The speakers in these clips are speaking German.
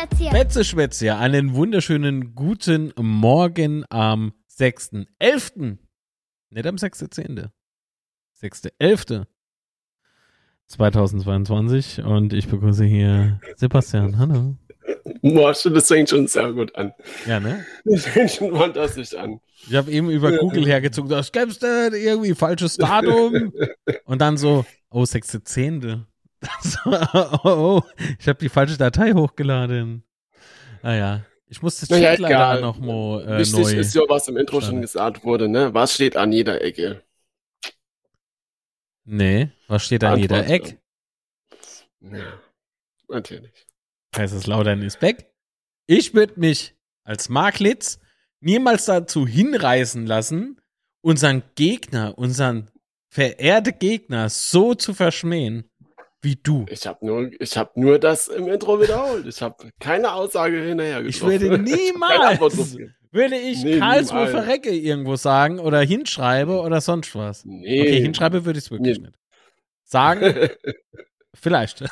Betzeschwätz Betzeschwätz Einen wunderschönen guten Morgen am 6.11. Nicht am 6.10. 6.11. 2022 und ich begrüße hier Sebastian. Hallo. Morsche, das fängt schon sehr gut an. Ja, ne? Das fängt schon fantastisch an. Ich habe eben über Google hergezogen, das gibt's denn irgendwie falsches Datum und dann so, oh, 6.10. oh, oh, ich habe die falsche Datei hochgeladen. Naja, ich muss das naja, Chat leider noch mal äh, Wichtig neu ist ja, was im Intro schon gesagt wurde, ne? Was steht an jeder Ecke? Nee, was steht an jeder Ecke? Ja, natürlich. Kaiserslautern ist weg. Ich würde mich als Mark Litz niemals dazu hinreißen lassen, unseren Gegner, unseren verehrten Gegner so zu verschmähen wie du. Ich habe nur, ich hab nur das im Intro wiederholt. Ich habe keine Aussage hinterher Ich würde niemals, würde ich Nee, Karlsruhe niemals. verrecke irgendwo sagen oder hinschreibe oder sonst was. Nee. Okay, hinschreibe würde ich es wirklich Nee. nicht. Sagen, vielleicht.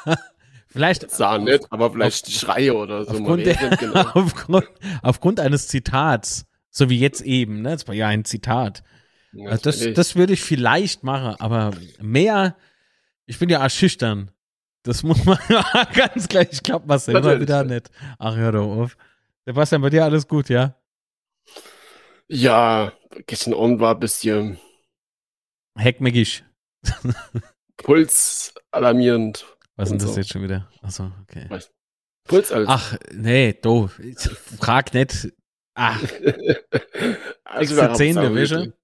vielleicht. Sah nicht, aber vielleicht Schreie oder so. Aufgrund, der, genau. aufgrund, aufgrund eines Zitats, so wie jetzt eben, ne? Das war ja ein Zitat. Also das, Natürlich. das würde ich vielleicht machen, aber mehr, ich bin ja auch schüchtern. Das muss man ganz gleich was selber Natürlich. wieder nicht. Ach, hör doch auf. Sebastian, bei dir alles gut, ja? Ja, gestern Abend war ein bisschen Heckmeckisch. Puls alarmierend. Was ist denn das so. jetzt schon wieder? Achso, okay. Puls als. Ach, nee, do. Ich Frag nicht. Ach, also extra Zähne Wäsche.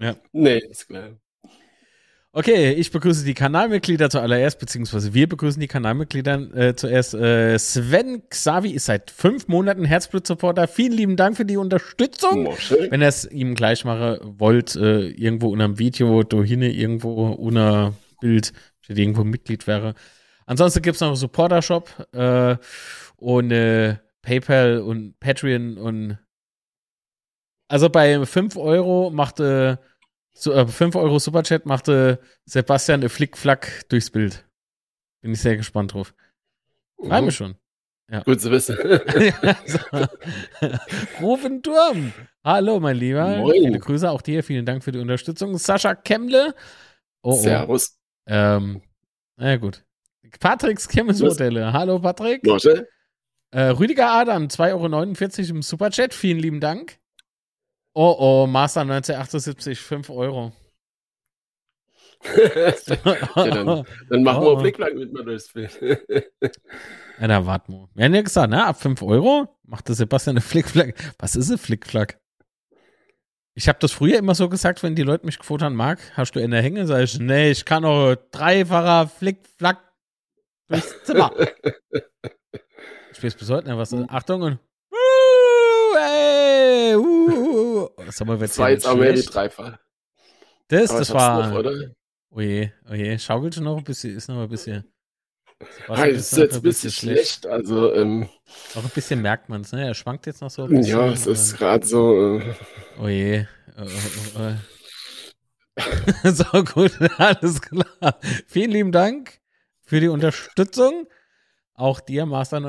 Ja. Nee, ist klar. Okay, ich begrüße die Kanalmitglieder zuallererst, beziehungsweise wir begrüßen die Kanalmitglieder äh, zuerst. Äh, Sven Xavi ist seit fünf Monaten Herzblut-Supporter. Vielen lieben Dank für die Unterstützung. Moschel. Wenn ihr es ihm gleich machen wollt, äh, irgendwo unter dem Video, da hinten irgendwo unter Bild, steht irgendwo Mitglied wäre. Ansonsten gibt es noch einen Supporter-Shop äh, und äh, PayPal und Patreon und also bei 5 Euro machte so, äh, 5 Euro Superchat machte Sebastian Flickflack durchs Bild. Bin ich sehr gespannt drauf. Freue mich schon. Gut zu wissen. Ja. Rufen Turm. Hallo, mein Lieber. Moin. Viele Grüße auch dir. Vielen Dank für die Unterstützung. Sascha Kemble. Oh, oh. Servus. Ähm, na ja, gut. Patricks Kirmesmodelle. Hallo, Patrick. Äh, Rüdiger Adam, 2,49 Euro im Superchat. Vielen lieben Dank. Oh, oh, Master 1978, 5 Euro. ja, dann, dann machen Oh. wir Flickflack mit mir durchs Bild. Ja, da warten wir. Wir haben ja gesagt, ne? Ab 5 Euro macht der Sebastian eine Flickflack. Was ist ein Flickflack? Ich habe das früher immer so gesagt, wenn die Leute mich gefragt haben, Marc, hast du in der Hänge? Sag ich, nee, ich kann auch dreifacher Flickflack durchs Zimmer. ich weiß bis heute nicht, was ist. Achtung und uh, ey, uh. Sag mal, Das war jetzt aber mehr die schlecht? Dreifach. Das, Aber das war, Noch, oder? oje, oje, schaukelt schon noch ein bisschen, ist noch ein bisschen. Ah, das ist jetzt ein bisschen schlecht. Also, ähm, Auch ein bisschen merkt man es, ne? Er schwankt jetzt noch so ein ja, es bisschen. ist gerade so. Äh, Oh je. Oh, oh, oh. so gut, alles klar. Vielen lieben Dank für die Unterstützung. Auch dir, Master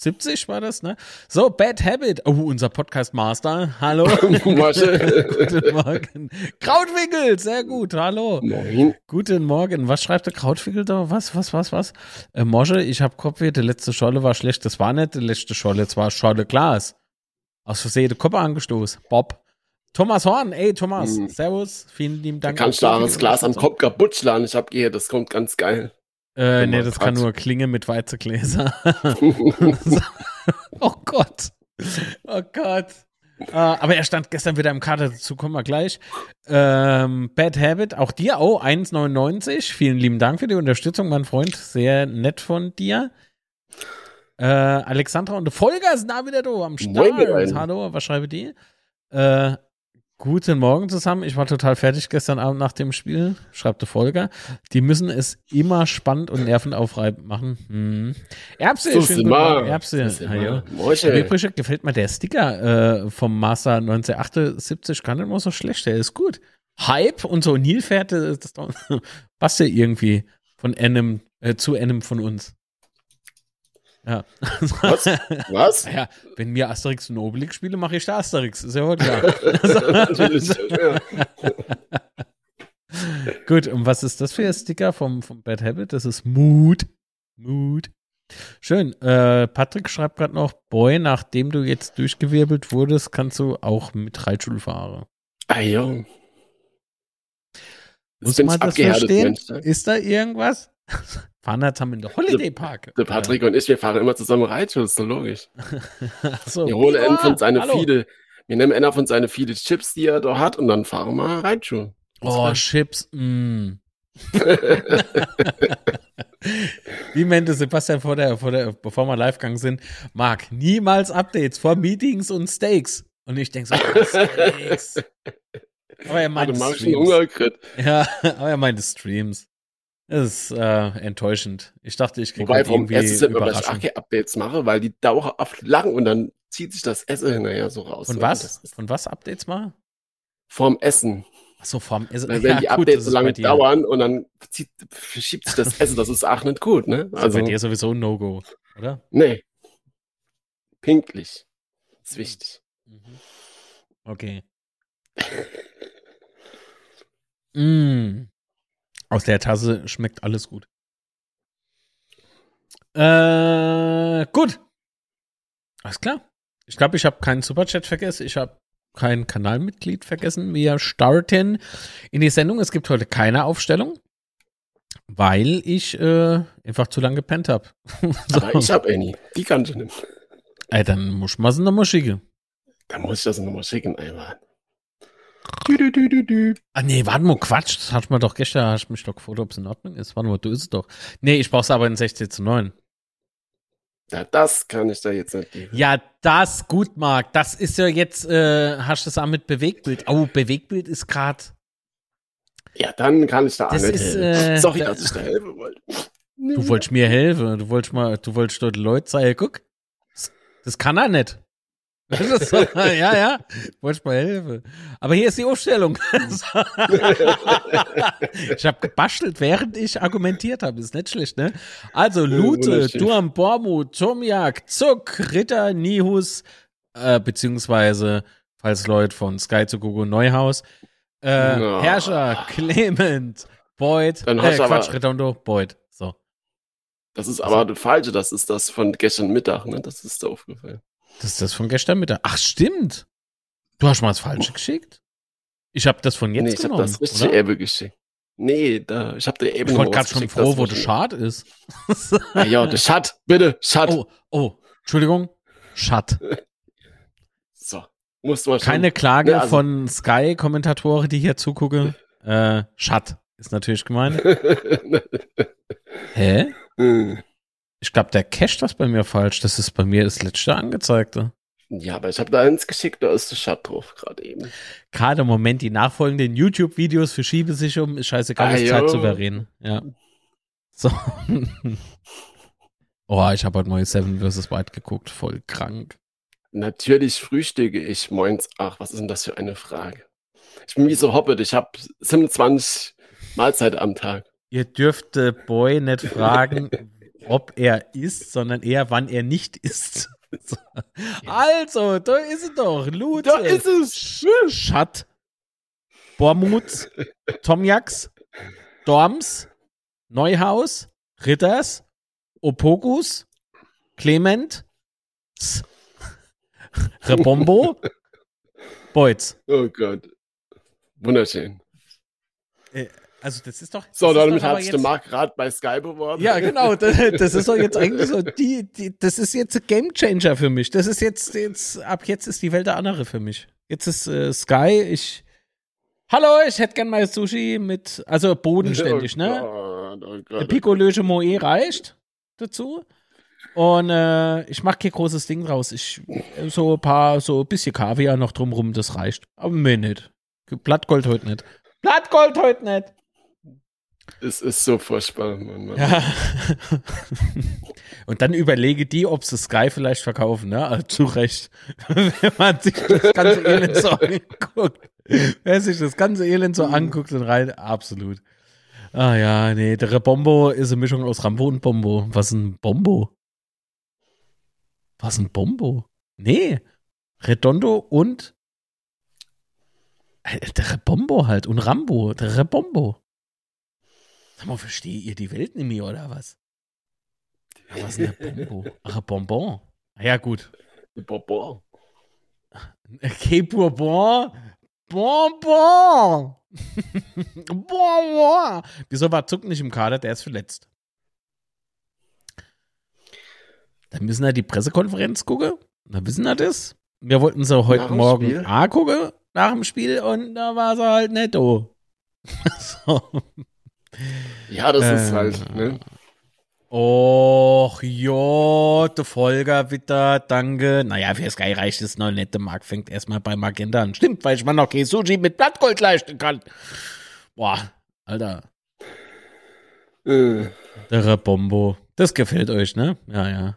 1978 war das, ne? So, Bad Habit. Oh, unser Podcast Master. Hallo. Guten Morgen. Krautwinkel, sehr gut. Hallo. Moin. Guten Morgen. Was schreibt der Krautwinkel da? Was, was, was, was? Äh, Mosche, ich hab Kopfweh. Die letzte Scholle war schlecht. Das war nicht die letzte Scholle. Es war Scholle Glas. Aus Versehen den Kopf angestoßen. Bob. Thomas Horn. Ey, Thomas. Mhm. Servus. Vielen lieben Da Dank. kannst du auch auch für das Glas am. Kopf kaputt schlagen. Ich hab gehört, das kommt ganz geil. Äh, nee, das kann nur Klinge mit Weizegläser. oh Gott. Oh Gott. Äh, aber er stand gestern wieder im Kader, dazu kommen wir gleich. Ähm, Bad Habit, auch dir, oh, 1,99. Vielen lieben Dank für die Unterstützung, mein Freund. Sehr nett von dir. Äh, Alexandra und Volker sind da wieder da am Start. Hallo, was schreibe die? Äh, guten Morgen zusammen. Ich war total fertig gestern Abend nach dem Spiel, schreibt der Volker. Die müssen es immer spannend und nervenaufreibend machen. Hm. Erbse, Morgen. wir. Erbse. Ja. Gefällt mir der Sticker äh, vom Master 1978 gar nicht mal so schlecht. Der ist gut. Hype und so Nilpferde, das passt ja irgendwie von einem äh, zu einem von uns. Ja. Was? Was? Ja, wenn mir Asterix und Obelix spiele, mache ich da Asterix. Ist ja wohl klar. Natürlich. Gut, und was ist das für ein Sticker vom, vom Bad Habit? Das ist Mood. Mood. Schön. Äh, Patrick schreibt gerade noch, Boy, nachdem du jetzt durchgewirbelt wurdest, kannst du auch mit Reitschul fahren. Ah, ja. Muss bin man das verstehen? Mensch, ne? Ist da irgendwas? Fahren jetzt haben in der Holiday Park. Der Patrick und ich, wir fahren immer zusammen Reitschuh, ist so logisch. Achso, Wir holen einen von seine hallo. viele, wir nehmen einer von seine viele Chips, die er da hat, und dann fahren wir Reitschuh. Oh, Chips. Mm. Wie meinte Sebastian vor der, vor der, bevor wir live gegangen sind, Marc, niemals Updates vor Meetings und Steaks. Und ich denke so, oh, Steaks. Aber er meinte Streams. Ja, aber er meinte Streams. Das ist äh, enttäuschend. Ich dachte, ich kriege Wobei heute vom irgendwie Essen Überraschung. keine Updates mache, weil die dauerhaft lang und dann zieht sich das Essen hinterher so raus. Von was? Von was Updates mal? Vom Essen. Achso, vom Essen. Weil wenn die gut, Updates so bei lange dauern und dann zieht, verschiebt sich das Essen, das ist auch nicht gut, ne? Ist Also, bei dir sowieso ein No-Go, oder? nee. Pinklich. Ist wichtig. Okay. Mm. Aus der Tasse schmeckt alles gut. Äh, gut. Alles klar. Ich glaube, ich habe keinen Superchat vergessen. Ich habe kein Kanalmitglied vergessen. Wir starten in die Sendung. Es gibt heute keine Aufstellung, weil ich äh, einfach zu lange gepennt habe. Aber ich habe Annie. Die kann ich nicht. Ey, dann muss man sie nochmal schicken. Da muss ich das nochmal schicken, einmal. Du, du, du, du, du. Ah, nee, warte mal, Quatsch. Das hat man doch gestern, hast mich doch gefragt, ob es in Ordnung ist. Warte mal, du ist es doch. Nee, ich brauch's aber in 16 zu 9. Ja, das kann ich da jetzt nicht geben. Ja, das, gut, Marc. Das ist ja jetzt, äh, hast du das auch mit Bewegtbild. Oh, Bewegbild ist grad. Ja, dann kann ich da auch Das nicht ist, äh, Sorry, da- dass ich da helfen wollte. Du wolltest mir helfen. Du wolltest mal, du wolltest dort Leute sagen, guck. Das, das kann er nicht. So, ja, ja. Du wolltest mal helfen. Aber hier ist die Aufstellung. ich habe gebastelt, während ich argumentiert habe. Ist nicht schlecht, ne? Also Lute. Durm, Bormut, Tomjak, Zuck, Ritter, Nihus, äh, beziehungsweise, falls Leute von Sky zu Gogo Neuhaus, äh, Ja. Herrscher, Clement, Boyd, Dann äh, Quatsch, Redondo, Boyd. So. Das ist aber das Falsche, das ist das von gestern Mittag, ne? Das ist dir aufgefallen. Das ist das von gestern Mittag. Ach, stimmt. Du hast mal das Falsche geschickt? Ich habe das von jetzt nee, ich habe genommen, das richtige? Ebbe geschickt. Nee, da, ich habe dir eben Ich wollte gerade schon froh, wo der schon- Schad ist. Ah, ja, der Schat, bitte, Schat. oh, oh, Entschuldigung. Schad. So, musst du mal. Keine Klage Ne, also- von Sky-Kommentatoren, die hier zugucken. Äh, Schad ist natürlich gemeint. Hä? Hm. Ich glaube, der Cache das bei mir falsch. Das ist bei mir das letzte angezeigte. ja, aber ich habe da eins geschickt, da ist der Schat drauf, gerade eben. Gerade im Moment die nachfolgenden YouTube-Videos verschieben sich um. Scheißegal, Ah, ist. Zeit souverän. Ja. So. oh, ich habe heute mal Seven vs. White geguckt. Voll krank. Natürlich frühstücke ich moins. Ach, was ist denn das für eine Frage? Ich bin wie so hoppet, ich habe 27 Mahlzeiten am Tag. Ihr dürft äh, Boy nicht fragen, ob er isst, sondern eher, wann er nicht isst. So. Also, da ist es doch. Lute. Da ist es! Schat. Bormuth. Tomjaks. Dorms. Neuhaus. Ritters. Opogus. Clement. S- Rebombo. Beutz. Oh Gott. Wunderschön. Also, das ist doch. So, das damit hat sich der Marc gerade bei Sky beworben. Ja, genau. Das, das ist doch jetzt eigentlich so, die, die, das ist jetzt ein Game Changer für mich. Das ist jetzt, jetzt, ab jetzt ist die Welt der andere für mich. Jetzt ist äh, Sky, ich. Hallo, ich hätte gern mal Sushi mit, also bodenständig, oh ne? Gott, oh Der Gott. Pico Löge Moe reicht dazu. Und äh, ich mache kein großes Ding draus. Ich so ein paar, so ein bisschen Kaviar noch drumrum, das reicht. Aber mir nicht. Blattgold heute nicht. Blattgold heute nicht. Es ist so furchtbar, Mann. Mann. Ja. Und dann überlege die, ob sie Sky vielleicht verkaufen, ne? Also, zu Recht. Wenn man sich das ganze Elend so anguckt. Wer sich das ganze Elend so anguckt und rein, absolut. Ah ja, nee, der Bombo ist eine Mischung aus Rambo und Bombo. Was ein Bombo? Was ein Bombo? Nee. Redondo und äh, der Rebombo halt und Rambo, der Rebombo. Sag mal, versteht ihr die Welt nicht mehr oder was? Ja, was ist denn der Bombo? Ach, ein Bonbon. Ah, Ja, gut. Bonbon. Okay, Bourbon. Bonbon. Bonbon. Wieso war Zuck nicht im Kader? Der ist verletzt. Dann müssen wir die Pressekonferenz gucken. Dann wissen wir das. Wir wollten sie heute Nach dem Morgen Spiel? A gucken, nach dem Spiel, und da war sie halt netto. so. Ja, das ist Äh, halt, ne? Och, jo, der Folger wieder, danke. Naja, für Sky reicht es noch nicht. Der Marc fängt erstmal bei Magenta an. Stimmt, weil ich mir noch kein Sushi mit Blattgold leisten kann. Boah, Alter, Äh, der Bombo. Das gefällt euch, ne? Ja, ja.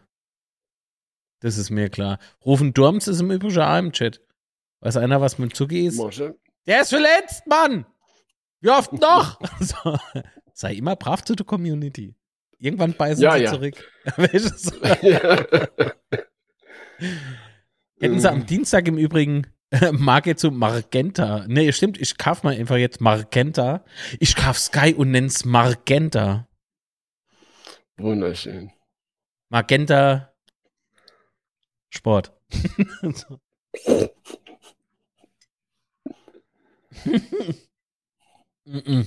Das ist mir klar. Rufen Durms ist im Übrigen auch im Chat. Weiß einer, was mit Zuki ist? Mosche. Der ist verletzt, Mann! Wie oft noch? so. Sei immer brav zu der Community. Irgendwann beißen Ja, sie ja. zurück. Ja. Hätten sie am Dienstag im Übrigen äh, Marke zu Margenta. Nee, stimmt, ich kauf mal einfach jetzt Margenta. Ich kauf Sky und nenn's Margenta. Wunderschön. Magenta Sport. So. Mm-mm.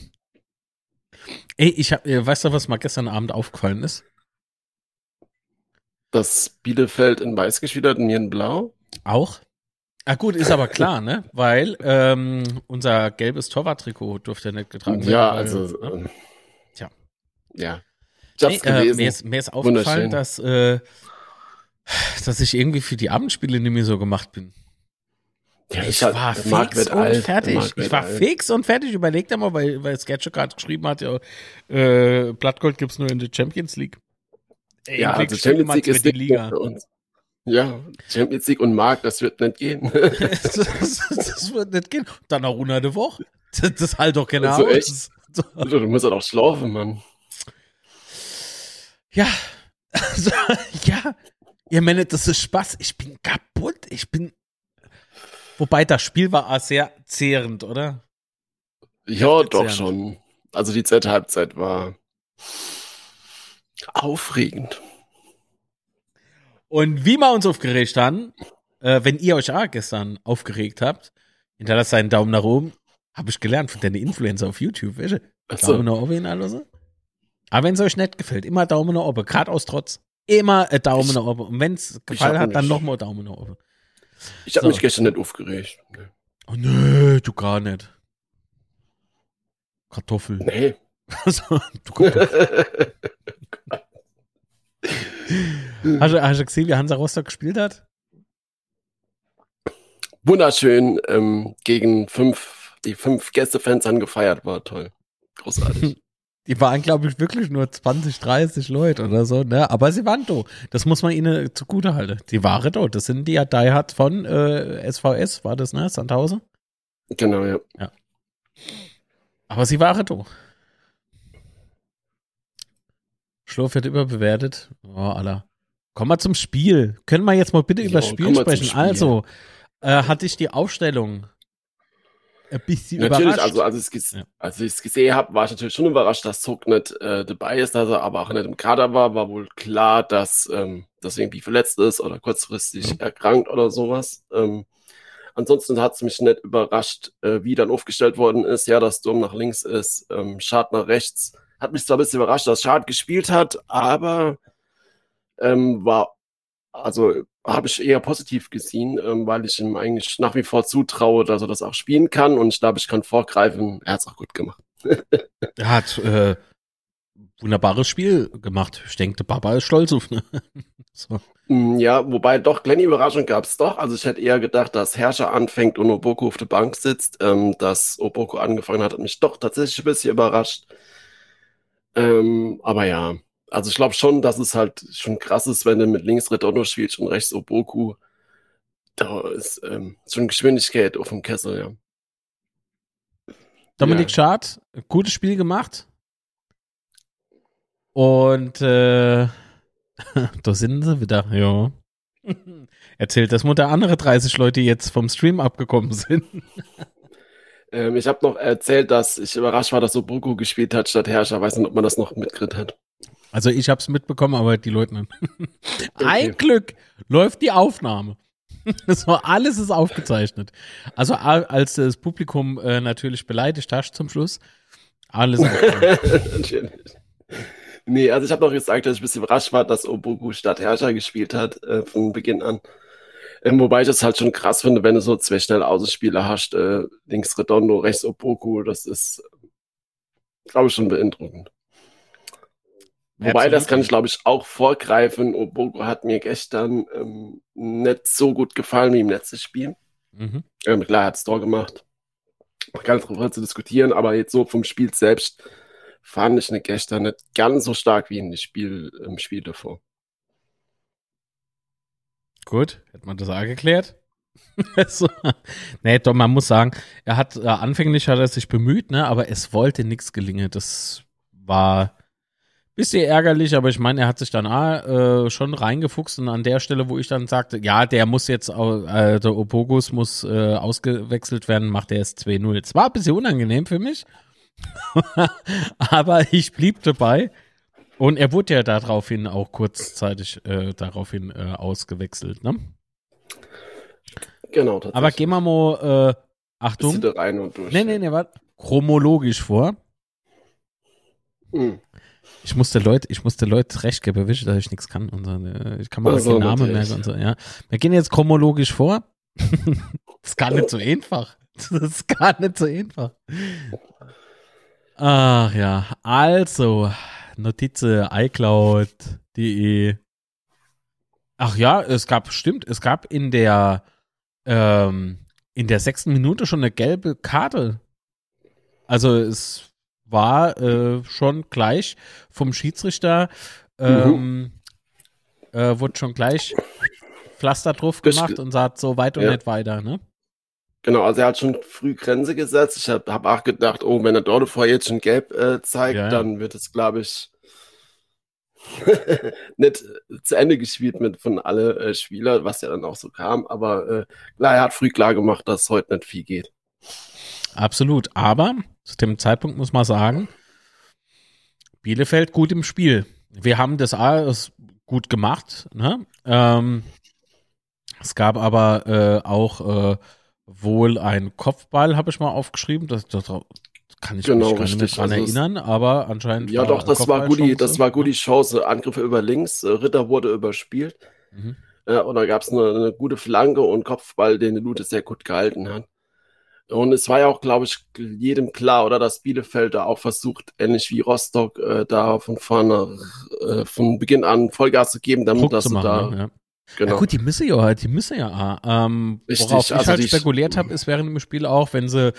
Ey, ich hab, äh, weißt du, was mal gestern Abend aufgefallen ist? Das Bielefeld in weiß hat und mir in blau. Auch? Ah, gut, ist aber klar, ne? Weil ähm, unser gelbes Torwarttrikot durfte nicht getragen werden. Ja, also. ähm, Tja. Ja. Ich hab's Nee, äh, gelesen. mir, ist, mir ist aufgefallen, dass, äh, dass ich irgendwie für die Abendspiele nicht mehr so gemacht bin. Ja, ich hab- war der Marc fix und alt, fertig. Ich war alt. fix und fertig. Überleg dir mal, weil, weil Sketcher gerade geschrieben hat, ja, äh, Blattgold gibt's nur in der Champions League. Ey, Ja, also Champions League ist die Liga. Ja, Champions League und Marc, das wird nicht gehen. das, das, das wird nicht gehen. Dann noch unter der Woche. Das, das halt doch genau. Also echt? aus. So. du musst halt auch schlafen, Mann. Ja. Also, ja. Ihr meint, das ist Spaß. Ich bin kaputt. Ich bin. Wobei das Spiel war auch sehr zehrend, oder? Ja, doch sehr. schon. Also die zweite Halbzeit war aufregend. Und wie wir uns aufgeregt haben, äh, wenn ihr euch auch gestern aufgeregt habt, hinterlasst einen Daumen nach oben. Habe ich gelernt von deinen Influencer auf YouTube. Weißt du? Daumen nach oben alles. Aber wenn es euch nicht gefällt, immer Daumen nach oben. Gerade aus Trotz. Immer ein Daumen nach oben. Und wenn es gefallen hat, dann mich- nochmal Daumen nach oben. Ich habe So. mich gestern nicht aufgeregt. Oh nö, du gar nicht. Kartoffel. Nee. Also, du Kartoffel. hast, du, hast du gesehen, wie Hansa Rostock gespielt hat? Wunderschön. Ähm, gegen fünf, die fünf Gästefans haben gefeiert, war toll. Großartig. Die waren, glaube ich, wirklich nur 20, 30 Leute oder so, ne? Aber sie waren da. Das muss man ihnen zugute halten. Die waren da. Das sind die ja Die Hard von äh, SVS, war das, ne? Sandhausen. genau, ja. Aber sie waren da. Schlurf wird überbewertet. Oh, Alter. Kommen wir zum Spiel. Können wir jetzt mal bitte Jo, über das Spiel sprechen? Spiel. Also, äh, hatte ich die Aufstellung ein bisschen Natürlich, überrascht. also als ich es Ja. als gesehen habe, war ich natürlich schon überrascht, dass Zuck nicht äh, dabei ist, dass er aber auch nicht im Kader war. War wohl klar, dass ähm, das irgendwie verletzt ist oder kurzfristig erkrankt oder sowas. Ähm, ansonsten hat es mich nicht überrascht, äh, wie dann aufgestellt worden ist. Ja, dass Sturm nach links ist, ähm, Schad nach rechts. Hat mich zwar ein bisschen überrascht, dass Schad gespielt hat, aber ähm, war also habe ich eher positiv gesehen, ähm, weil ich ihm eigentlich nach wie vor zutraue, dass er das auch spielen kann und ich glaube, ich kann vorgreifen. Er hat es auch gut gemacht. Er hat äh, wunderbares Spiel gemacht. Ich denke, Papa ist stolz auf. Ne? so. Mm, Ja, wobei doch kleine Überraschung gab es doch. Also ich hätte eher gedacht, dass Herrscher anfängt und Oboko auf der Bank sitzt. Ähm, dass Oboko angefangen hat, hat mich doch tatsächlich ein bisschen überrascht. Ähm, aber ja, also ich glaube schon, dass es halt schon krass ist, wenn du mit links Redondo spielst und rechts Oboku. Da ist ähm, schon Geschwindigkeit auf dem Kessel, ja. Dominik Schad, gutes Spiel gemacht. Und äh, da sind sie wieder, ja. Erzählt das mal der andere 30 Leute, jetzt vom Stream abgekommen sind. Ähm, ich habe noch erzählt, dass ich überrascht war, dass Obuku gespielt hat statt Herrscher. Weiß nicht, ob man das noch mitgekriegt hat. Also ich habe es mitbekommen, aber die Leute nicht. Ein Glück läuft die Aufnahme. War alles ist aufgezeichnet. Also als das Publikum äh, natürlich beleidigt hast zum Schluss, alles. Natürlich. Nee, also ich habe noch gesagt, dass ich ein bisschen überrascht war, dass Obuku statt Herrscher gespielt hat äh, von Beginn an. Ähm, wobei ich das halt schon krass finde, wenn du so zwei schnelle Außenspieler hast, äh, links Redondo, rechts Oboku, das ist, glaube ich, schon beeindruckend. Wobei, das kann ich, glaube ich, auch vorgreifen. Oboku hat mir gestern ähm, nicht so gut gefallen wie im letzten Spiel. Mhm. Ähm, klar, er hat es Tor gemacht. Man kann darüber zu diskutieren, aber jetzt so vom Spiel selbst fand ich ne gestern nicht ganz so stark wie in dem Spiel, im Spiel davor. Gut, hätte man das auch geklärt. so. Nee, doch, man muss sagen, er hat, äh, anfänglich hat er sich bemüht, ne, aber es wollte nichts gelingen. Das war bisschen ärgerlich, aber ich meine, er hat sich dann äh, schon reingefuchst und an der Stelle, wo ich dann sagte, ja, der muss jetzt, äh, der Opogus muss äh, ausgewechselt werden, macht er es 2-0. Es war ein bisschen unangenehm für mich, aber ich blieb dabei. Und er wurde ja daraufhin auch kurzzeitig äh, daraufhin äh, ausgewechselt, ne? Genau, Aber gehen wir mal, äh, Achtung. Rein und durch. Nee, nee, nee, warte. Chronologisch vor. Mhm. Ich musste Leute, ich musste Leute recht geben, dass ich nichts kann und so. Äh, ich kann mal also, den Namen merken und so, ja. Wir gehen jetzt chronologisch vor. das ist gar nicht so einfach. Das ist gar nicht so einfach. Ach ja, also, Notize iCloud.de. Ach ja, es gab, stimmt, es gab in der, ähm, in der sechsten Minute schon eine gelbe Karte. Also es war äh, schon gleich vom Schiedsrichter, ähm, mhm. äh, wurde schon gleich Pflaster drauf gemacht und sagt so weit und ja. nicht weiter, ne? Genau, also er hat schon früh Grenze gesetzt. Ich habe hab auch gedacht, oh, wenn er dort vorher jetzt schon gelb äh, zeigt, ja. dann wird es, glaube ich, nicht zu Ende gespielt mit von alle äh, Spieler, was ja dann auch so kam. Aber äh, klar, er hat früh klar gemacht, dass heute nicht viel geht. Absolut. Aber zu dem Zeitpunkt muss man sagen, Bielefeld gut im Spiel. Wir haben das alles gut gemacht. Ne? Ähm, es gab aber äh, auch äh, wohl ein Kopfball, habe ich mal aufgeschrieben. Das, das kann ich genau, mich gar nicht mehr dran also erinnern, aber anscheinend. Ja, doch, das war gut, das war gut die Chance. Angriffe über links, äh, Ritter wurde überspielt. Mhm. Äh, und da gab es eine, eine, gute Flanke und Kopfball, den Lute sehr gut gehalten hat. Und es war ja auch, glaube ich, jedem klar, oder dass Bielefeld da auch versucht, ähnlich wie Rostock, äh, da von vorne, äh, von Beginn an Vollgas zu geben, damit dass machen, da. Ja. Genau. Ja gut, die müssen ja, die müssen ja. Ähm, Richtig, worauf ich also halt spekuliert habe, ist während dem Spiel auch, wenn sie,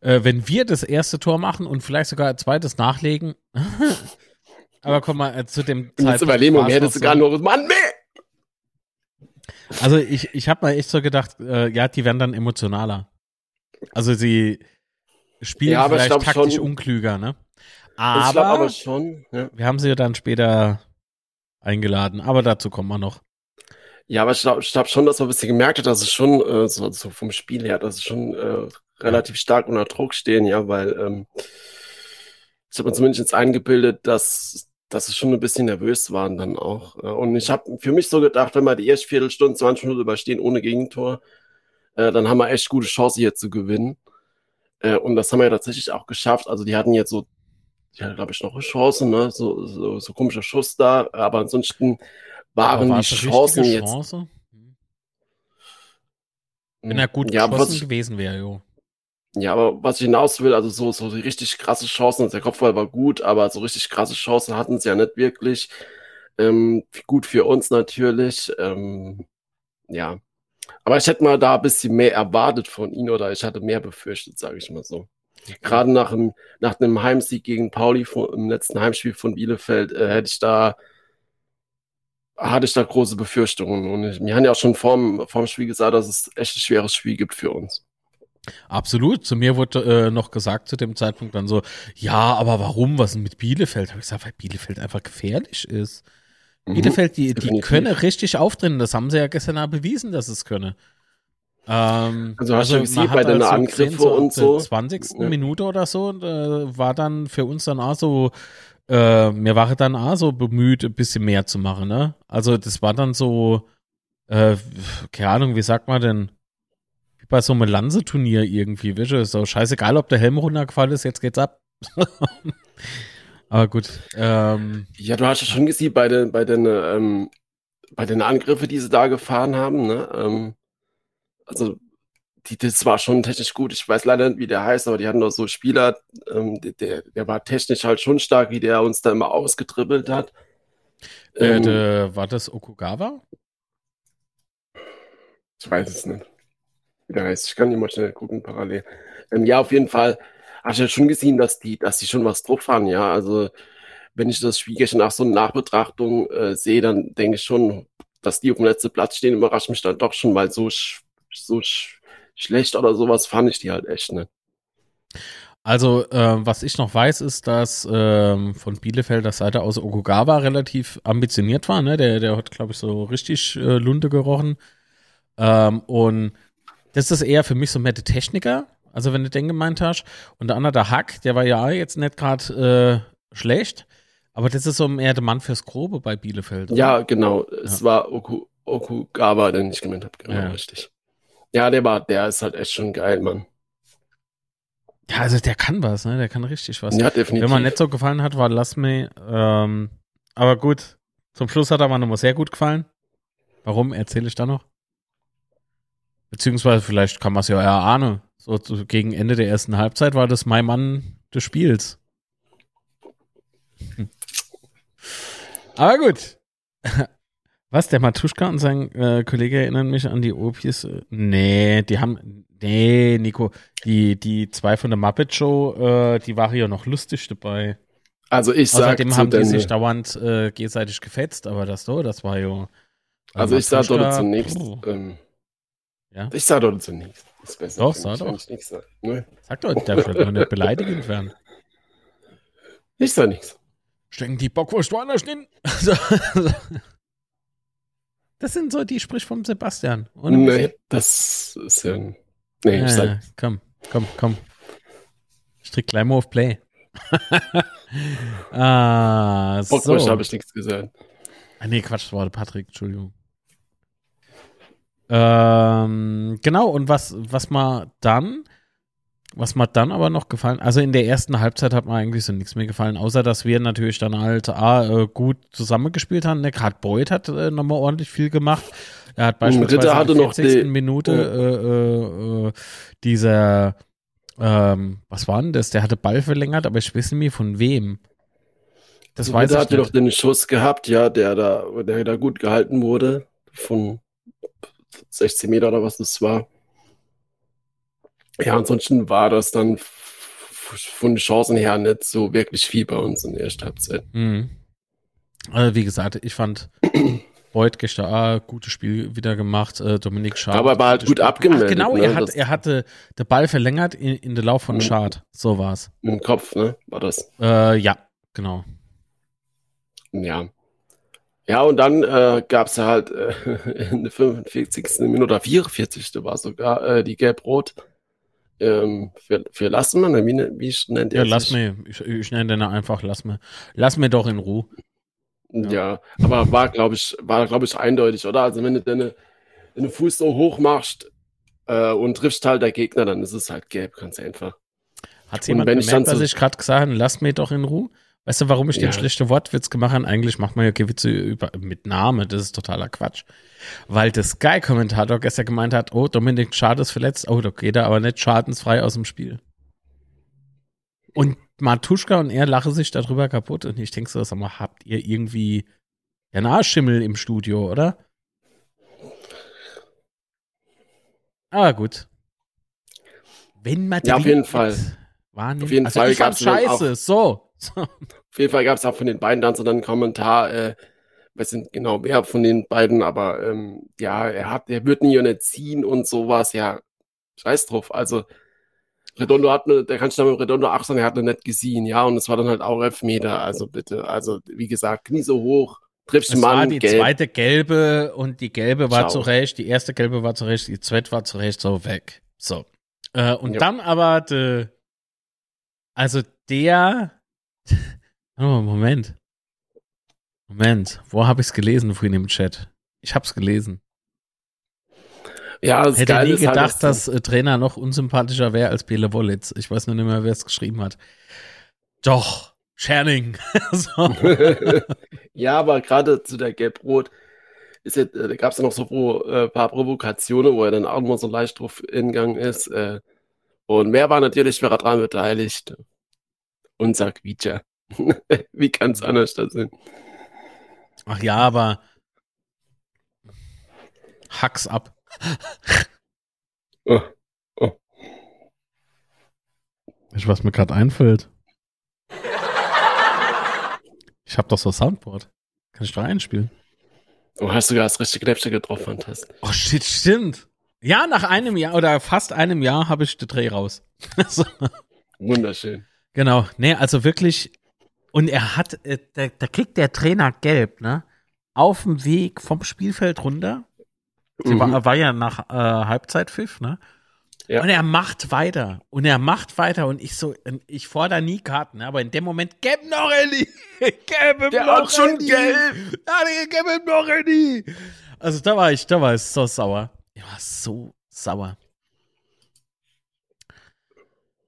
äh, wenn wir das erste Tor machen und vielleicht sogar ein zweites nachlegen. Aber komm mal, äh, zu dem Zeitpunkt. Überlegung, hättest du gar nur, Mann, nee! Also ich, ich habe mal echt so gedacht, äh, ja, die werden dann emotionaler. Also sie spielen ja, vielleicht taktisch schon, unklüger, ne? Aber, aber schon, ja. wir haben sie ja dann später eingeladen, aber dazu kommen wir noch. Ja, aber ich glaube glaub schon, dass man ein bisschen gemerkt hat, dass es schon äh, so, so, vom Spiel her, dass es schon äh, relativ stark unter Druck stehen, ja, weil ähm, ich habe mir zumindest jetzt eingebildet, dass, dass es schon ein bisschen nervös waren dann auch. Und ich habe für mich so gedacht, wenn wir die erste Viertelstunde, 20 Minuten überstehen ohne Gegentor, äh, dann haben wir echt gute Chance hier zu gewinnen. Äh, und das haben wir ja tatsächlich auch geschafft. Also die hatten jetzt so, ja, glaube ich, noch eine Chance, ne? So, so, so komischer Schuss da, aber ansonsten waren aber die Chancen jetzt. Chance? Wenn er gut ja, geschossen gewesen wäre, jo. Ja, aber was ich hinaus will, also so, so richtig krasse Chancen, der Kopfball war gut, aber so richtig krasse Chancen hatten sie ja nicht wirklich. Ähm, gut für uns natürlich. Ähm, ja, aber ich hätte mal da ein bisschen mehr erwartet von ihm oder ich hatte mehr befürchtet, sage ich mal so. Gerade nach einem, nach einem Heimsieg gegen Pauli von, im letzten Heimspiel von Bielefeld äh, hätte ich da hatte ich da große Befürchtungen. Und mir haben ja auch schon vorm, vorm Spiel gesagt, dass es echt ein schweres Spiel gibt für uns. Absolut. Zu mir wurde äh, noch gesagt zu dem Zeitpunkt dann so, ja, aber warum? Was denn mit Bielefeld? Habe ich gesagt, weil Bielefeld einfach gefährlich ist. Mhm. Bielefeld, die, die können richtig auftreten. Das haben sie ja gestern auch bewiesen, dass es können. Ähm, also hast also du gesehen bei den Angriffen so und so. 20. Ja. Minute oder so äh, war dann für uns dann auch so, äh, mir war dann auch so bemüht, ein bisschen mehr zu machen, ne? Also das war dann so, äh, keine Ahnung, wie sagt man denn, wie bei so einem Lanze-Turnier irgendwie, weißt du, so scheißegal, ob der Helm runtergefallen ist, jetzt geht's ab. Aber gut. Ähm, ja, du hast ja schon gesehen bei den, bei den, ähm, bei den Angriffen, die sie da gefahren haben, ne? Ähm, also die, das war schon technisch gut. Ich weiß leider nicht, wie der heißt, aber die hatten doch so Spieler, ähm, der, der war technisch halt schon stark, wie der uns da immer ausgetribbelt hat. Äh, ähm, der, war das Okugawa? Ich weiß es nicht. Wie der heißt. Ich kann nicht mal schnell gucken, parallel. Ähm, ja, auf jeden Fall hast du ja schon gesehen, dass die, dass die schon was drauf haben, ja. Also, wenn ich das Spiel gestern nach so einer Nachbetrachtung äh, sehe, dann denke ich schon, dass die auf dem letzten Platz stehen, überrascht mich dann doch schon, weil so, so schlecht oder sowas fand ich die halt echt nicht. Also, äh, was ich noch weiß, ist, dass ähm, von Bielefelder Seite aus Okugawa relativ ambitioniert war. Ne? Der, der hat, glaube ich, so richtig äh, Lunte gerochen. Ähm, und das ist eher für mich so mehr der Techniker. Also, wenn du den gemeint hast. Und der andere, der Hack, der war ja jetzt nicht gerade äh, schlecht. Aber das ist so mehr der Mann fürs Grobe bei Bielefeld. Oder? Ja, genau. Es ja. war Oku, Okugawa, den ich gemeint habe. Genau, ja. richtig. Ja, der war, der ist halt echt schon geil, Mann. Ja, also der kann was, ne? Der kann richtig was. Ja, definitiv. Wenn man nicht so gefallen hat, war Lass Me. Ähm, aber gut, zum Schluss hat er mir nochmal sehr gut gefallen. Warum, erzähle ich da noch? Beziehungsweise vielleicht kann man es ja erahnen. So, so gegen Ende der ersten Halbzeit war das mein Mann des Spiels. Hm. Aber gut. Was, der Matuschka und sein äh, Kollege erinnern mich an die Opis? Nee, die haben, nee, Nico, die, die zwei von der Muppet Show, äh, die waren ja noch lustig dabei. Also ich sag Außerdem haben die sich dauernd äh, gegenseitig gefetzt, aber das so, das war ja. Also ich sag dort zunächst, ähm, ja? ich sag dort zunächst. Das ist besser doch, sag doch. Ich sag. Ne? Sag doch, der wird nicht beleidigend werden. Ich sag nichts. Stecken die Bockwurst woanders hin? Das sind so die Sprich vom Sebastian. Ohne nee, das ist ja. Nee, ja, ich sag. Komm, komm, komm. Ich drück gleich mal auf Play. ah, so. Bockwurst habe ich nichts gesagt. Ah, nee, Quatsch, das war der Patrick, Entschuldigung. Ähm, genau, und was, was man dann was mir dann aber noch gefallen, also in der ersten Halbzeit hat mir eigentlich so nichts mehr gefallen, außer dass wir natürlich dann halt ah, äh, gut zusammengespielt haben. Ne? Gerade Boyd hat äh, nochmal ordentlich viel gemacht. Er hat beispielsweise in der 40. Minute oh. äh, äh, dieser, ähm, was war denn das? Der hatte Ball verlängert, aber ich weiß nicht mehr von wem. Das so, weiß ich hatte doch den Schuss gehabt, ja, der da, der da gut gehalten wurde von 16 Meter oder was das war. Ja, ansonsten war das dann von den Chancen her nicht so wirklich viel bei uns in der ersten Halbzeit. Mhm. Also wie gesagt, ich fand Beuth gestern ah, gutes Spiel wieder gemacht. Äh, Dominik Schad. Aber er war halt gut Spiel. abgemeldet. Ach, genau, ne? er, hat, er hatte den Ball verlängert in, in den Lauf von mit, Schad. So war's. Mit dem Kopf, ne? War das? Äh, ja, genau. Ja. Ja, und dann äh, gab es halt äh, in der 45. Minute oder 44. war sogar äh, die Gelb-Rot ähm, für, für lass mir, wie, ne, wie nennt er Ja, lass mir, ich, ich nenne den einfach lass mir. Lass mir doch in Ruhe. Ja, ja aber war, glaube ich, war, glaube ich, eindeutig, oder? Also wenn du deine, deine Fuß so hoch machst äh, und triffst halt der Gegner, dann ist es halt gelb, ganz einfach. Hat jemand gemerkt, ich was so ich gerade gesagt habe, lass mir doch in Ruhe? Weißt du, warum ich ja. den schlechten Wortwitz gemacht habe? Eigentlich macht man ja Gewitze über, mit Name, das ist totaler Quatsch. Weil der Sky-Kommentator gestern gemeint hat, oh, Dominik Schade ist verletzt, oh, da geht er aber nicht schadensfrei aus dem Spiel. Und Matuschka und er lachen sich darüber kaputt und ich denke so, sag mal, habt ihr irgendwie einen Arschschimmel im Studio, oder? Ah, gut. Wenn man Ja, auf jeden Fall. Wahrnimmt. Auf jeden also Fall ich fand scheiße, so. Auf jeden Fall gab es auch von den beiden dann so einen Kommentar, äh, weiß nicht genau wer von den beiden, aber ähm, ja, er hat, er wird nie nicht ziehen und sowas, ja, scheiß drauf. Also Redondo hat ne, der kann schon mit Redondo achten, er hat ne nicht gesehen, ja, und es war dann halt auch Elfmeter, also bitte, also wie gesagt, nie so hoch, Triffst Es Mann, war die gelb. zweite gelbe und die gelbe war Ciao. zu Recht, die erste gelbe war zu Recht, die zweite war zu Recht, so weg. So. Äh, und Ja. dann aber, de, also der, oh, Moment. Moment, wo habe ich es gelesen vorhin im Chat? Ich habe es gelesen. Ja, das Hätte Geile nie halt, gedacht, dass äh, Trainer noch unsympathischer wäre als Bele Wollitz. Ich weiß nur nicht mehr, wer es geschrieben hat. Doch, Scherning. ja, aber gerade zu der Gelb-Rot ist ja, äh, da gab es ja noch so pro, äh, paar Provokationen, wo er dann auch mal so leicht drauf hingegangen ist. Äh, und mehr war natürlich wer daran beteiligt. Unser Quietscher. Wie kann es anders da sein? Ach ja, aber Hacks ab. Oh, oh. Du, was mir gerade einfällt? Ich habe doch so Soundboard. Kann ich da einspielen? Oh, hast du das richtige Läppchen getroffen, fantastisch. Oh shit, stimmt. Ja, nach einem Jahr oder fast einem Jahr habe ich den Dreh raus. so. Wunderschön. Genau, nee, also wirklich. Und er hat, äh, da, da kriegt der Trainer gelb, ne? Auf dem Weg vom Spielfeld runter. Mhm. war, war ja nach äh, Halbzeitpfiff, ne? Ja. Und er macht weiter. Und er macht weiter. Und ich so, ich fordere nie Karten, ne? aber in dem Moment, gib noch Elli! Gib ihm Der noch hat schon gelb! Ja, ihm noch Elli! Also da war ich, da war ich so sauer. Ich war so sauer.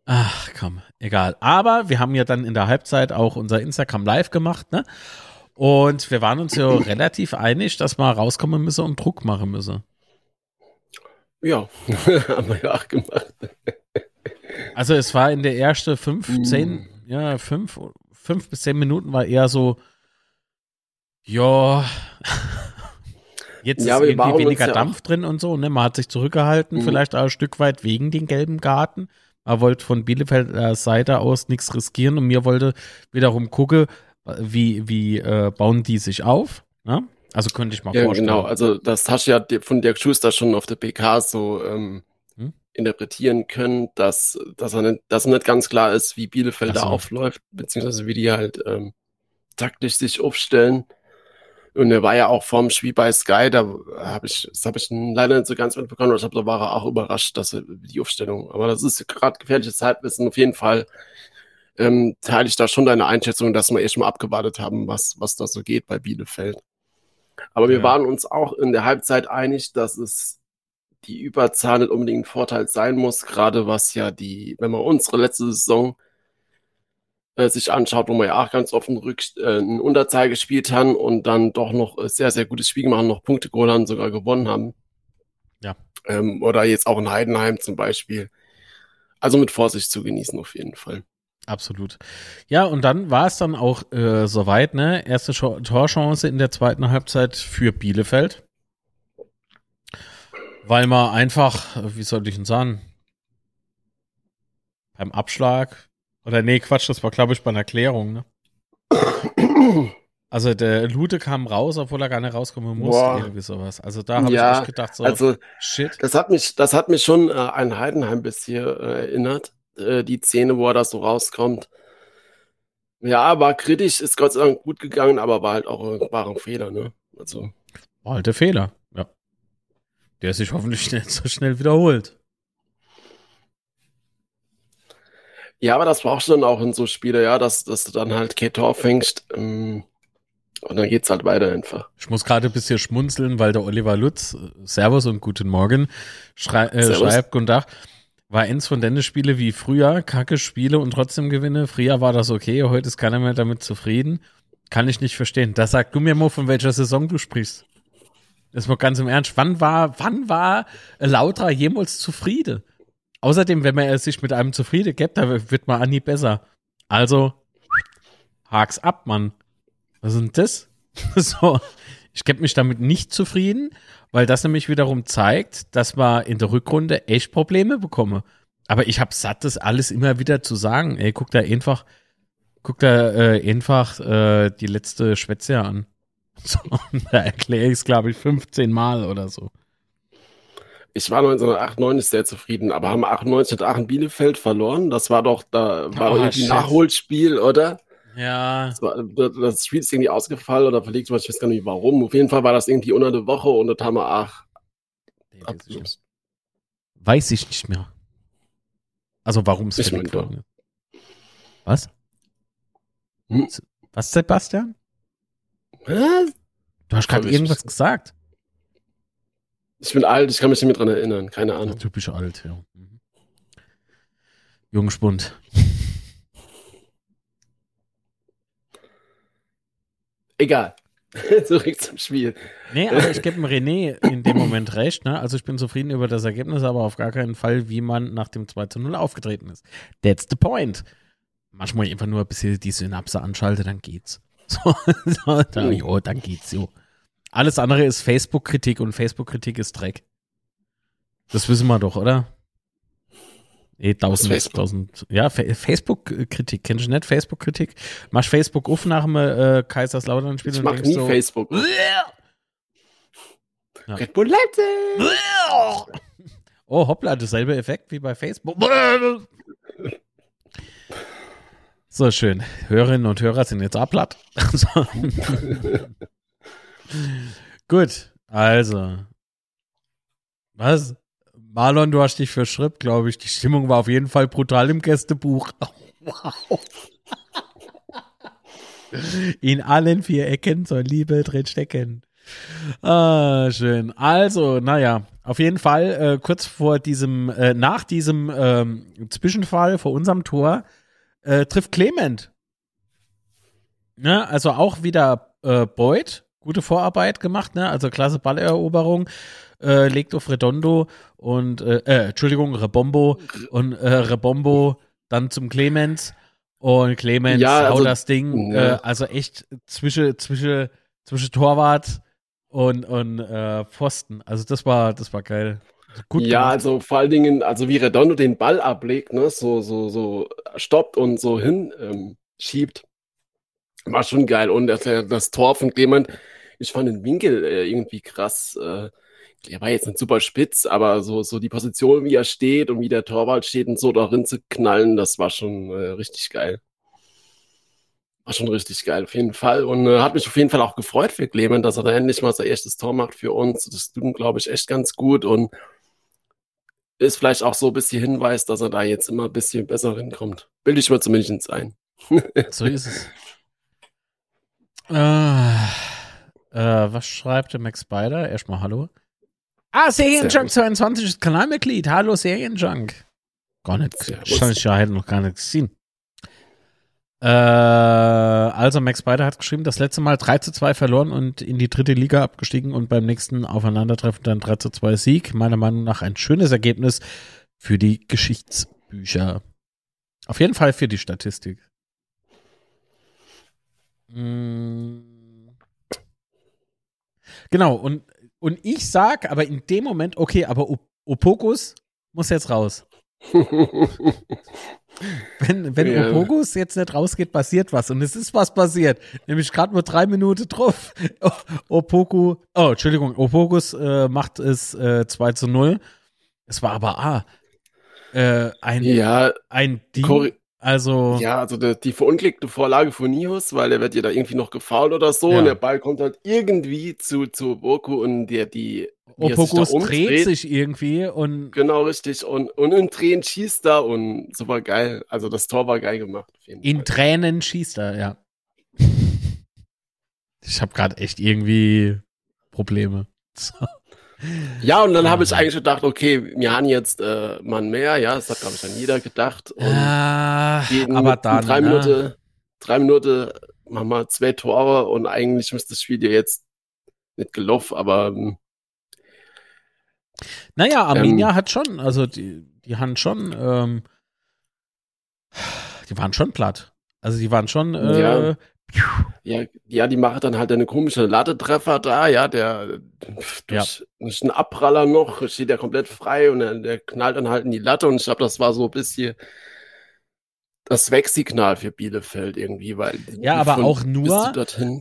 Ach komm, egal. Aber wir haben ja dann in der Halbzeit auch unser Instagram Live gemacht, ne? Und wir waren uns ja relativ einig, dass wir rauskommen müssen und Druck machen müssen. Ja, haben wir ja auch gemacht. Also es war in der ersten fünf, Mm. zehn, ja, fünf, fünf bis zehn Minuten war eher so, ja, jetzt Ja, ist irgendwie weniger ja Dampf drin und so, ne? Man hat sich zurückgehalten, Mhm. vielleicht auch ein Stück weit wegen den gelben Karten. Man wollte von Bielefelder Seite aus nichts riskieren und mir wollte wiederum gucken, wie, wie äh, bauen die sich auf. Ne? Also könnte ich mal Ja, vorstellen. genau. Also das hast du ja von Dirk Schuster schon auf der PK so ähm, Hm? interpretieren können, dass, dass, er nicht, dass nicht ganz klar ist, wie Bielefeld Ach da so. aufläuft, beziehungsweise wie die halt ähm, taktisch sich aufstellen. Und er war ja auch vorm Spiel bei Sky, da habe ich, das habe ich leider nicht so ganz mitbekommen, aber ich glaube, da war er auch überrascht, dass er die Aufstellung. Aber das ist gerade gefährliches Halbwissen. Auf jeden Fall ähm, teile ich da schon deine Einschätzung, dass wir eh schon mal abgewartet haben, was, was da so geht bei Bielefeld. Aber wir Ja. waren uns auch in der Halbzeit einig, dass es die Überzahl nicht unbedingt ein Vorteil sein muss, gerade was ja die, wenn man unsere letzte Saison äh, sich anschaut, wo wir ja auch ganz offen Rück, äh, in Unterzahl gespielt haben und dann doch noch äh, sehr, sehr gutes Spiel gemacht, haben, noch Punkte geholt haben, sogar gewonnen haben. Ja. Ähm, oder jetzt auch in Heidenheim zum Beispiel. Also mit Vorsicht zu genießen auf jeden Fall. Absolut. Ja, und dann war es dann auch äh, soweit, ne? Erste Tor- Torchance in der zweiten Halbzeit für Bielefeld. Weil man einfach, äh, wie soll ich denn sagen, beim Abschlag, oder nee, Quatsch, das war, glaube ich, bei einer Klärung, ne? Also der Lute kam raus, obwohl er gar nicht rauskommen muss, Boah. irgendwie sowas. Also da habe Ja, ich echt gedacht, so, Also shit. Das hat mich, das hat mich schon äh, an Heidenheim bis hier äh, erinnert. Äh, die Szene, wo er da so rauskommt. Ja, war kritisch, ist Gott sei Dank gut gegangen, aber war halt auch ein, war ein Fehler, ne? Also, War halt der Fehler, ja. Der sich hoffentlich nicht so schnell wiederholt. Ja, aber das brauchst du dann auch in so Spiele, ja, dass, dass du dann halt kein Tor fängst. Ähm, und dann geht's halt weiter einfach. Ich muss gerade ein bisschen schmunzeln, weil der Oliver Lutz, äh, Servus und guten Morgen, schrei äh, schreibt, guten Tag, war eins von den Spiele wie früher, kacke Spiele und trotzdem gewinne. Früher war das okay, heute ist keiner mehr damit zufrieden. Kann ich nicht verstehen. Da sag du mir mal, von welcher Saison du sprichst. Das ist mal ganz im Ernst. Wann war, wann war Lautra jemals zufrieden? Außerdem, wenn man sich mit einem zufrieden gibt, da wird man nie besser. Also, hak's ab, Mann. Was ist denn das? so, ich gebe mich damit nicht zufrieden, weil das nämlich wiederum zeigt, dass wir in der Rückrunde echt Probleme bekommen. Aber ich habe satt, das alles immer wieder zu sagen. Ey, guck da einfach, guck da äh, einfach äh, die letzte Schwätze an. So, da erkläre ich es, glaube ich, 15 Mal oder so. Ich war 1998 sehr zufrieden, aber haben 98 mit Aachen Bielefeld verloren. Das war doch, da war Oh, irgendwie ein Nachholspiel, oder? Ja. Das, war, das Spiel ist irgendwie ausgefallen oder verlegt, ich weiß gar nicht warum. Auf jeden Fall war das irgendwie unter der Woche und das haben wir, ach. Weiß ich nicht mehr. Also warum es verlegt ist. Was? Hm? Was, Sebastian? Was? Du hast gerade irgendwas gesagt. Ich bin alt, ich kann mich nicht mehr dran erinnern, keine Ahnung. Ja, typisch alt, ja. Mhm. Jungspund. Egal. Zurück zum Spiel. Nee, aber ich gebe dem René in dem Moment recht. Ne? Also ich bin zufrieden über das Ergebnis, aber auf gar keinen Fall, wie man nach dem 2 zu 0 aufgetreten ist. That's the point. Manchmal einfach nur ein bisschen die Synapse anschalte, dann geht's. So, so da, jo, dann geht's jo. Alles andere ist Facebook-Kritik und Facebook-Kritik ist Dreck. Das wissen wir doch, oder? Eh, tausend, tausend, ja, Facebook-Kritik, kennst du nicht Facebook-Kritik? Machst Facebook auf nach dem äh, Kaiserslautern-Spiel Ich mach nie so, Facebook. Ja. Red Bull Oh, hoppla, dasselbe Effekt wie bei Facebook. So schön. Hörerinnen und Hörer sind jetzt ablatt. Gut, also. Was? Marlon, du hast dich verschrippt, glaube ich. Die Stimmung war auf jeden Fall brutal im Gästebuch. wow. In allen vier Ecken soll Liebe drin stecken. Ah, schön. Also, naja, auf jeden Fall äh, kurz vor diesem, äh, nach diesem ähm, Zwischenfall vor unserem Tor äh, trifft Clement. Ja, also auch wieder äh, Boyd, gute Vorarbeit gemacht, ne? Also klasse Balleroberung, äh, legt auf Redondo und äh, äh, Entschuldigung, Rebombo und äh, Rebombo dann zum Clemens und Clemens ja, also, haut das Ding, äh, also echt zwischen zwischen zwischen Torwart und und äh, Pfosten. Also das war das war geil. Gut ja, gemacht. also vor allen Dingen, also wie Redondo den Ball ablegt, ne, so, so, so stoppt und so hin ähm, schiebt, war schon geil. Und das, das Tor von Clement, ich fand den Winkel äh, irgendwie krass. Äh, er war jetzt nicht super spitz, aber so, so die Position, wie er steht und wie der Torwart steht und so darin zu knallen, das war schon äh, richtig geil. War schon richtig geil, auf jeden Fall. Und äh, hat mich auf jeden Fall auch gefreut für Clement, dass er da endlich mal sein erstes Tor macht für uns. Das tut, glaube ich, echt ganz gut. Und ist vielleicht auch so ein bisschen Hinweis, dass er da jetzt immer ein bisschen besser hinkommt. Bilde ich mir zumindest ein. so ist es. Äh, äh, was schreibt der Max Spider? Erstmal Hallo. Ah, Serienjunk 22 ist Kanalmitglied. Hallo, Serienjunk. Gar nicht. Stand ich ja halt noch gar nicht gesehen. Äh, also Max Spider hat geschrieben, das letzte Mal 3 zu 2 verloren und in die dritte Liga abgestiegen und beim nächsten Aufeinandertreffen dann 3 zu 2 Sieg. Meiner Meinung nach ein schönes Ergebnis für die Geschichtsbücher. Auf jeden Fall für die Statistik. Mm. Genau, und, und ich sag aber in dem Moment, okay, aber Opokus muss jetzt raus. Wenn, wenn ja. Opogus jetzt nicht rausgeht, passiert was. Und es ist was passiert. Nämlich gerade nur drei Minuten drauf. Opoku, oh, Entschuldigung, Opogus äh, macht es äh, 2 zu 0. Es war aber ah, äh, ein, ja, ein Ding. Also. Ja, also die, die verunglückte Vorlage von Nihus, weil er wird ja da irgendwie noch gefault oder so ja. und der Ball kommt halt irgendwie zu, zu Boku und der, die Opokus dreht sich irgendwie und. Genau, richtig. Und, und in Tränen schießt er und super geil. Also das Tor war geil gemacht. in Fall. Tränen schießt er, ja. ich habe gerade echt irgendwie Probleme. So. Ja, und dann habe ich eigentlich gedacht, okay, wir haben jetzt äh, Mann mehr, ja, das hat, glaube ich, dann jeder gedacht. Und ja, aber dann. Drei, ne? Minuten, drei Minuten machen wir zwei Tore und eigentlich müsste das Spiel ja jetzt nicht gelaufen, aber ähm, naja, Arminia ähm, hat schon, also die, die haben schon, ähm, die waren schon platt. Also die waren schon, äh, ja. Ja, ja, die machen dann halt eine komische Lattetreffer da, ja, der durch, ja. durch einen Abpraller noch steht der komplett frei und der, der knallt dann halt in die Latte und ich glaube, das war so ein bisschen das Wegsignal für Bielefeld irgendwie, weil ja, aber auch nur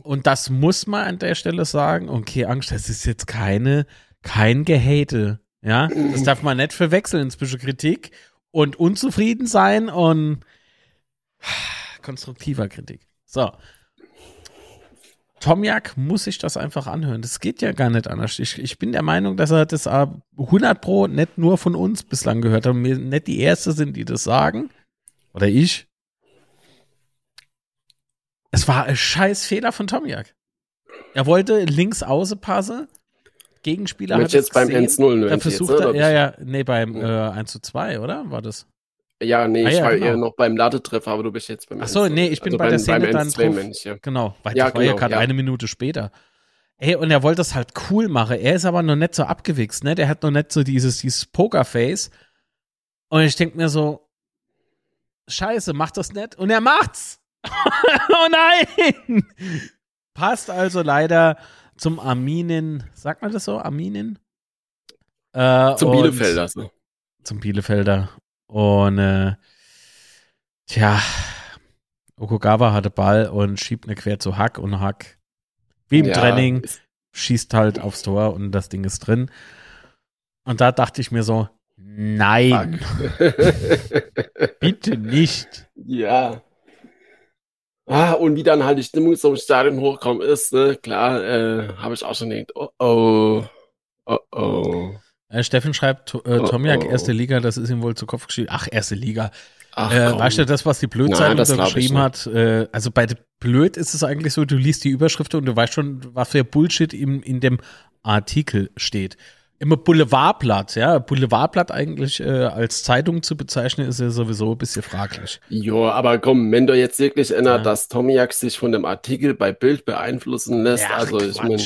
und das muss man an der Stelle sagen. Okay, Angst, das ist jetzt keine kein Gehate. Ja, das darf man nicht verwechseln zwischen Kritik und unzufrieden sein und konstruktiver Kritik. So. Tomjak muss sich das einfach anhören. Das geht ja gar nicht anders. Ich, ich bin der Meinung, dass er das 100 Pro nicht nur von uns bislang gehört hat und wir nicht die Erste sind, die das sagen. Oder ich. Es war ein scheiß Fehler von Tomjak. Er wollte links außen passen. Gegenspieler hat jetzt beim 1-0 Er versucht jetzt, er, ja, ja, nee, beim äh, 1 zu 2, oder? War das? Ja, nee, ah, ich ja, war genau. eher noch beim Ladetreffer, aber du bist jetzt beim Ach so, nee, ich bin also bei der Szene dann drauf. Mensch, ja. Genau, weil ja, das war genau, ja gerade eine Minute später. Ey, und er wollte das halt cool machen. Er ist aber noch nicht so abgewichst, ne? Der hat noch nicht so dieses, dieses Pokerface. Und ich denke mir so, Scheiße, macht das nicht? Und er macht's! oh nein! Passt also leider zum Arminen, sagt man das so, Arminen? Äh, zum Bielefelder. So. Zum Bielefelder. Und äh, tja, Okugawa hatte Ball und schiebt eine quer zu Hack und Hack, wie im ja, Training, schießt halt aufs Tor und das Ding ist drin. Und da dachte ich mir so, nein, bitte nicht. Ja. Ah, und wie dann halt die Stimmung zum Stadion hochkommen ist, ne, klar, äh, habe ich auch schon gedacht, oh oh, oh oh. Äh, Steffen schreibt, äh, oh, Tomiak, oh, erste Liga, das ist ihm wohl zu Kopf geschrieben. Ach, erste Liga. Ach, äh, weißt du, das, was die Blödzeit geschrieben hat, äh, also bei Blöd ist es eigentlich so, du liest die Überschrift und du weißt schon, was für Bullshit in, in dem Artikel steht immer Boulevardblatt, ja. Boulevardblatt eigentlich äh, als Zeitung zu bezeichnen, ist ja sowieso ein bisschen fraglich. Jo, aber komm, wenn du jetzt wirklich erinnert, ja. dass Tomiak sich von dem Artikel bei Bild beeinflussen lässt, ja, also ich meine,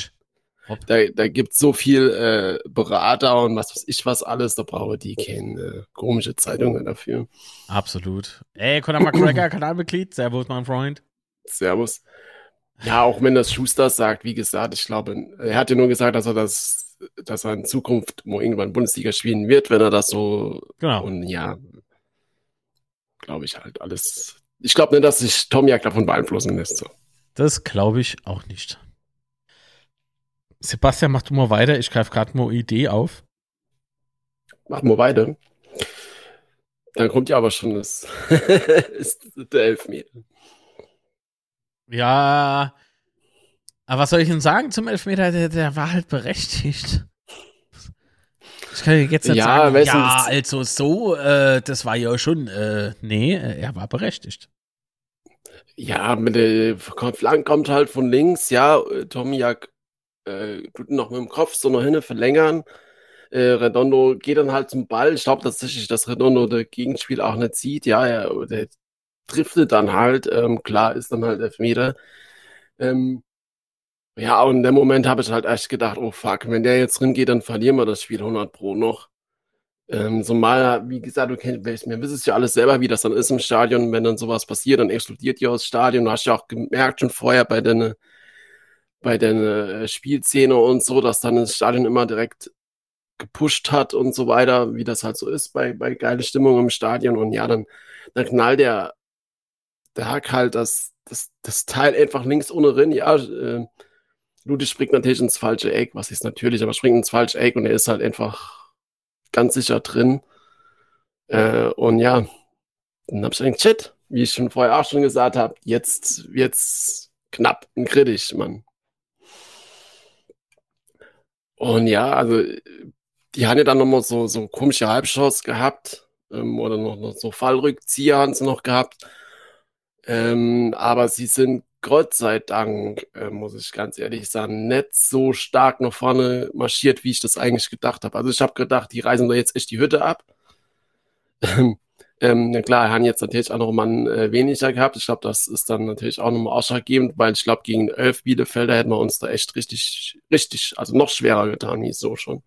da, da gibt es so viel äh, Berater und was weiß ich was alles, da brauche die keine äh, komische Zeitungen dafür. Absolut. Ey, Conor McGregor, Kanalmitglied, servus, mein Freund. Servus. Ja, auch wenn das Schuster sagt, wie gesagt, ich glaube, er hat ja nur gesagt, dass er das dass er in Zukunft mal irgendwann Bundesliga spielen wird, wenn er das so. Genau. Und ja, glaube ich halt alles. Ich glaube nicht, dass sich Tomiak davon beeinflussen lässt. So. Das glaube ich auch nicht. Sebastian, mach du mal weiter. Ich greife gerade mal Idee auf. Mach mal weiter. Dann kommt ja aber schon das ist der Elfmeter. Ja, aber was soll ich denn sagen zum Elfmeter? Der, der war halt berechtigt. Ich kann jetzt nicht ja, sagen, ja, also so, äh, das war ja schon, äh, nee, er war berechtigt. Ja, mit der Flank kommt halt von links, ja, Tomiak äh, noch mit dem Kopf so noch hin verlängern. Äh, Redondo geht dann halt zum Ball. Ich glaube tatsächlich, dass Redondo der Gegenspiel auch nicht sieht. Ja, er, der driftet dann halt. Ähm, klar ist dann halt Elfmeter. Ähm, ja, und in dem Moment habe ich halt echt gedacht, oh fuck, wenn der jetzt drin geht, dann verlieren wir das Spiel 100 pro noch. Ähm, so mal, wie gesagt, du kennst, wir wissen es ja alles selber, wie das dann ist im Stadion. Wenn dann sowas passiert, dann explodiert ja das Stadion. Du hast ja auch gemerkt schon vorher bei deiner bei der äh, Spielszene und so, dass dann das Stadion immer direkt gepusht hat und so weiter, wie das halt so ist bei, bei geile Stimmung im Stadion. Und ja, dann, dann knallt der, der Hack halt das, das, das Teil einfach links ohne Rinn. Ja, äh, Ludwig springt natürlich ins falsche Eck, was ist natürlich, aber springt ins falsche Eck und er ist halt einfach ganz sicher drin. Äh, und ja, dann hab ich gedacht, shit, wie ich schon vorher auch schon gesagt habe, jetzt wird's knapp und kritisch, Mann. Und ja, also die haben ja dann nochmal so, so komische Halbshots gehabt ähm, oder noch, noch so Fallrückzieher haben sie noch gehabt. Ähm, aber sie sind Gott sei Dank, äh, muss ich ganz ehrlich sagen, nicht so stark nach vorne marschiert, wie ich das eigentlich gedacht habe. Also ich habe gedacht, die reisen da jetzt echt die Hütte ab. ähm, na klar, haben jetzt natürlich auch noch mal äh, weniger gehabt. Ich glaube, das ist dann natürlich auch nochmal ausschlaggebend, weil ich glaube, gegen elf Bielefelder hätten wir uns da echt richtig, richtig, also noch schwerer getan, wie so schon.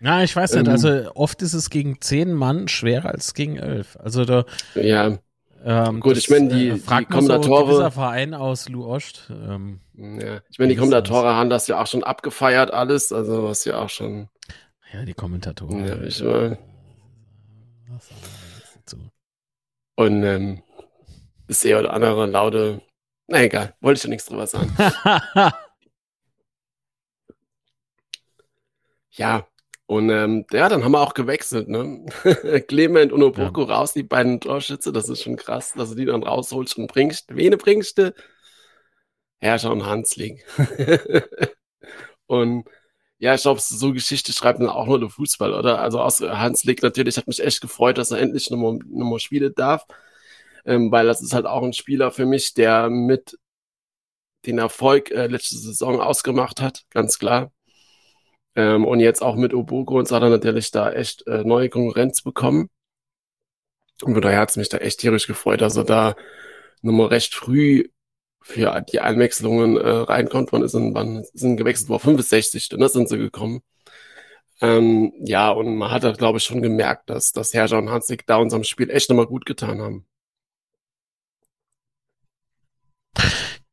Na, ich weiß nicht, ähm, also oft ist es gegen zehn Mann schwerer als gegen elf. Also da. Ja. Ähm, Gut, ich meine, die, äh, die Kommentatoren. So Verein aus Luost. Ähm, ja, ich meine, die Kommentatoren haben das ja auch schon abgefeiert, alles. Also, was ja auch schon. Ja, die Kommentatoren. Ja, ich meine. Und ähm, das eher oder andere laute. Na egal, wollte ich ja nichts drüber sagen. ja, und ähm, ja, dann haben wir auch gewechselt, ne? Clement und Oboko ja. raus, die beiden Torschütze, das ist schon krass, dass du die dann rausholst und bringst. Wen bringst du? Herrscher und Hanslik. und ja, ich glaube, so Geschichte schreibt dann auch nur der Fußball, oder? Also aus Hanslik natürlich hat mich echt gefreut, dass er endlich nochmal, nochmal spielen darf. Ähm, weil das ist halt auch ein Spieler für mich, der mit den Erfolg äh, letzte Saison ausgemacht hat, ganz klar. Ähm, und jetzt auch mit Obogo und so hat er natürlich da echt äh, neue Konkurrenz bekommen. Und daher hat es mich da echt tierisch gefreut, dass er da nochmal recht früh für die Einwechslungen äh, reinkommt. Wann ist denn, wann sind gewechselt worden? 65, dann sind sie gekommen. Ähm, ja, und man hat da, glaube ich, schon gemerkt, dass, dass Herrscher und Hansik da unserem Spiel echt nochmal gut getan haben.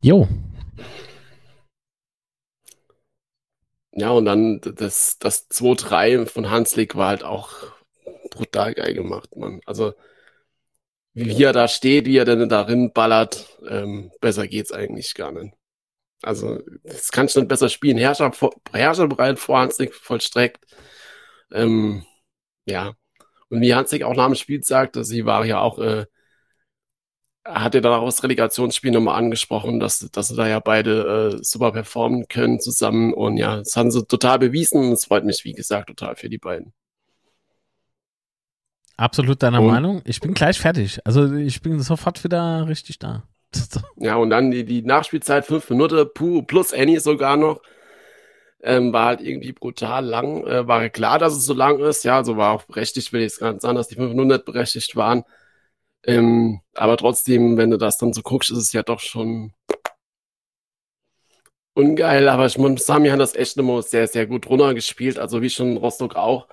Jo, Ja, und dann das, das 2-3 von Hanslik war halt auch brutal geil gemacht, Mann. Also, wie er da steht, wie er denn darin ballert, ähm, besser geht's eigentlich gar nicht. Also, das kann ich nicht besser spielen. Herrscher, Herrscher bereit vor Hanslik vollstreckt. Ähm, ja. Und wie Hanslik auch nach dem Spiel sagte, sie war ja auch äh, hat er dann auch das Relegationsspiel nochmal angesprochen, dass, dass sie da ja beide äh, super performen können zusammen. Und ja, das haben sie total bewiesen es freut mich, wie gesagt, total für die beiden. Absolut deiner und, Meinung. Ich bin gleich fertig. Also ich bin sofort wieder richtig da. ja, und dann die, die Nachspielzeit, fünf Minuten, plus Annie sogar noch. Ähm, war halt irgendwie brutal lang. Äh, war klar, dass es so lang ist. Ja, also war auch berechtigt, will ich es ganz sagen, dass die fünf Minuten nicht berechtigt waren. Ähm, aber trotzdem, wenn du das dann so guckst, ist es ja doch schon ungeil. Aber ich muss sagen, wir haben das echt immer sehr, sehr gut runtergespielt. Also wie schon Rostock auch,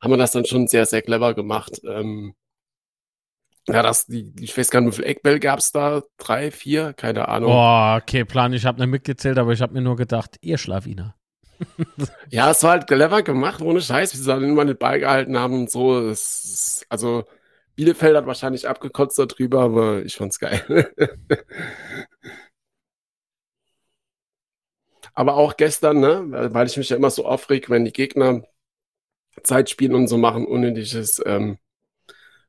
haben wir das dann schon sehr, sehr clever gemacht. Ähm, ja, das, die, ich weiß gar nicht, wie viele Eckbälle gab es da? Drei, vier? Keine Ahnung. Boah, okay, Plan, ich habe nicht mitgezählt, aber ich habe mir nur gedacht, ihr Schlawiner. ja, es war halt clever gemacht, ohne Scheiß, wie sie dann immer den Ball gehalten haben und so. Es, also, Bielefeld hat wahrscheinlich abgekotzt darüber, aber ich fand's geil. aber auch gestern, ne, weil ich mich ja immer so aufreg, wenn die Gegner Zeit spielen und so machen, unnötiges. Ähm,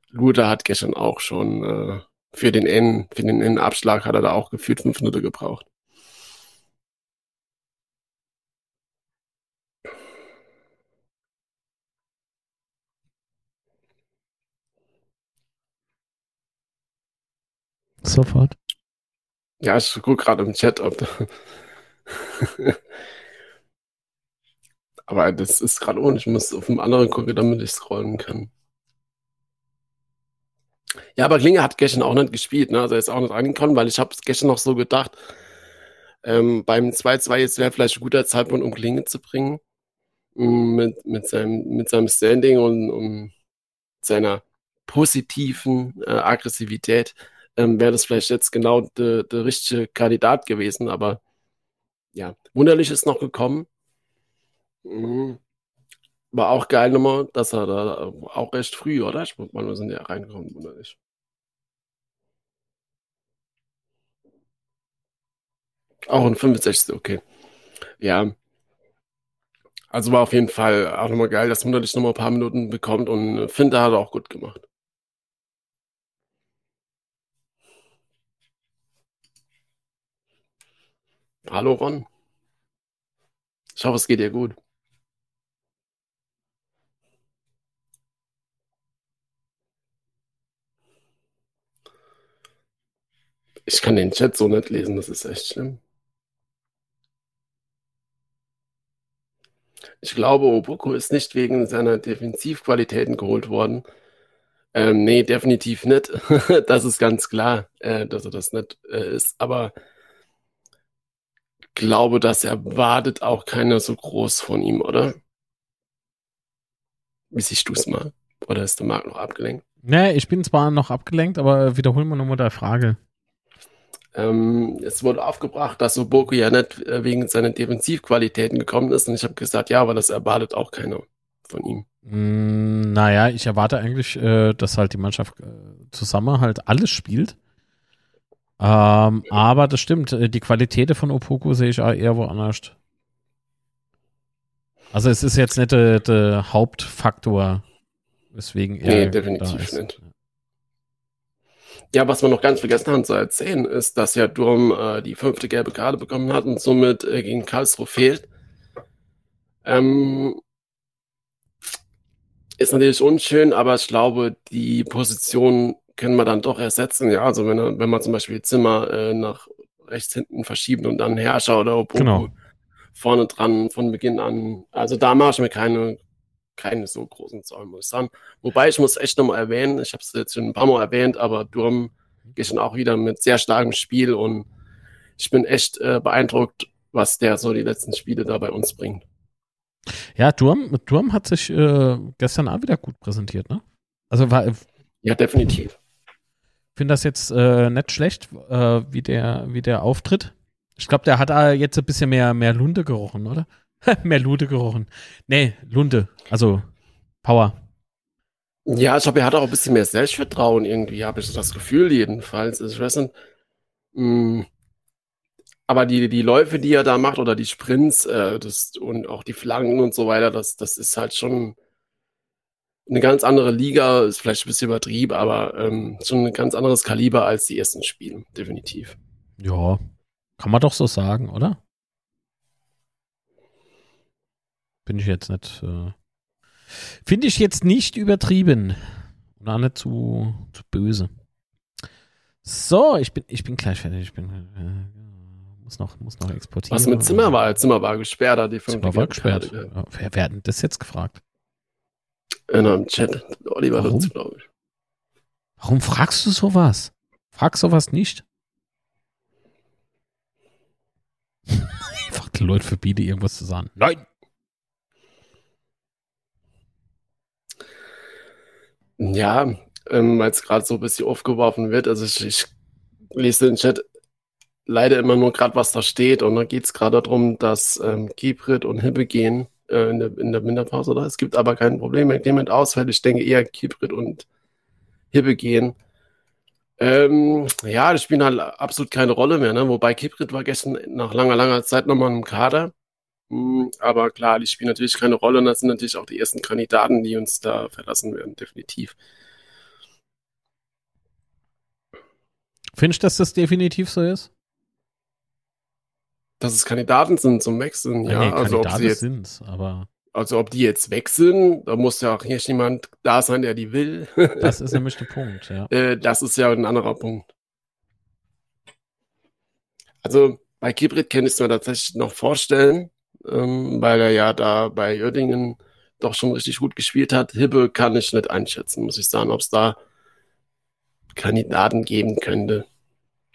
Luda hat gestern auch schon äh, für den N, für den N-Abschlag hat er da auch gefühlt fünf Minuten gebraucht. Sofort. Ja, ich gucke gerade im Chat, ob Aber das ist gerade ohne. Ich muss auf dem anderen gucken, damit ich scrollen kann. Ja, aber Klinge hat gestern auch nicht gespielt, ne? Also er ist auch nicht reingekommen, weil ich habe gestern noch so gedacht, ähm, beim 2-2 jetzt wäre vielleicht ein guter Zeitpunkt, um Klinge zu bringen. Mm, mit, mit, seinem, mit seinem Standing und, und seiner positiven äh, Aggressivität ähm, wäre das vielleicht jetzt genau der de richtige Kandidat gewesen. Aber ja, wunderlich ist noch gekommen. Mhm. War auch geil nochmal, dass er da auch recht früh, oder? Ich mal, wir sind ja reingekommen, wunderlich. Auch ein 65. Okay. Ja. Also war auf jeden Fall auch nochmal geil, dass Wunderlich nochmal ein paar Minuten bekommt und finde, hat er auch gut gemacht. Hallo Ron. Ich hoffe, es geht dir gut. Ich kann den Chat so nicht lesen, das ist echt schlimm. Ich glaube, Oboko ist nicht wegen seiner Defensivqualitäten geholt worden. Ähm, nee, definitiv nicht. das ist ganz klar, äh, dass er das nicht äh, ist. Aber glaube, das erwartet auch keiner so groß von ihm, oder? Wie siehst du es mal? Oder ist der Markt noch abgelenkt? Nee, ich bin zwar noch abgelenkt, aber wiederholen wir nochmal deine Frage. Ähm, es wurde aufgebracht, dass Soboko ja nicht äh, wegen seiner Defensivqualitäten gekommen ist. Und ich habe gesagt, ja, aber das erwartet auch keiner von ihm. Mm, naja, ich erwarte eigentlich, äh, dass halt die Mannschaft äh, zusammen halt alles spielt. Ähm, aber das stimmt, äh, die Qualität von Opoku sehe ich auch eher woanders. Also es ist jetzt nicht der, der Hauptfaktor, weswegen er. Nee, definitiv nicht. Ja, was wir noch ganz vergessen haben zu erzählen, ist, dass ja Durm äh, die fünfte gelbe Karte bekommen hat und somit äh, gegen Karlsruhe fehlt. Ähm, ist natürlich unschön, aber ich glaube, die Position können wir dann doch ersetzen. Ja, also wenn, wenn man zum Beispiel Zimmer äh, nach rechts hinten verschieben und dann Herrscher oder Opoku Genau. vorne dran von Beginn an. Also da mache ich mir keine, keine so großen Sorgen, muss ich sagen. Wobei ich muss echt nochmal erwähnen, ich habe es jetzt schon ein paar Mal erwähnt, aber Durm geht schon auch wieder mit sehr starkem Spiel und ich bin echt äh, beeindruckt, was der so die letzten Spiele da bei uns bringt. Ja, Durm, Durm hat sich äh, gestern auch wieder gut präsentiert, ne? Also war, ich Ja, definitiv. finde das jetzt äh, nicht schlecht, äh, wie, der, wie der auftritt. Ich glaube, der hat äh, jetzt ein bisschen mehr, mehr Lunde gerochen, oder? mehr Lude gerochen. Nee, Lunde. Also Power. Ja, ich glaube, er hat auch ein bisschen mehr Selbstvertrauen irgendwie, habe ich das Gefühl jedenfalls. Ich weiß nicht. mh, Aber die, die Läufe, die er da macht oder die Sprints äh, das, und auch die Flanken und so weiter, das, das ist halt schon eine ganz andere Liga, ist vielleicht ein bisschen übertrieben, aber ähm, schon ein ganz anderes Kaliber als die ersten Spiele, definitiv. Ja, kann man doch so sagen, oder? Bin ich jetzt nicht. Äh, Finde ich jetzt nicht übertrieben. Und auch nicht zu, zu böse. So, ich bin, ich bin gleich fertig. Ich bin, äh, muss, noch, muss noch exportieren. Was mit Zimmer war? Zimmer war gesperrt, die fünfte Zimmer war gesperrt. Ja, wer, wer hat denn das jetzt gefragt? In einem Chat. Oliver Warum? Glaube ich. Warum fragst du sowas? Frag sowas nicht. Einfach die Leute verbiete, irgendwas zu sagen. Nein. Ja, ähm, weil es gerade so ein bisschen aufgeworfen wird. Also ich, ich lese den Chat leider immer nur gerade, was da steht. Und da geht es gerade darum, dass ähm, Kiprit und Hibbe gehen äh, in, der, in der Winterpause. Oder? Es gibt aber kein Problem mit Clement ausfällt. Ich denke eher Kiprit und Hibbe gehen. Ähm, ja, die spielen halt absolut keine Rolle mehr. Ne? Wobei Kiprit war gestern nach langer, langer Zeit nochmal im Kader. Mm, Aber klar, die spielen natürlich keine Rolle und das sind natürlich auch die ersten Kandidaten, die uns da verlassen werden, definitiv. Findest du, dass das definitiv so ist? Dass es Kandidaten sind zum Wechseln, ja. nee, also, ob sie jetzt, sind's, aber also ob die jetzt wechseln, da muss ja auch hier jemand da sein, der die will. das ist nämlich der Punkt, ja. Äh, das ist ja ein anderer Punkt. Also bei Kibrit kann ich es mir tatsächlich noch vorstellen, ähm, weil er ja da bei Uerdingen doch schon richtig gut gespielt hat. Hibbe kann ich nicht einschätzen, muss ich sagen, ob es da Kandidaten geben könnte.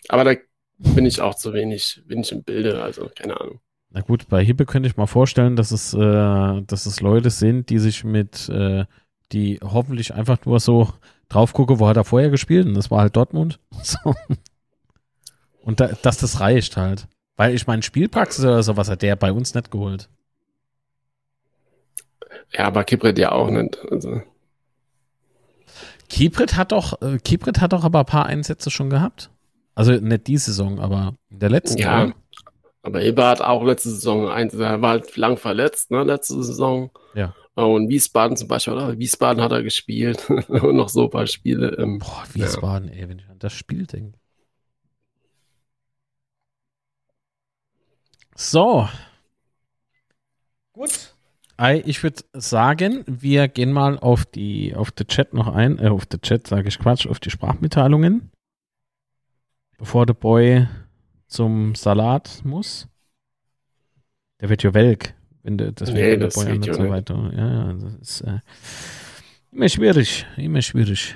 Aber da bin ich auch zu wenig, bin ich im Bilde, also keine Ahnung. Na gut, bei Hippe könnte ich mal vorstellen, dass es, äh, dass es Leute sind, die sich mit, äh, die hoffentlich einfach nur so drauf gucken, wo hat er vorher gespielt und das war halt Dortmund. So. Und da, dass das reicht halt. Weil ich meine, Spielpraxis oder sowas hat der bei uns nicht geholt. Ja, aber Kibrit ja auch nicht. Also, Kiprit hat doch, äh, Kiprit hat doch aber ein paar Einsätze schon gehabt. Also nicht die Saison, aber in der letzten. ja, oder? aber Hibbe hat auch letzte Saison, eins, er war halt lang verletzt, ne, letzte Saison. Ja. Und Wiesbaden zum Beispiel, oder? Wiesbaden hat er gespielt und noch so ein paar Spiele. Ähm, Boah, Wiesbaden, ey, wenn ich an das Spiel denke. So. Gut. Ich würde sagen, wir gehen mal auf die auf den Chat noch ein, äh, auf den Chat sage ich Quatsch, auf die Sprachmitteilungen, bevor der Boy zum Salat muss. Der wird ja welk, wenn der, deswegen Nee, wird der das Boy ja so weiter. Ja, ja, das ist äh, immer schwierig, immer schwierig.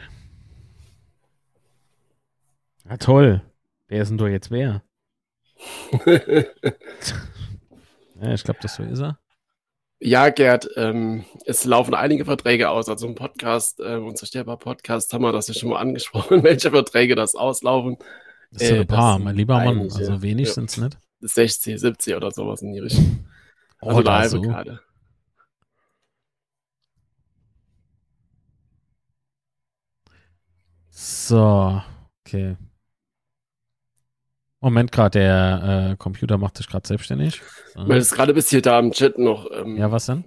Ja, toll. Wer ist denn da jetzt wer? Ja, ich glaube, das so ist er. Ja, Gerd, ähm, es laufen einige Verträge aus. Also im Podcast, äh, unser Sterber-Podcast, haben wir das ja schon mal angesprochen, welche Verträge das auslaufen. Das sind Äh, ein paar, mein lieber Mann. Also wenig ja. sind's nicht. 60, 70 oder sowas in die Richtung. Also Oder eine halbe so. gerade. So, okay. Moment gerade, der äh, Computer macht sich gerade selbstständig. So. Weil es gerade bis hier da im Chat noch ähm, Ja, was denn?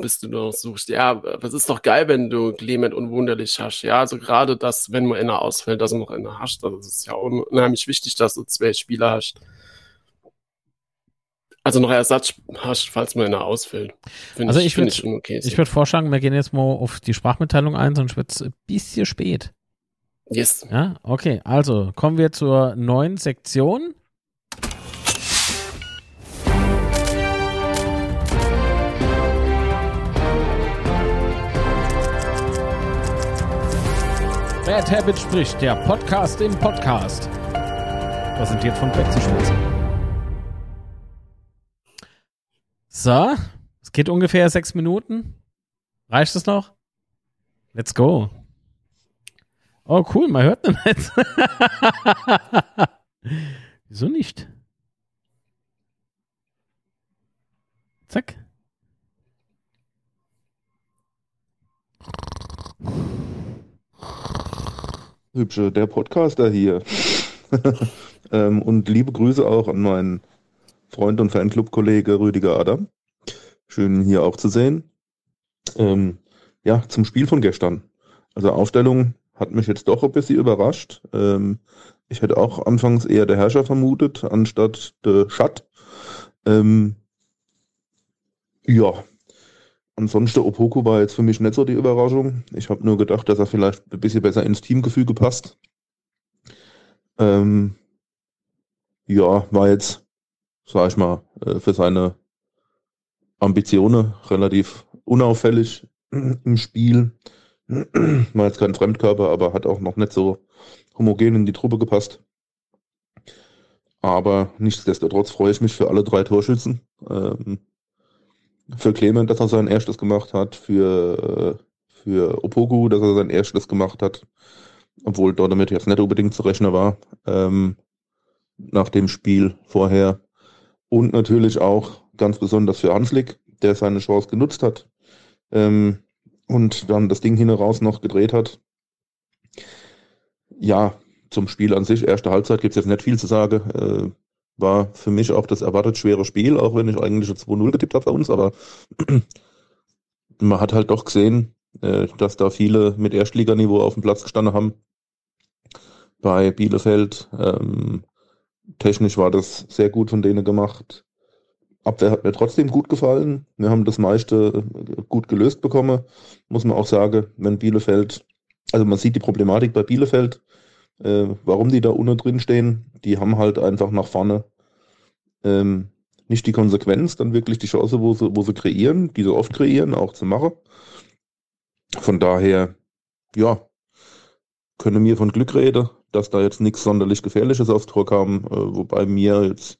bis du noch suchst. Ja, es ist doch geil, wenn du Clement unwunderlich hast. Ja, also gerade das, wenn man einer ausfällt, dass du noch einer hast, das ist ja unheimlich wichtig, dass du zwei Spieler hast. Also noch Ersatz hast, falls man einer ausfällt. Find also ich, ich würde okay, so. würd vorschlagen, wir gehen jetzt mal auf die Sprachmitteilung ein, sonst wird es ein bisschen spät. Yes. Ja, okay. Also kommen wir zur neuen Sektion. Bad Habit spricht, der Podcast im Podcast. Präsentiert von Pepsi Spitze. So, es geht ungefähr sechs Minuten. Reicht es noch? Let's go. Oh, cool, man hört ihn jetzt. Wieso nicht? Zack. Hübsche, der Podcaster hier. ähm, und liebe Grüße auch an meinen Freund und Fanclub-Kollege Rüdiger Adam. Schön hier auch zu sehen. Ähm, ja, zum Spiel von gestern. Also Aufstellung hat mich jetzt doch ein bisschen überrascht. Ähm, ich hätte auch anfangs eher der Herrscher vermutet, anstatt der Schatt. Ähm, ja, Ansonsten Opoku war jetzt für mich nicht so die Überraschung. Ich habe nur gedacht, dass er vielleicht ein bisschen besser ins Teamgefüge passt. Ähm, ja, war jetzt, sag ich mal, äh, für seine Ambitionen relativ unauffällig im Spiel. War jetzt kein Fremdkörper, aber hat auch noch nicht so homogen in die Truppe gepasst. Aber nichtsdestotrotz freue ich mich für alle drei Torschützen. Ähm, für Clement, dass er sein erstes gemacht hat, für, für Opoku, dass er sein erstes gemacht hat, obwohl dort damit jetzt nicht unbedingt zu rechnen war, ähm, nach dem Spiel vorher. Und natürlich auch ganz besonders für Hanslik, der seine Chance genutzt hat ähm, und dann das Ding hin raus noch gedreht hat. Ja, zum Spiel an sich, erste Halbzeit gibt es jetzt nicht viel zu sagen. Äh, war für mich auch das erwartet schwere Spiel, auch wenn ich eigentlich 2-0 getippt habe bei uns, aber man hat halt doch gesehen, äh, dass da viele mit Erstliganiveau auf dem Platz gestanden haben. Bei Bielefeld. Ähm, technisch war das sehr gut von denen gemacht. Abwehr hat mir trotzdem gut gefallen. Wir haben das meiste äh, gut gelöst bekommen, muss man auch sagen, wenn Bielefeld, also man sieht die Problematik bei Bielefeld, äh, warum die da unten drin stehen. Die haben halt einfach nach vorne ähm, nicht die Konsequenz, dann wirklich die Chance, wo sie, wo sie kreieren, die sie oft kreieren, auch zu machen. Von daher, ja, können mir von Glück reden, dass da jetzt nichts sonderlich Gefährliches aufs Tor kam, äh, wobei mir jetzt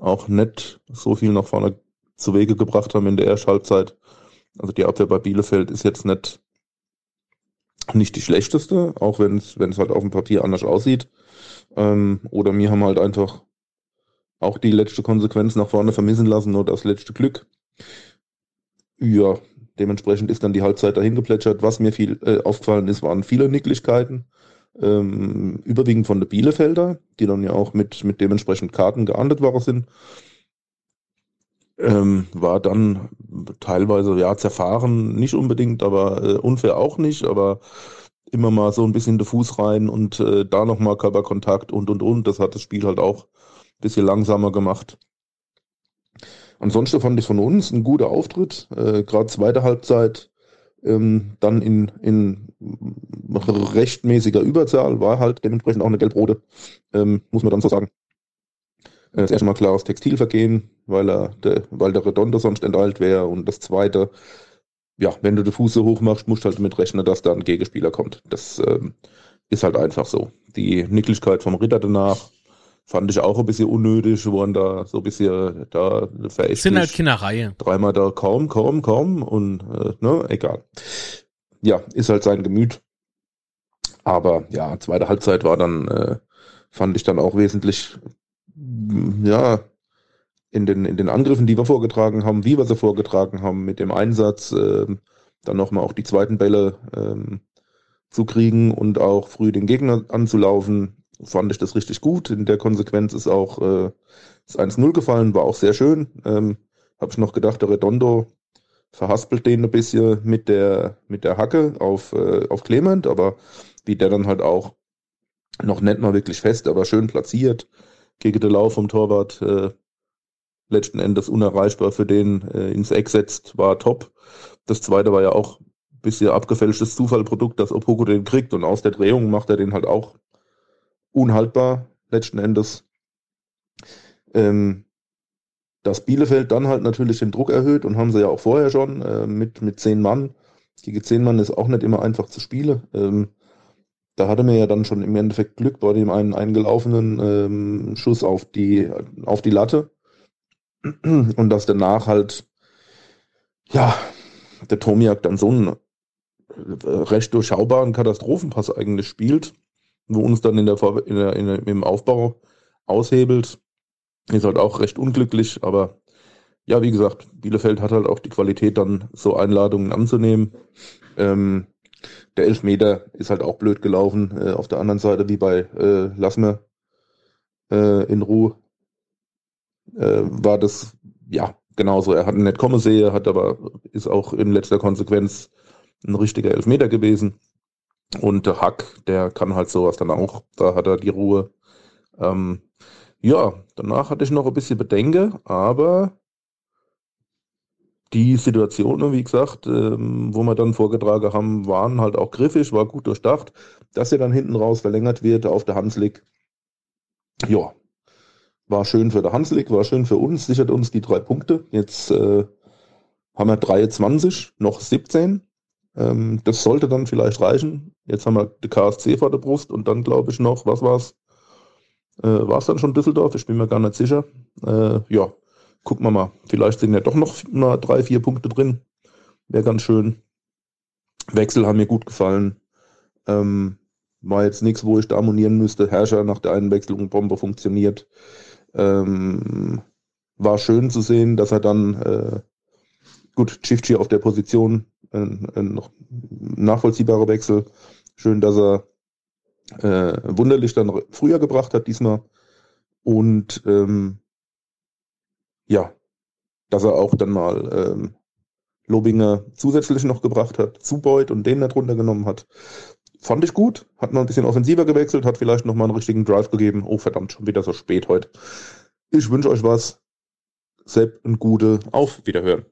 auch nicht so viel nach vorne zu Wege gebracht haben in der Ersthalbzeit. Also die Abwehr bei Bielefeld ist jetzt nicht nicht die schlechteste, auch wenn es halt auf dem Papier anders aussieht. Ähm, oder mir haben halt einfach auch die letzte Konsequenz nach vorne vermissen lassen oder das letzte Glück. Ja, dementsprechend ist dann die Halbzeit dahin geplätschert. Was mir viel äh, aufgefallen ist, waren viele Nicklichkeiten. Ähm, überwiegend von der Bielefelder, die dann ja auch mit, mit dementsprechend Karten geahndet worden sind. Ähm, war dann teilweise ja zerfahren, nicht unbedingt, aber äh, unfair auch nicht, aber immer mal so ein bisschen den Fuß rein und äh, da nochmal Körperkontakt und und und. Das hat das Spiel halt auch ein bisschen langsamer gemacht. Ansonsten fand ich von uns ein guter Auftritt, äh, gerade zweite Halbzeit, ähm, dann in, in rechtmäßiger Überzahl, war halt dementsprechend auch eine Gelbrote, ähm, muss man dann so sagen. Äh, das erste Mal klares Textilvergehen, weil, er, der, weil der Redondo sonst enteilt wäre. Und das zweite, ja, wenn du den Fuß so hoch machst, musst du halt damit rechnen, dass da ein Gegenspieler kommt. Das ähm, ist halt einfach so. Die Nicklichkeit vom Ritter danach fand ich auch ein bisschen unnötig, waren da so ein bisschen da verächtlich. Sind halt Kinderreihe. Dreimal da kaum, kaum, kaum und äh, ne, egal. Ja, ist halt sein Gemüt. Aber ja, zweite Halbzeit war dann, äh, fand ich dann auch wesentlich ja, in den, in den Angriffen, die wir vorgetragen haben, wie wir sie vorgetragen haben, mit dem Einsatz, äh, dann nochmal auch die zweiten Bälle ähm, zu kriegen und auch früh den Gegner anzulaufen, fand ich das richtig gut. In der Konsequenz ist auch äh, das 1-0 gefallen, war auch sehr schön. Ähm, Habe ich noch gedacht, der Redondo verhaspelt den ein bisschen mit der, mit der Hacke auf, äh, auf Clement, aber wie der dann halt auch noch nicht mal wirklich fest, aber schön platziert gegen den Lauf vom Torwart äh, letzten Endes unerreichbar für den äh, ins Eck setzt, war top. Das zweite war ja auch ein bisschen abgefälschtes Zufallprodukt, dass Opoko den kriegt und aus der Drehung macht er den halt auch unhaltbar letzten Endes. Ähm, dass Bielefeld dann halt natürlich den Druck erhöht und haben sie ja auch vorher schon äh, mit, mit zehn Mann. Gegen zehn Mann ist auch nicht immer einfach zu spielen. Ähm, da hatte mir ja dann schon im Endeffekt Glück bei dem einen eingelaufenen ähm, Schuss auf die, auf die Latte. Und dass danach halt, ja, der Tomiak dann so einen äh, recht durchschaubaren Katastrophenpass eigentlich spielt, wo uns dann in der, in der, in der, im Aufbau aushebelt. Ist halt auch recht unglücklich, aber ja, wie gesagt, Bielefeld hat halt auch die Qualität, dann so Einladungen anzunehmen. Ähm, der Elfmeter ist halt auch blöd gelaufen. Äh, auf der anderen Seite, wie bei äh, Lass mir äh, in Ruhe, äh, war das ja genauso. Er hat ihn nicht kommen sehen, hat aber ist auch in letzter Konsequenz ein richtiger Elfmeter gewesen. Und der Hack, der kann halt sowas dann auch. Da hat er die Ruhe. Ähm, ja, danach hatte ich noch ein bisschen Bedenken, aber die Situationen, wie gesagt, ähm, wo wir dann vorgetragen haben, waren halt auch griffig, war gut durchdacht. Dass er dann hinten raus verlängert wird auf der Hanslik, ja, war schön für der Hanslik, war schön für uns, sichert uns die drei Punkte. Jetzt äh, haben wir 23, noch 17. Ähm, das sollte dann vielleicht reichen. Jetzt haben wir die KSC vor der Brust und dann glaube ich noch, was war's? Äh, war es dann schon Düsseldorf? Ich bin mir gar nicht sicher. Äh, ja, gucken wir mal. Vielleicht sind ja doch noch mal drei, vier Punkte drin. Wäre ganz schön. Wechsel haben mir gut gefallen. Ähm, war jetzt nichts, wo ich da ammonieren müsste. Herrscher nach der Einwechslung, Bombe funktioniert. Ähm, war schön zu sehen, dass er dann äh, gut Chifchi auf der Position, ein, ein noch nachvollziehbarer Wechsel. Schön, dass er äh, wunderlich dann früher gebracht hat diesmal. Und ähm, ja, dass er auch dann mal ähm, Lobinger zusätzlich noch gebracht hat, zu Beuth und den da drunter genommen hat. Fand ich gut, hat noch ein bisschen offensiver gewechselt, hat vielleicht noch mal einen richtigen Drive gegeben. Oh verdammt, schon wieder so spät heute. Ich wünsche euch was. Sepp und Gute. Auf Wiederhören.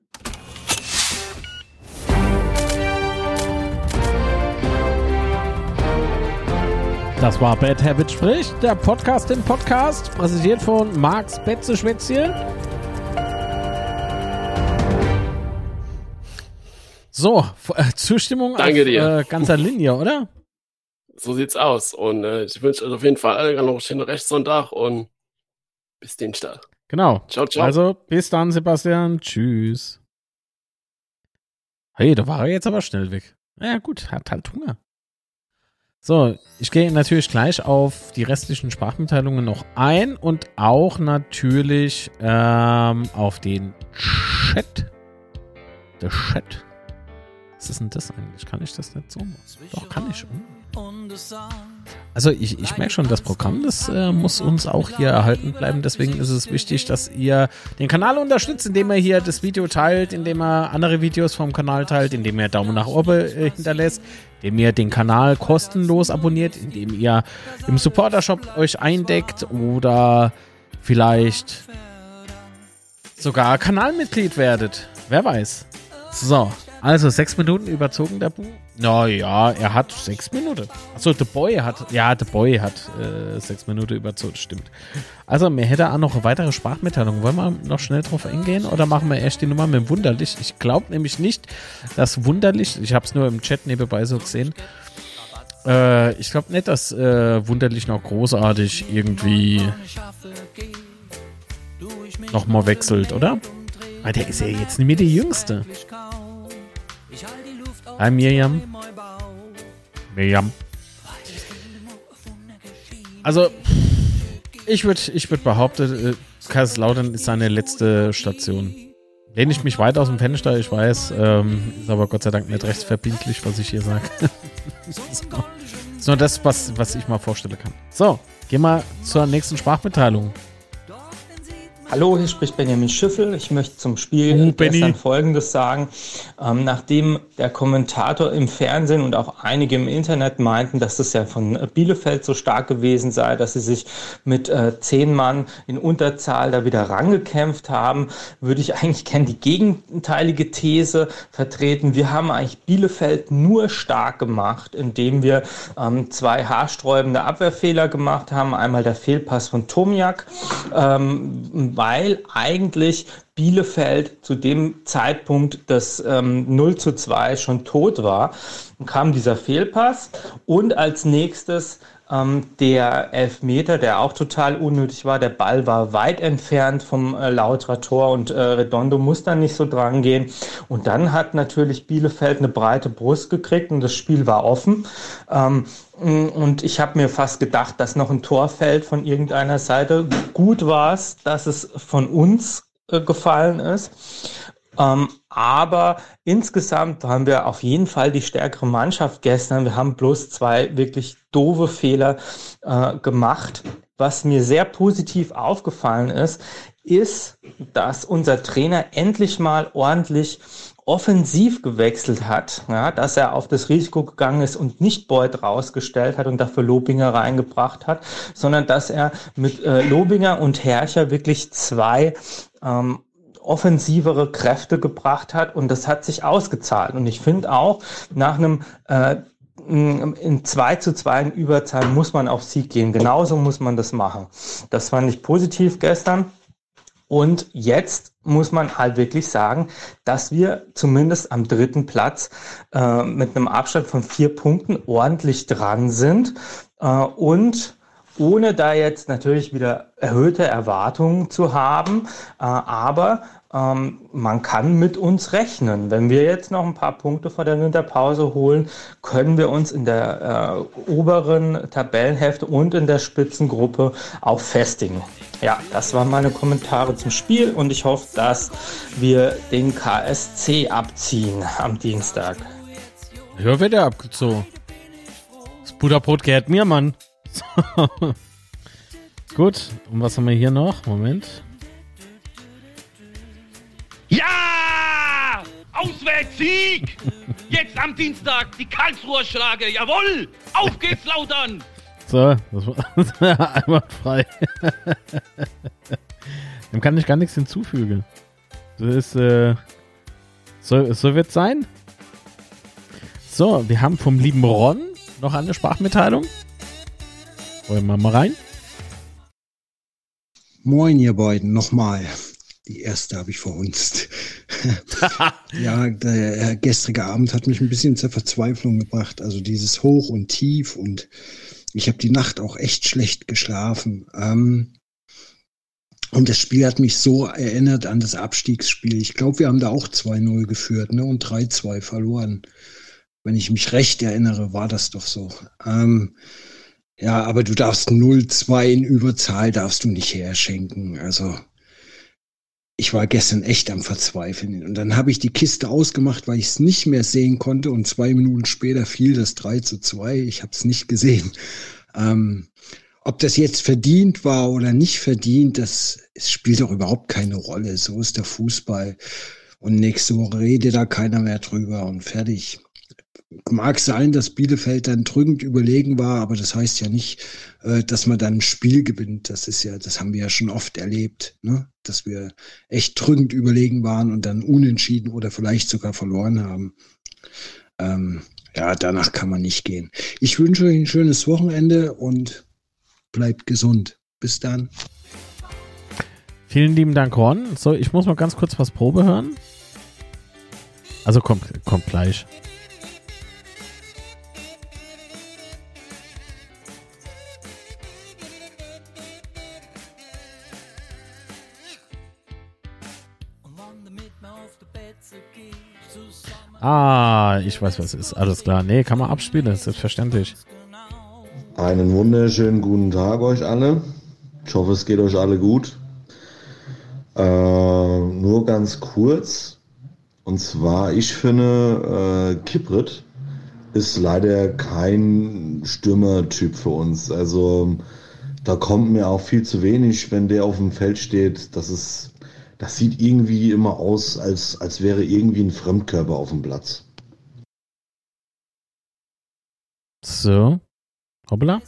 Das war Bad Habit spricht, der Podcast im Podcast, präsentiert von Marx Betze Schwätzchen. So, äh, Zustimmung Danke auf dir. Äh, ganzer Linie, oder? So sieht's aus. Und äh, ich wünsche euch auf jeden Fall alle noch einen schönen Rechtssonntag und bis Dienstag. Genau. Ciao, ciao. Also, bis dann, Sebastian. Tschüss. Hey, da war er jetzt aber schnell weg. Ja, gut, hat halt Hunger. So, ich gehe natürlich gleich auf die restlichen Sprachmitteilungen noch ein und auch natürlich ähm, auf den Chat. Der Chat. Was ist denn das eigentlich? Kann ich das nicht so machen? Doch, kann ich. Hm. Also ich, ich merke schon, das Programm, das äh, muss uns auch hier erhalten bleiben. Deswegen ist es wichtig, dass ihr den Kanal unterstützt, indem ihr hier das Video teilt, indem ihr andere Videos vom Kanal teilt, indem ihr Daumen nach oben äh, hinterlässt, indem ihr den Kanal kostenlos abonniert, indem ihr im Supporter-Shop euch eindeckt oder vielleicht sogar Kanalmitglied werdet. Wer weiß. So, also sechs Minuten überzogen der Bu. Naja, er hat sechs Minuten. Achso, The Boy hat, ja, The Boy hat äh, sechs Minuten überzogen, stimmt. Also, mir hätte auch noch eine weitere Sprachmitteilung. Wollen wir noch schnell drauf eingehen oder machen wir erst die Nummer mit dem Wunderlich? Ich glaube nämlich nicht, dass Wunderlich, ich habe es nur im Chat nebenbei so gesehen, äh, ich glaube nicht, dass äh, Wunderlich noch großartig irgendwie nochmal wechselt, oder? Weil der ist ja jetzt nicht mehr der Jüngste. Hi Miriam. Miriam. Also, ich würde ich würd behaupten, äh, Kaiserslautern ist seine letzte Station. Lehne ich mich weit aus dem Fenster, ich weiß, ähm, ist aber Gott sei Dank nicht rechtsverbindlich, was ich hier sage. so. Ist nur das, was, was ich mal vorstellen kann. So, gehen wir zur nächsten Sprachmitteilung. Hallo, hier spricht Benjamin Schiffel. Ich möchte zum Spiel Oh, gestern Folgendes sagen. Ähm, nachdem der Kommentator im Fernsehen und auch einige im Internet meinten, dass das ja von äh, Bielefeld so stark gewesen sei, dass sie sich mit äh, zehn Mann in Unterzahl da wieder rangekämpft haben, würde ich eigentlich gerne die gegenteilige These vertreten. Wir haben eigentlich Bielefeld nur stark gemacht, indem wir ähm, zwei haarsträubende Abwehrfehler gemacht haben. Einmal der Fehlpass von Tomiak, ähm, weil eigentlich Bielefeld zu dem Zeitpunkt des ähm, 0 zu 2 schon tot war, kam dieser Fehlpass und als nächstes ähm, der Elfmeter, der auch total unnötig war. Der Ball war weit entfernt vom äh, Lauterer Tor und äh, Redondo muss dann nicht so dran gehen. Und dann hat natürlich Bielefeld eine breite Brust gekriegt und das Spiel war offen. Ähm, und ich habe mir fast gedacht, dass noch ein Tor fällt von irgendeiner Seite. Gut war es, dass es von uns äh, gefallen ist. Ähm, aber insgesamt haben wir auf jeden Fall die stärkere Mannschaft gestern. Wir haben bloß zwei wirklich doofe Fehler äh, gemacht. Was mir sehr positiv aufgefallen ist, ist, dass unser Trainer endlich mal ordentlich offensiv gewechselt hat, ja, dass er auf das Risiko gegangen ist und nicht Beuth rausgestellt hat und dafür Lobinger reingebracht hat, sondern dass er mit äh, Lobinger und Herrscher wirklich zwei ähm, offensivere Kräfte gebracht hat und das hat sich ausgezahlt. Und ich finde auch, nach einem äh, in 2 zu 2 in Überzahl muss man auf Sieg gehen. Genauso muss man das machen. Das fand ich positiv gestern. Und jetzt muss man halt wirklich sagen, dass wir zumindest am dritten Platz äh, mit einem Abstand von vier Punkten ordentlich dran sind. Äh, und ohne da jetzt natürlich wieder erhöhte Erwartungen zu haben, äh, aber ähm, man kann mit uns rechnen. Wenn wir jetzt noch ein paar Punkte vor der Winterpause holen, können wir uns in der äh, oberen Tabellenhälfte und in der Spitzengruppe auch festigen. Ja, das waren meine Kommentare zum Spiel und ich hoffe, dass wir den KSC abziehen am Dienstag. Ja, wird er abgezogen. Das Butterbrot gehört mir, Mann. Gut, und was haben wir hier noch? Moment. Ja! Auswärtssieg! Jetzt am Dienstag die Karlsruher Schlage. Jawohl! Auf geht's, Lautern! So, das war einmal frei. Dem kann ich gar nichts hinzufügen. Das ist, äh, so, so wird sein. So, wir haben vom lieben Ron noch eine Sprachmitteilung. Wollen wir mal rein? Moin, ihr beiden, nochmal. Die erste habe ich verhunzt. ja, der gestrige Abend hat mich ein bisschen zur Verzweiflung gebracht. Also dieses Hoch und Tief und ich habe die Nacht auch echt schlecht geschlafen. Ähm, und das Spiel hat mich so erinnert an das Abstiegsspiel. Ich glaube, wir haben da auch 2-0 geführt ne, und 3-2 verloren. Wenn ich mich recht erinnere, war das doch so. Ähm, ja, aber du darfst 0-2 in Überzahl darfst du nicht herschenken. Also ich war gestern echt am Verzweifeln. Und dann habe ich die Kiste ausgemacht, weil ich es nicht mehr sehen konnte. Und zwei Minuten später fiel das 3 zu 2. Ich habe es nicht gesehen. Ähm, ob das jetzt verdient war oder nicht verdient, das, spielt doch überhaupt keine Rolle. So ist der Fußball. Und nächste Woche redet da keiner mehr drüber und fertig. Mag sein, dass Bielefeld dann drückend überlegen war, aber das heißt ja nicht, äh, dass man dann ein Spiel gewinnt. Das ist ja, das haben wir ja schon oft erlebt, ne? dass wir echt drückend überlegen waren und dann unentschieden oder vielleicht sogar verloren haben. Ähm, ja, danach kann man nicht gehen. Ich wünsche euch ein schönes Wochenende und bleibt gesund. Bis dann. Vielen lieben Dank, Ron. So, ich muss mal ganz kurz was Probe hören. Also kommt, kommt gleich. Ah, ich weiß, was ist. Alles klar. Nee, kann man abspielen, ist selbstverständlich. Einen wunderschönen guten Tag euch alle. Ich hoffe, es geht euch alle gut. Äh, nur ganz kurz. Und zwar, ich finde, äh, Kiprit ist leider kein Stürmertyp für uns. Also da kommt mir auch viel zu wenig, wenn der auf dem Feld steht. Das ist, das sieht irgendwie immer aus, als, als wäre irgendwie ein Fremdkörper auf dem Platz. So. Hoppla.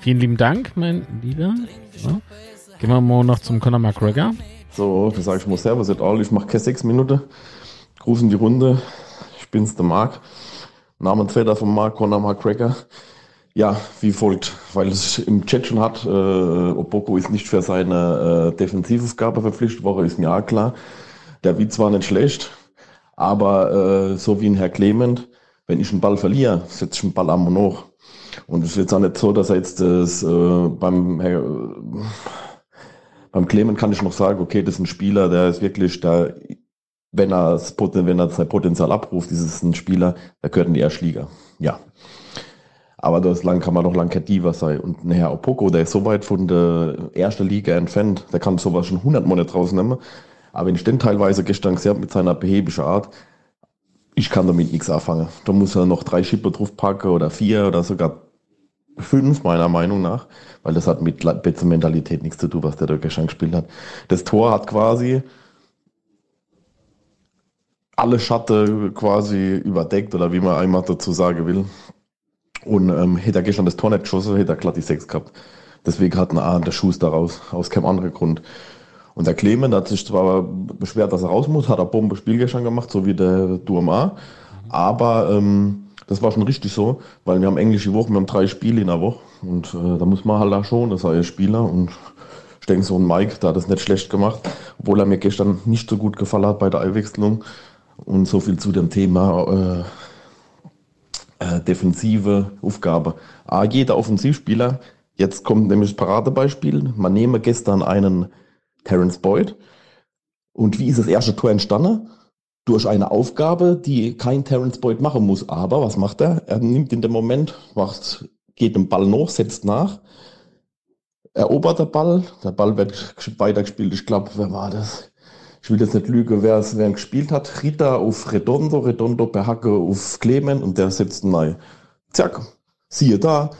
Vielen lieben Dank, mein Lieber. So. Gehen wir mal noch zum Conor McGregor. So, wie sage ich mal Servus. Ich mache keine sechs Minuten. Gruß in die Runde. Ich bin's, der Marc. Namensvetter von Marc, Conor McGregor. Ja, wie folgt, weil es im Chat schon hat, äh, Oboko ist nicht für seine äh, Defensivaufgabe verpflichtet worden, ist mir auch klar. Der Witz war nicht schlecht, aber äh, so wie ein Herr Clement, wenn ich einen Ball verliere, setze ich einen Ball am noch. Und es ist jetzt auch nicht so, dass er jetzt das äh, beim Herr, beim Clement kann ich noch sagen, okay, das ist ein Spieler, der ist wirklich, der, wenn er, wenn er sein Potenzial abruft, ist es ein Spieler, der gehört in die Erstliga. Ja. Aber das lang kann man doch lang kein Diva sein. Und ein Herr Opoko, der ist so weit von der ersten Liga entfernt, der kann sowas schon 100 Monate rausnehmen. Aber wenn ich den teilweise gestern gesehen habe mit seiner behäbischen Art, ich kann damit nichts anfangen. Da muss er noch drei Schipper draufpacken oder vier oder sogar fünf, meiner Meinung nach. Weil das hat mit Mentalität nichts zu tun, was der da gestern gespielt hat. Das Tor hat quasi alle Schatten quasi überdeckt oder wie man einmal dazu sagen will. Und ähm, hätte er gestern das Tor nicht geschossen, hätte er glatt die 6 gehabt. Deswegen hat er der Schuss daraus, aus keinem anderen Grund. Und der Clement hat sich zwar beschwert, dass er raus muss, hat er Bombenspiel gestern gemacht, so wie der Durma. Aber ähm, das war schon richtig so, weil wir haben englische Woche, wir haben drei Spiele in der Woche. Und äh, da muss man halt auch schon, das sei ein Spieler. Und ich denke, so ein Mike, der hat das nicht schlecht gemacht, obwohl er mir gestern nicht so gut gefallen hat bei der Einwechslung. Und so viel zu dem Thema äh, äh, defensive Aufgabe. Ah, jeder Offensivspieler, jetzt kommt nämlich das Paradebeispiel, man nehme gestern einen Terence Boyd und wie ist das erste Tor entstanden? Durch eine Aufgabe, die kein Terence Boyd machen muss. Aber was macht er? Er nimmt in dem Moment, macht, geht den Ball noch, setzt nach, erobert der Ball, der Ball wird weitergespielt. Ich glaube, wer war das? Ich will jetzt nicht lügen, wer es wer gespielt hat. Rita auf Redondo, Redondo per Hacke auf Clement und der setzt neu. Zack, siehe da,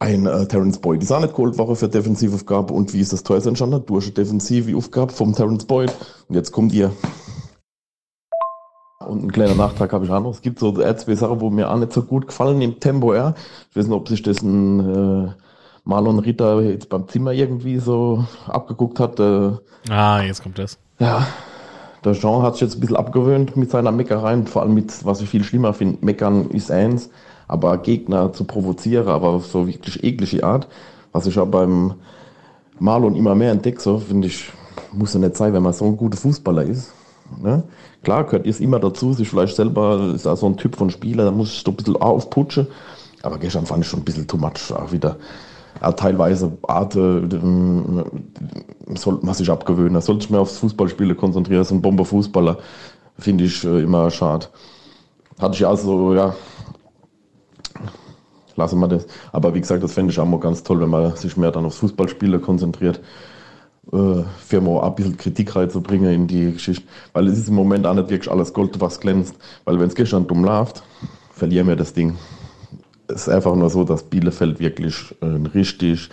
ein äh, Terence Boyd ist auch nicht geholt worden für Defensivaufgabe und wie ist das Tor entstanden? Durch eine defensive Aufgabe vom Terence Boyd und jetzt kommt ihr. Und ein kleiner Nachtrag habe ich auch noch. Es gibt so zwei Sachen, wo mir auch nicht so gut gefallen im Tempo. Ja. Ich weiß nicht, ob sich das ein äh, Marlon Ritter jetzt beim Zimmer irgendwie so abgeguckt hat. Äh, ah, jetzt kommt das. Ja, der Jean hat sich jetzt ein bisschen abgewöhnt mit seiner Meckerei, vor allem mit, was ich viel schlimmer finde, Meckern ist eins, aber Gegner zu provozieren, aber auf so wirklich eklige Art, was ich auch beim Marlon immer mehr entdecke, so finde ich, muss ja nicht sein, wenn man so ein guter Fußballer ist. Ne? Klar, gehört ihr immer dazu, sich vielleicht selber, ist auch so ein Typ von Spieler, da muss ich so ein bisschen aufputschen, aber gestern fand ich schon ein bisschen too much auch wieder ja, teilweise Art, äh, sollte man sich abgewöhnen. Da sollte ich mehr aufs Fußballspielen konzentrieren. So ein Bomber-Fußballer finde ich äh, immer schade. Hatte ich also, ja, lassen wir das. Aber wie gesagt, das fände ich auch mal ganz toll, wenn man sich mehr dann aufs Fußballspielen konzentriert. Äh, für mal ein bisschen Kritik reinzubringen in die Geschichte. Weil es ist im Moment auch nicht wirklich alles Gold, was glänzt. Weil wenn es gestern dumm läuft, verlieren wir das Ding es ist einfach nur so, dass Bielefeld wirklich eine richtig,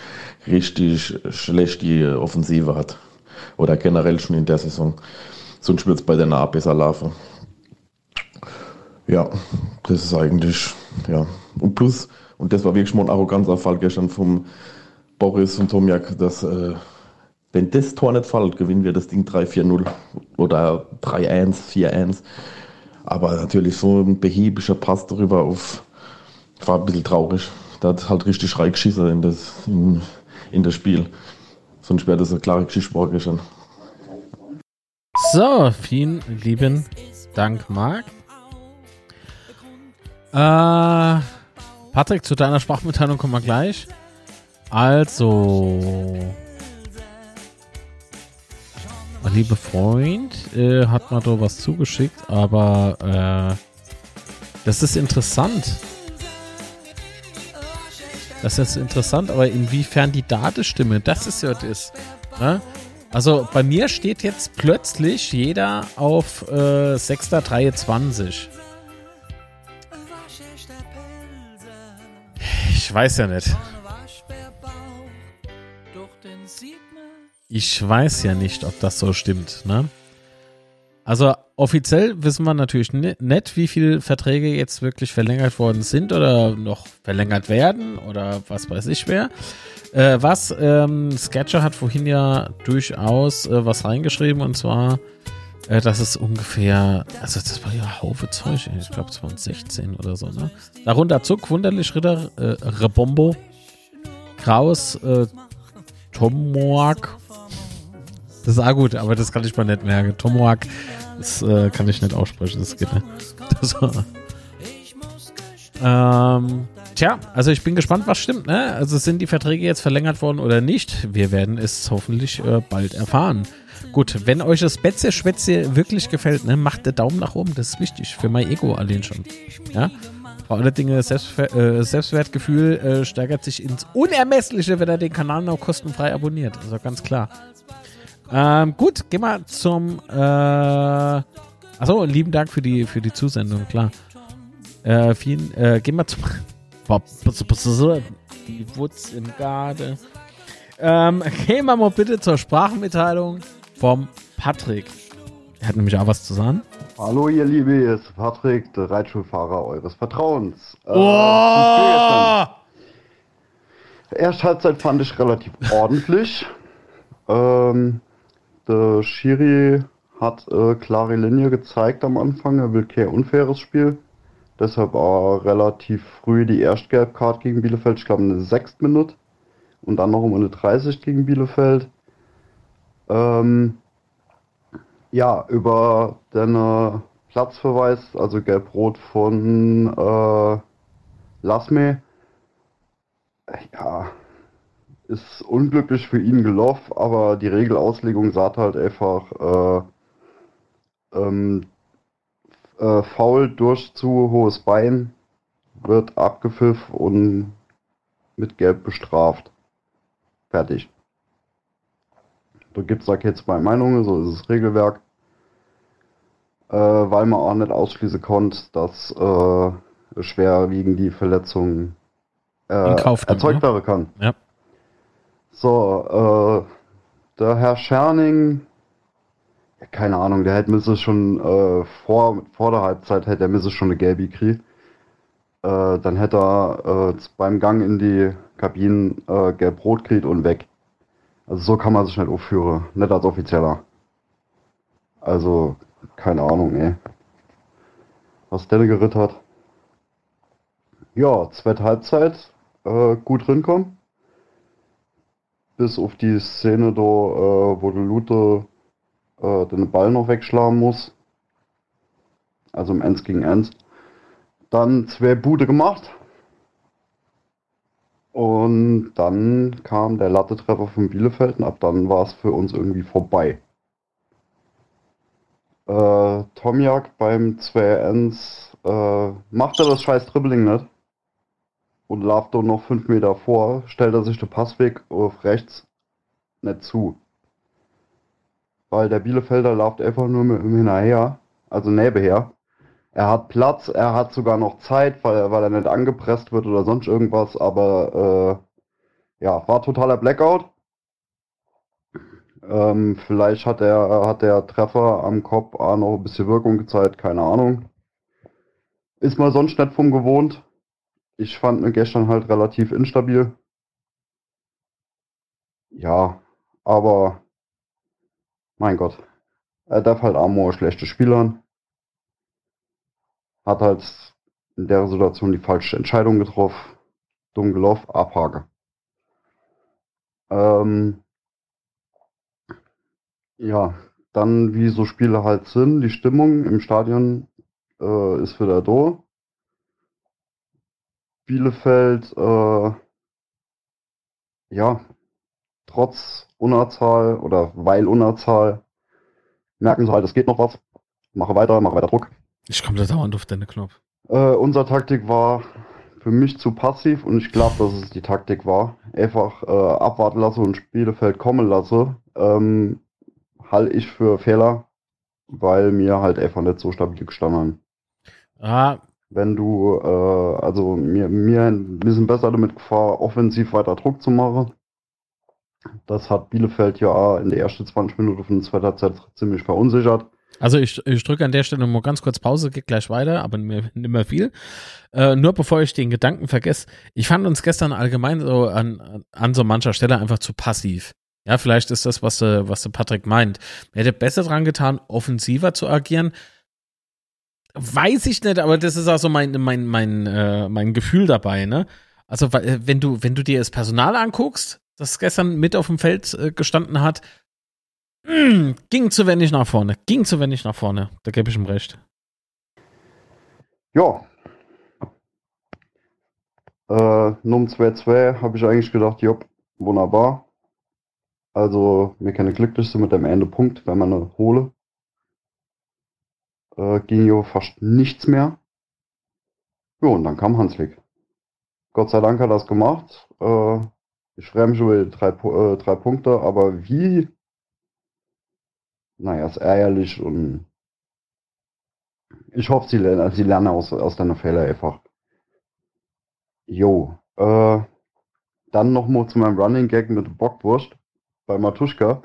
richtig schlechte Offensive hat. Oder generell schon in der Saison. Sonst wird es bei der Nah besser laufen. Ja, das ist eigentlich, ja. Und plus, und das war wirklich mal ein arroganter Fall gestern vom Boris und Tomiak, dass, äh, wenn das Tor nicht fällt, gewinnen wir das Ding 3-4-0 oder 3-1, 4-1. Aber natürlich so ein behäbiger Pass darüber auf war ein bisschen traurig. Der hat halt richtig reingeschissen in das, in, in das Spiel. Sonst wäre das eine klare Geschichte schon. So, vielen lieben Dank, Marc. Äh, Patrick, zu deiner Sprachmitteilung kommen wir gleich. Also, mein lieber Freund äh, hat mir da was zugeschickt, aber äh, das ist interessant. Das ist interessant, aber inwiefern die Datestimme, das ist ja das. Ne? Also bei mir steht jetzt plötzlich jeder auf äh, 6.23. Ich weiß ja nicht. Ich weiß ja nicht, ob das so stimmt, ne? Also offiziell wissen wir natürlich ni- nicht, wie viele Verträge jetzt wirklich verlängert worden sind oder noch verlängert werden oder was weiß ich wer. Äh, was, ähm, Sketcher hat vorhin ja durchaus äh, was reingeschrieben und zwar, äh, dass es ungefähr, also das war ja Haufe Zeug, ich glaube es waren 16 oder so, ne? Darunter Zuck, Wunderlich Ritter, äh, Rebombo, Kraus, äh, Tomoak, das ist auch gut, aber das kann ich mal nicht merken. Tomoak, das äh, kann ich nicht aussprechen, das geht nicht. Das war, ähm, tja, also ich bin gespannt, was stimmt, ne? Also sind die Verträge jetzt verlängert worden oder nicht? Wir werden es hoffentlich äh, bald erfahren. Gut, wenn euch das Betze Schwätze wirklich gefällt, ne, macht den Daumen nach oben, das ist wichtig für mein Ego allein schon. Ja? Vor allen Dingen Selbstver äh, Selbstwertgefühl äh, steigert sich ins Unermessliche, wenn er den Kanal noch kostenfrei abonniert. Also ganz klar. Ähm, gut, gehen wir zum. Äh, achso, lieben Dank für die, für die Zusendung, klar. Äh, vielen, äh, gehen wir zum. Die Wutz im Garde. Ähm, gehen wir mal bitte zur Sprachmitteilung vom Patrick. Er hat nämlich auch was zu sagen. Hallo ihr Liebe, hier ist Patrick, der Reitschulfahrer eures Vertrauens. Äh, Oh! Erste Halbzeit fand ich relativ ordentlich. Ähm, der Schiri hat äh, klare Linie gezeigt am Anfang, er will kein unfaires Spiel. Deshalb war relativ früh die Erstgelbkarte gegen Bielefeld, ich glaube in der sechsten Minute. Und dann noch um eine 30 gegen Bielefeld. Ähm, ja, über den äh, Platzverweis, also Gelb-Rot von äh, Lasme, ja, ist unglücklich für ihn gelaufen, aber die Regelauslegung sagt halt einfach, äh, ähm, äh, Foul durch zu hohes Bein wird abgepfiffen und mit Gelb bestraft. Fertig. Da gibt es da keine zwei Meinungen, so ist das Regelwerk. Äh, weil man auch nicht ausschließen konnte, dass äh, schwerwiegend Verletzung äh, erzeugt ne? werden kann. Ja. So, äh, der Herr Scherning, ja, keine Ahnung, der hätte müsse schon äh, vor, vor der Halbzeit hätte er müsse schon eine gelbe kriegen. Äh, dann hätte er äh, beim Gang in die Kabinen äh, gelb-rot kriegt und weg. Also so kann man sich nicht aufführen, nicht als Offizieller. Also, keine Ahnung, ey. Was der geritten hat. Ja, zweite Halbzeit, äh, gut rinkommen. Bis auf die Szene da, äh, wo der Lute äh, den Ball noch wegschlagen muss. Also im 1 gegen 1. Dann zwei Bude gemacht. Und dann kam der Lattetreffer von Bielefeld und ab dann war es für uns irgendwie vorbei. Äh, Tomjak beim 2-1 äh, macht er das scheiß Dribbling nicht. Und läuft dann noch 5 Meter vor, stellt er sich den Passweg auf rechts nicht zu. Weil der Bielefelder läuft einfach nur mit ihm hinterher, also nebenher. Er hat Platz, er hat sogar noch Zeit, weil, er- weil er nicht angepresst wird oder sonst irgendwas, aber äh, ja, war totaler Blackout. Ähm, vielleicht hat der, hat der Treffer am Kopf auch noch ein bisschen Wirkung gezeigt, keine Ahnung. Ist man sonst nicht vom gewohnt. Ich fand ihn gestern halt relativ instabil. Ja, aber mein Gott. Er darf halt mal schlechte Spielern. Hat halt in der Situation die falsche Entscheidung getroffen. Dumm gelaufen, abhake. Ähm, ja, dann wie so Spiele halt sind. Die Stimmung im Stadion äh, ist wieder da. Bielefeld, äh, ja, trotz Unterzahl oder weil Unterzahl merken sie halt, es geht noch was. Mache weiter, mache weiter Druck. Ich komme da dauernd auf deine Knopf. Äh, unsere Taktik war für mich zu passiv und ich glaube, dass es die Taktik war. Einfach äh, abwarten lasse und Spielefeld kommen lasse. Ähm, halte ich für Fehler, weil mir halt einfach nicht so stabil gestanden haben. Ah, Wenn du, äh, also mir, mir ein bisschen besser damit gefahren, offensiv weiter Druck zu machen. Das hat Bielefeld ja in der ersten 20 Minuten von der zweiten Halbzeit ziemlich verunsichert. Also ich, ich drücke an der Stelle mal ganz kurz Pause, geht gleich weiter, aber nicht mehr viel. Äh, nur bevor ich den Gedanken vergesse, ich fand uns gestern allgemein so an, an so mancher Stelle einfach zu passiv. Ja, vielleicht ist das, was, der, was der Patrick meint. Er hätte besser dran getan, offensiver zu agieren. Weiß ich nicht, aber das ist auch so mein, mein, mein, äh, mein Gefühl dabei, ne? Also, äh, wenn du, wenn du dir das Personal anguckst, das gestern mit auf dem Feld äh, gestanden hat, mh, hm, ging zu wenig nach vorne. Ging zu wenig nach vorne. Da gebe ich ihm recht. Ja. Äh, Num 2-2 habe ich eigentlich gedacht, jopp, wunderbar. Also, wir können glücklich sein mit dem Ende Punkt, wenn man eine hole. Äh, ging ja fast nichts mehr. Ja, und dann kam Hanslik. Gott sei Dank hat er das gemacht. Äh, ich freue mich über drei, äh, drei Punkte, aber wie? Naja, ist ärgerlich und ich hoffe, sie lernen, sie lernen aus, aus deiner Fehler einfach. Jo, äh, dann noch mal zu meinem Running Gag mit Bockwurst bei Matuschka.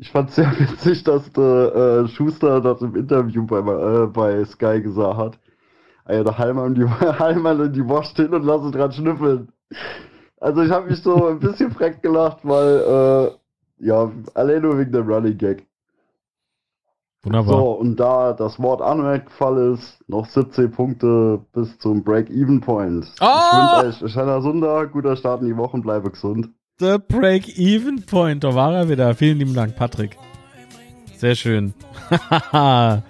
Ich fand sehr witzig, dass der äh, Schuster das im Interview bei, äh, bei Sky gesagt hat. Ey, der Heilmann die, Heilmann in die Wurst hin und lass es dran schnüffeln. Also ich habe mich so ein bisschen freck gelacht, weil, äh, ja, allein nur wegen dem Running Gag. Wunderbar. So, und da das Wort Unrecht gefallen ist, noch 17 Punkte bis zum Break-Even-Point. Oh! Ich wünsche euch schöner Sonntag, guter Start in die Woche und bleibe gesund. The Break-Even-Point, da war er wieder. Vielen lieben Dank, Patrick. Sehr schön.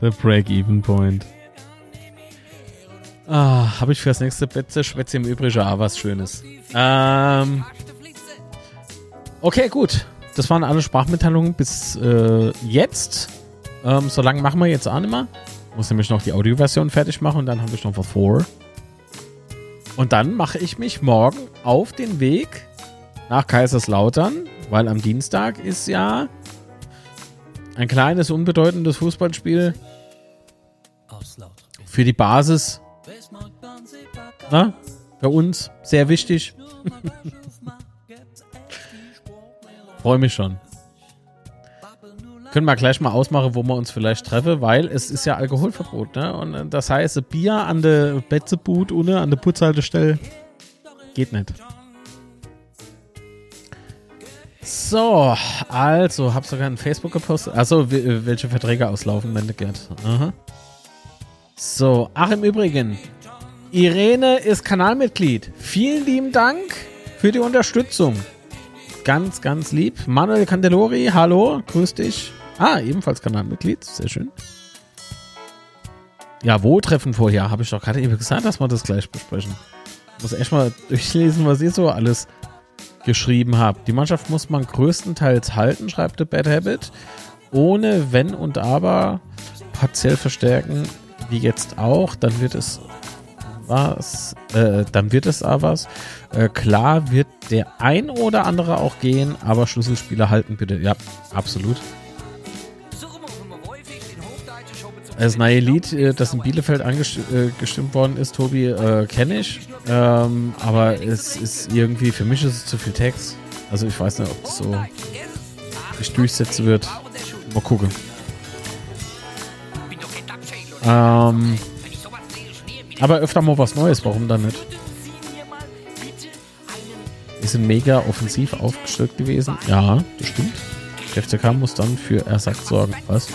The Break-Even-Point. Ah, habe ich fürs nächste Betze Schwätze im Übrigen auch was Schönes. Ähm, okay, gut. Das waren alle Sprachmitteilungen bis äh, jetzt. Ähm, so lange machen wir jetzt auch nicht mehr. Muss nämlich noch die Audioversion fertig machen und dann habe ich noch was vor. Und dann mache ich mich morgen auf den Weg nach Kaiserslautern, weil am Dienstag ist ja ein kleines, unbedeutendes Fußballspiel für die Basis. Na, für uns sehr wichtig. Freue mich schon. Können wir gleich mal ausmachen, wo wir uns vielleicht treffen, weil es ist ja Alkoholverbot, ne? Und äh, das heißt, Bier an der Betzebut ohne an der Putzhaltestelle geht nicht. So, also, hab sogar ein Facebook gepostet. Also, welche Verträge auslaufen, wenn geht. Aha. So, ach im Übrigen, Irene ist Kanalmitglied. Vielen lieben Dank für die Unterstützung. Ganz, ganz lieb. Manuel Candelori, hallo, grüß dich. Ah, ebenfalls Kanalmitglied, sehr schön. Ja, wo treffen vorher? Habe ich doch gerade eben gesagt, dass wir das gleich besprechen. Muss echt mal durchlesen, was ihr so alles geschrieben habt. Die Mannschaft muss man größtenteils halten, schreibt The Bad Habit. Ohne Wenn und Aber partiell verstärken, wie jetzt auch, dann wird es was, äh, dann wird es aber was. Äh, klar wird der ein oder andere auch gehen, aber Schlüsselspieler halten bitte. Ja, absolut. Das neue Lied, äh, das in Bielefeld angestimmt äh, worden ist, Tobi, äh, kenne ich. Ähm, aber es ist irgendwie, für mich ist es zu viel Text. Also ich weiß nicht, ob das so sich durchsetzen wird. Mal gucken. Ähm, aber öfter mal was Neues, warum dann nicht? Wir sind mega offensiv aufgestellt gewesen. Ja, das stimmt. Der FCK muss dann für Ersatz sorgen. Was?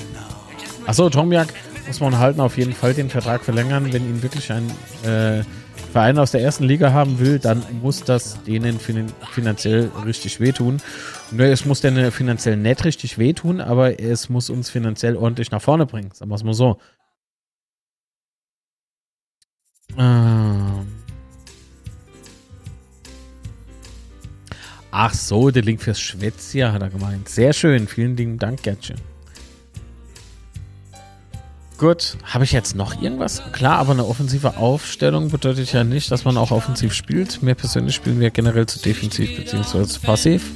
Achso, Tomiak muss man halten, auf jeden Fall den Vertrag verlängern. Wenn ihn wirklich ein äh, Verein aus der ersten Liga haben will, dann muss das denen fin finanziell richtig wehtun. Und es muss denen finanziell nicht richtig wehtun, aber es muss uns finanziell ordentlich nach vorne bringen. Sagen wir es mal so. Ähm. Ach so, der Link fürs Schwätzchen hat er gemeint. Sehr schön, vielen lieben Dank, Gertchen. Gut, habe ich jetzt noch irgendwas? Klar, aber eine offensive Aufstellung bedeutet ja nicht, dass man auch offensiv spielt. Mir persönlich spielen wir generell zu defensiv bzw. zu passiv.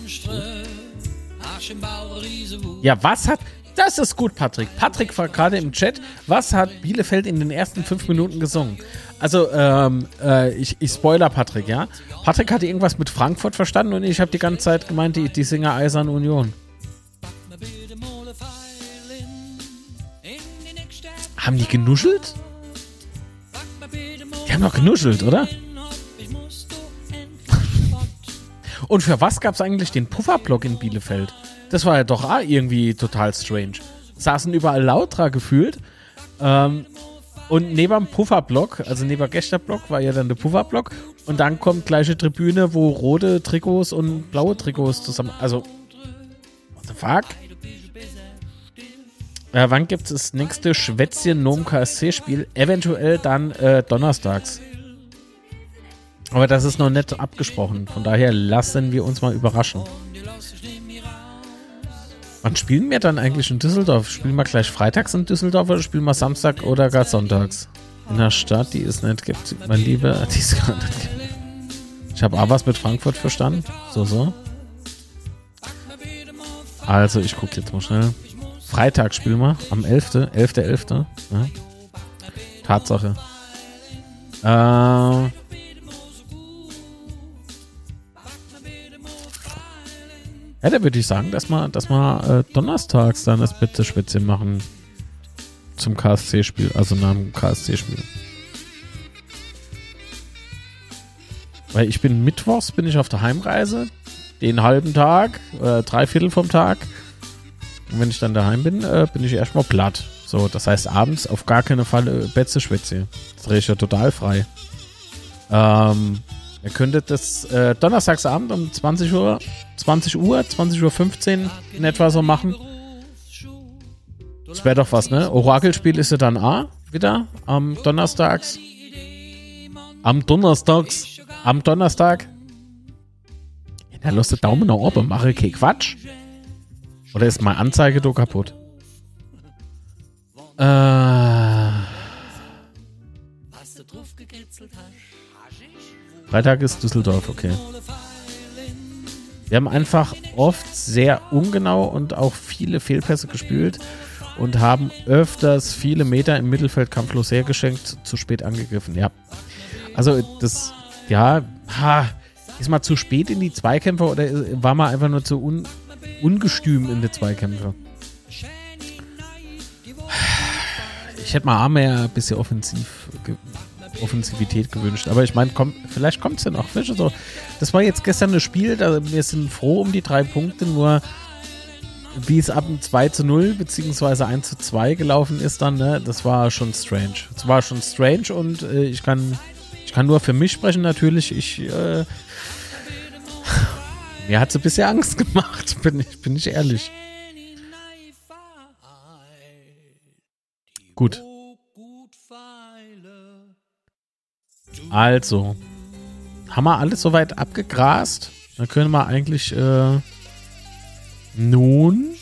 Ja, was hat Das ist gut, Patrick. Patrick fragt gerade im Chat, was hat Bielefeld in den ersten fünf Minuten gesungen? Also, ähm, äh, ich, ich spoiler Patrick, ja? Patrick hatte irgendwas mit Frankfurt verstanden und ich habe die ganze Zeit gemeint, die, die Singer Eisern Union. Haben die genuschelt? Die haben doch genuschelt, oder? Und für was gab es eigentlich den Pufferblock in Bielefeld? Das war ja doch irgendwie total strange. Saßen überall lauter gefühlt. Ähm, und neben dem Pufferblock, also neben Gästerblock, war ja dann der Pufferblock. Und dann kommt gleiche Tribüne, wo rote Trikots und blaue Trikots zusammen. Also, what the fuck? Äh, wann gibt es das nächste Schwätzchen Nom KSC-Spiel? Eventuell dann äh, donnerstags. Aber das ist noch nicht abgesprochen. Von daher lassen wir uns mal überraschen. Wann spielen wir dann eigentlich in Düsseldorf? Spielen wir gleich freitags in Düsseldorf oder spielen wir Samstag oder gar sonntags? In der Stadt, die es nicht gibt, mein Lieber, die es gar nicht gibt. Ich habe auch was mit Frankfurt verstanden. So, so. Also, ich gucke jetzt mal schnell. Freitag spielen wir, am 11. 11.11. .11. Ja. Tatsache. Äh, Ja, da würde ich sagen, dass wir, dass wir äh, donnerstags dann das bitte Schwätzchen machen zum KSC-Spiel, also nach dem KSC-Spiel. Weil ich bin mittwochs, bin ich auf der Heimreise, den halben Tag, äh, drei Viertel vom Tag. Und wenn ich dann daheim bin, äh, bin ich erstmal platt. So, das heißt abends auf gar keine Fall äh, Betze Schwätze. Das drehe ich ja total frei. Ähm, ihr könntet das äh, Donnerstagsabend um 20 Uhr 20 Uhr, 20 Uhr 15 in etwa so machen. Das wäre doch was, ne? Orakelspiel ist ja dann A, wieder am Donnerstags. Am Donnerstags. Am Donnerstag. Ja, da lässt der Daumen nach oben, mache kein Quatsch. Oder ist meine Anzeige do kaputt? Äh. Freitag ist Düsseldorf, okay. Wir haben einfach oft sehr ungenau und auch viele Fehlpässe gespielt und haben öfters viele Meter im Mittelfeld kampflos hergeschenkt, zu spät angegriffen. Ja. Also das, ja, ha, ist mal zu spät in die Zweikämpfe oder war man einfach nur zu un, ungestüm in die Zweikämpfe? Ich hätte mal mehr ein bisschen offensiv Offensivität gewünscht. Aber ich meine, komm, vielleicht kommt es ja noch. Also, das war jetzt gestern das Spiel, da, wir sind froh um die drei Punkte, nur wie es ab dem 2 zu 0 beziehungsweise 1 zu 2 gelaufen ist dann, ne, das war schon strange. Es war schon strange und äh, ich kann ich kann nur für mich sprechen natürlich. Ich äh, mir hat ein bisschen Angst gemacht, bin ich, bin ich ehrlich. Gut. Also, haben wir alles soweit abgegrast? Dann können wir eigentlich äh, nun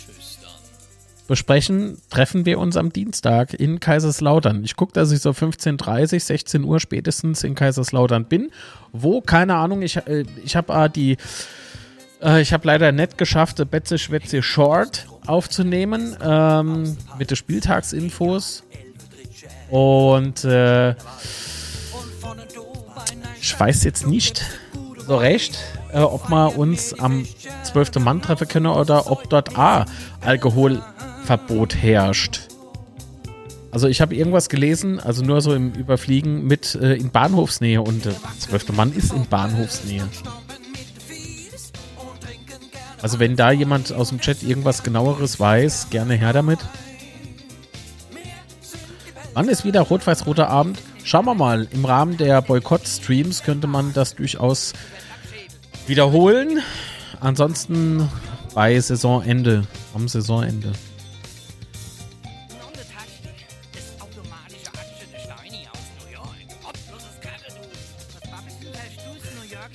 besprechen, treffen wir uns am Dienstag in Kaiserslautern. Ich gucke, dass ich so 15.30, 16 Uhr spätestens in Kaiserslautern bin. Wo, keine Ahnung, ich, äh, ich habe äh, die, äh, ich habe leider nicht geschafft, Betze Schwätze Short aufzunehmen ähm, mit den Spieltagsinfos. Und äh, ich weiß jetzt nicht so recht, äh, ob wir uns am 12. Mann treffen können oder ob dort A Alkoholverbot herrscht. Also ich habe irgendwas gelesen, also nur so im Überfliegen mit äh, in Bahnhofsnähe und äh, 12. Mann ist in Bahnhofsnähe. Also wenn da jemand aus dem Chat irgendwas genaueres weiß, gerne her damit. Wann ist wieder rot-weiß-roter Abend? Schauen wir mal. Im Rahmen der Boykott-Streams könnte man das durchaus wiederholen. Ansonsten bei Saisonende. Am Saisonende.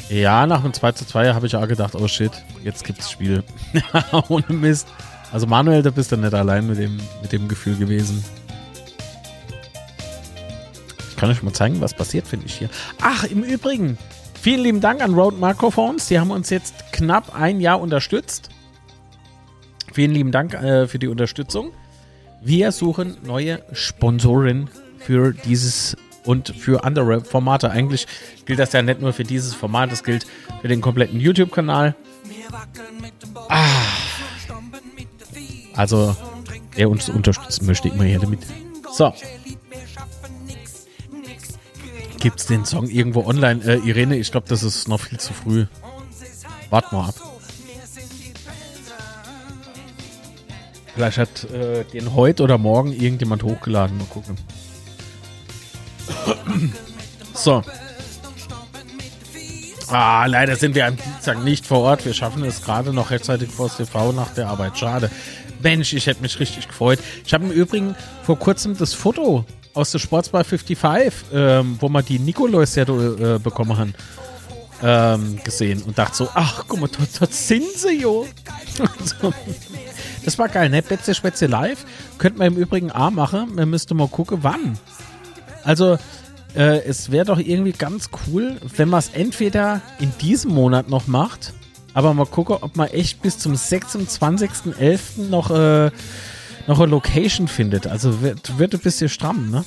Ja, nach dem 2 zu 2 habe ich auch gedacht, oh shit, jetzt gibt's Spiel. Ohne Mist. Also Manuel, da bist du nicht allein mit dem, mit dem Gefühl gewesen. Ich kann euch mal zeigen, was passiert, finde ich hier. Ach, im Übrigen, vielen lieben Dank an Road Microphones. Die haben uns jetzt knapp ein Jahr unterstützt. Vielen lieben Dank äh, für die Unterstützung. Wir suchen neue Sponsoren für dieses und für andere Formate. Eigentlich gilt das ja nicht nur für dieses Format, das gilt für den kompletten YouTube-Kanal. Ah. Also, wer uns unterstützen möchte, immer her damit. So. Gibt es den Song irgendwo online? Äh, Irene, ich glaube, das ist noch viel zu früh. Wart mal ab. Vielleicht hat äh, den heute oder morgen irgendjemand hochgeladen. Mal gucken. So. Ah, leider sind wir am Dienstag nicht vor Ort. Wir schaffen es gerade noch rechtzeitig vor TV nach der Arbeit. Schade. Mensch, ich hätte mich richtig gefreut. Ich habe im Übrigen vor kurzem das Foto aus der Sportsbar 55, ähm, wo man die Nikolaus ja äh, bekommen haben, ähm, gesehen und dachte so, ach, guck mal, dort, dort sind sie, jo. das war geil, ne? Betze Spätze live. Könnte man im Übrigen A machen. Man müsste mal gucken, wann. Also, äh, es wäre doch irgendwie ganz cool, wenn man es entweder in diesem Monat noch macht, aber mal gucken, ob man echt bis zum 26.11. noch, äh, noch eine Location findet. Also wird, wird ein bisschen stramm, ne?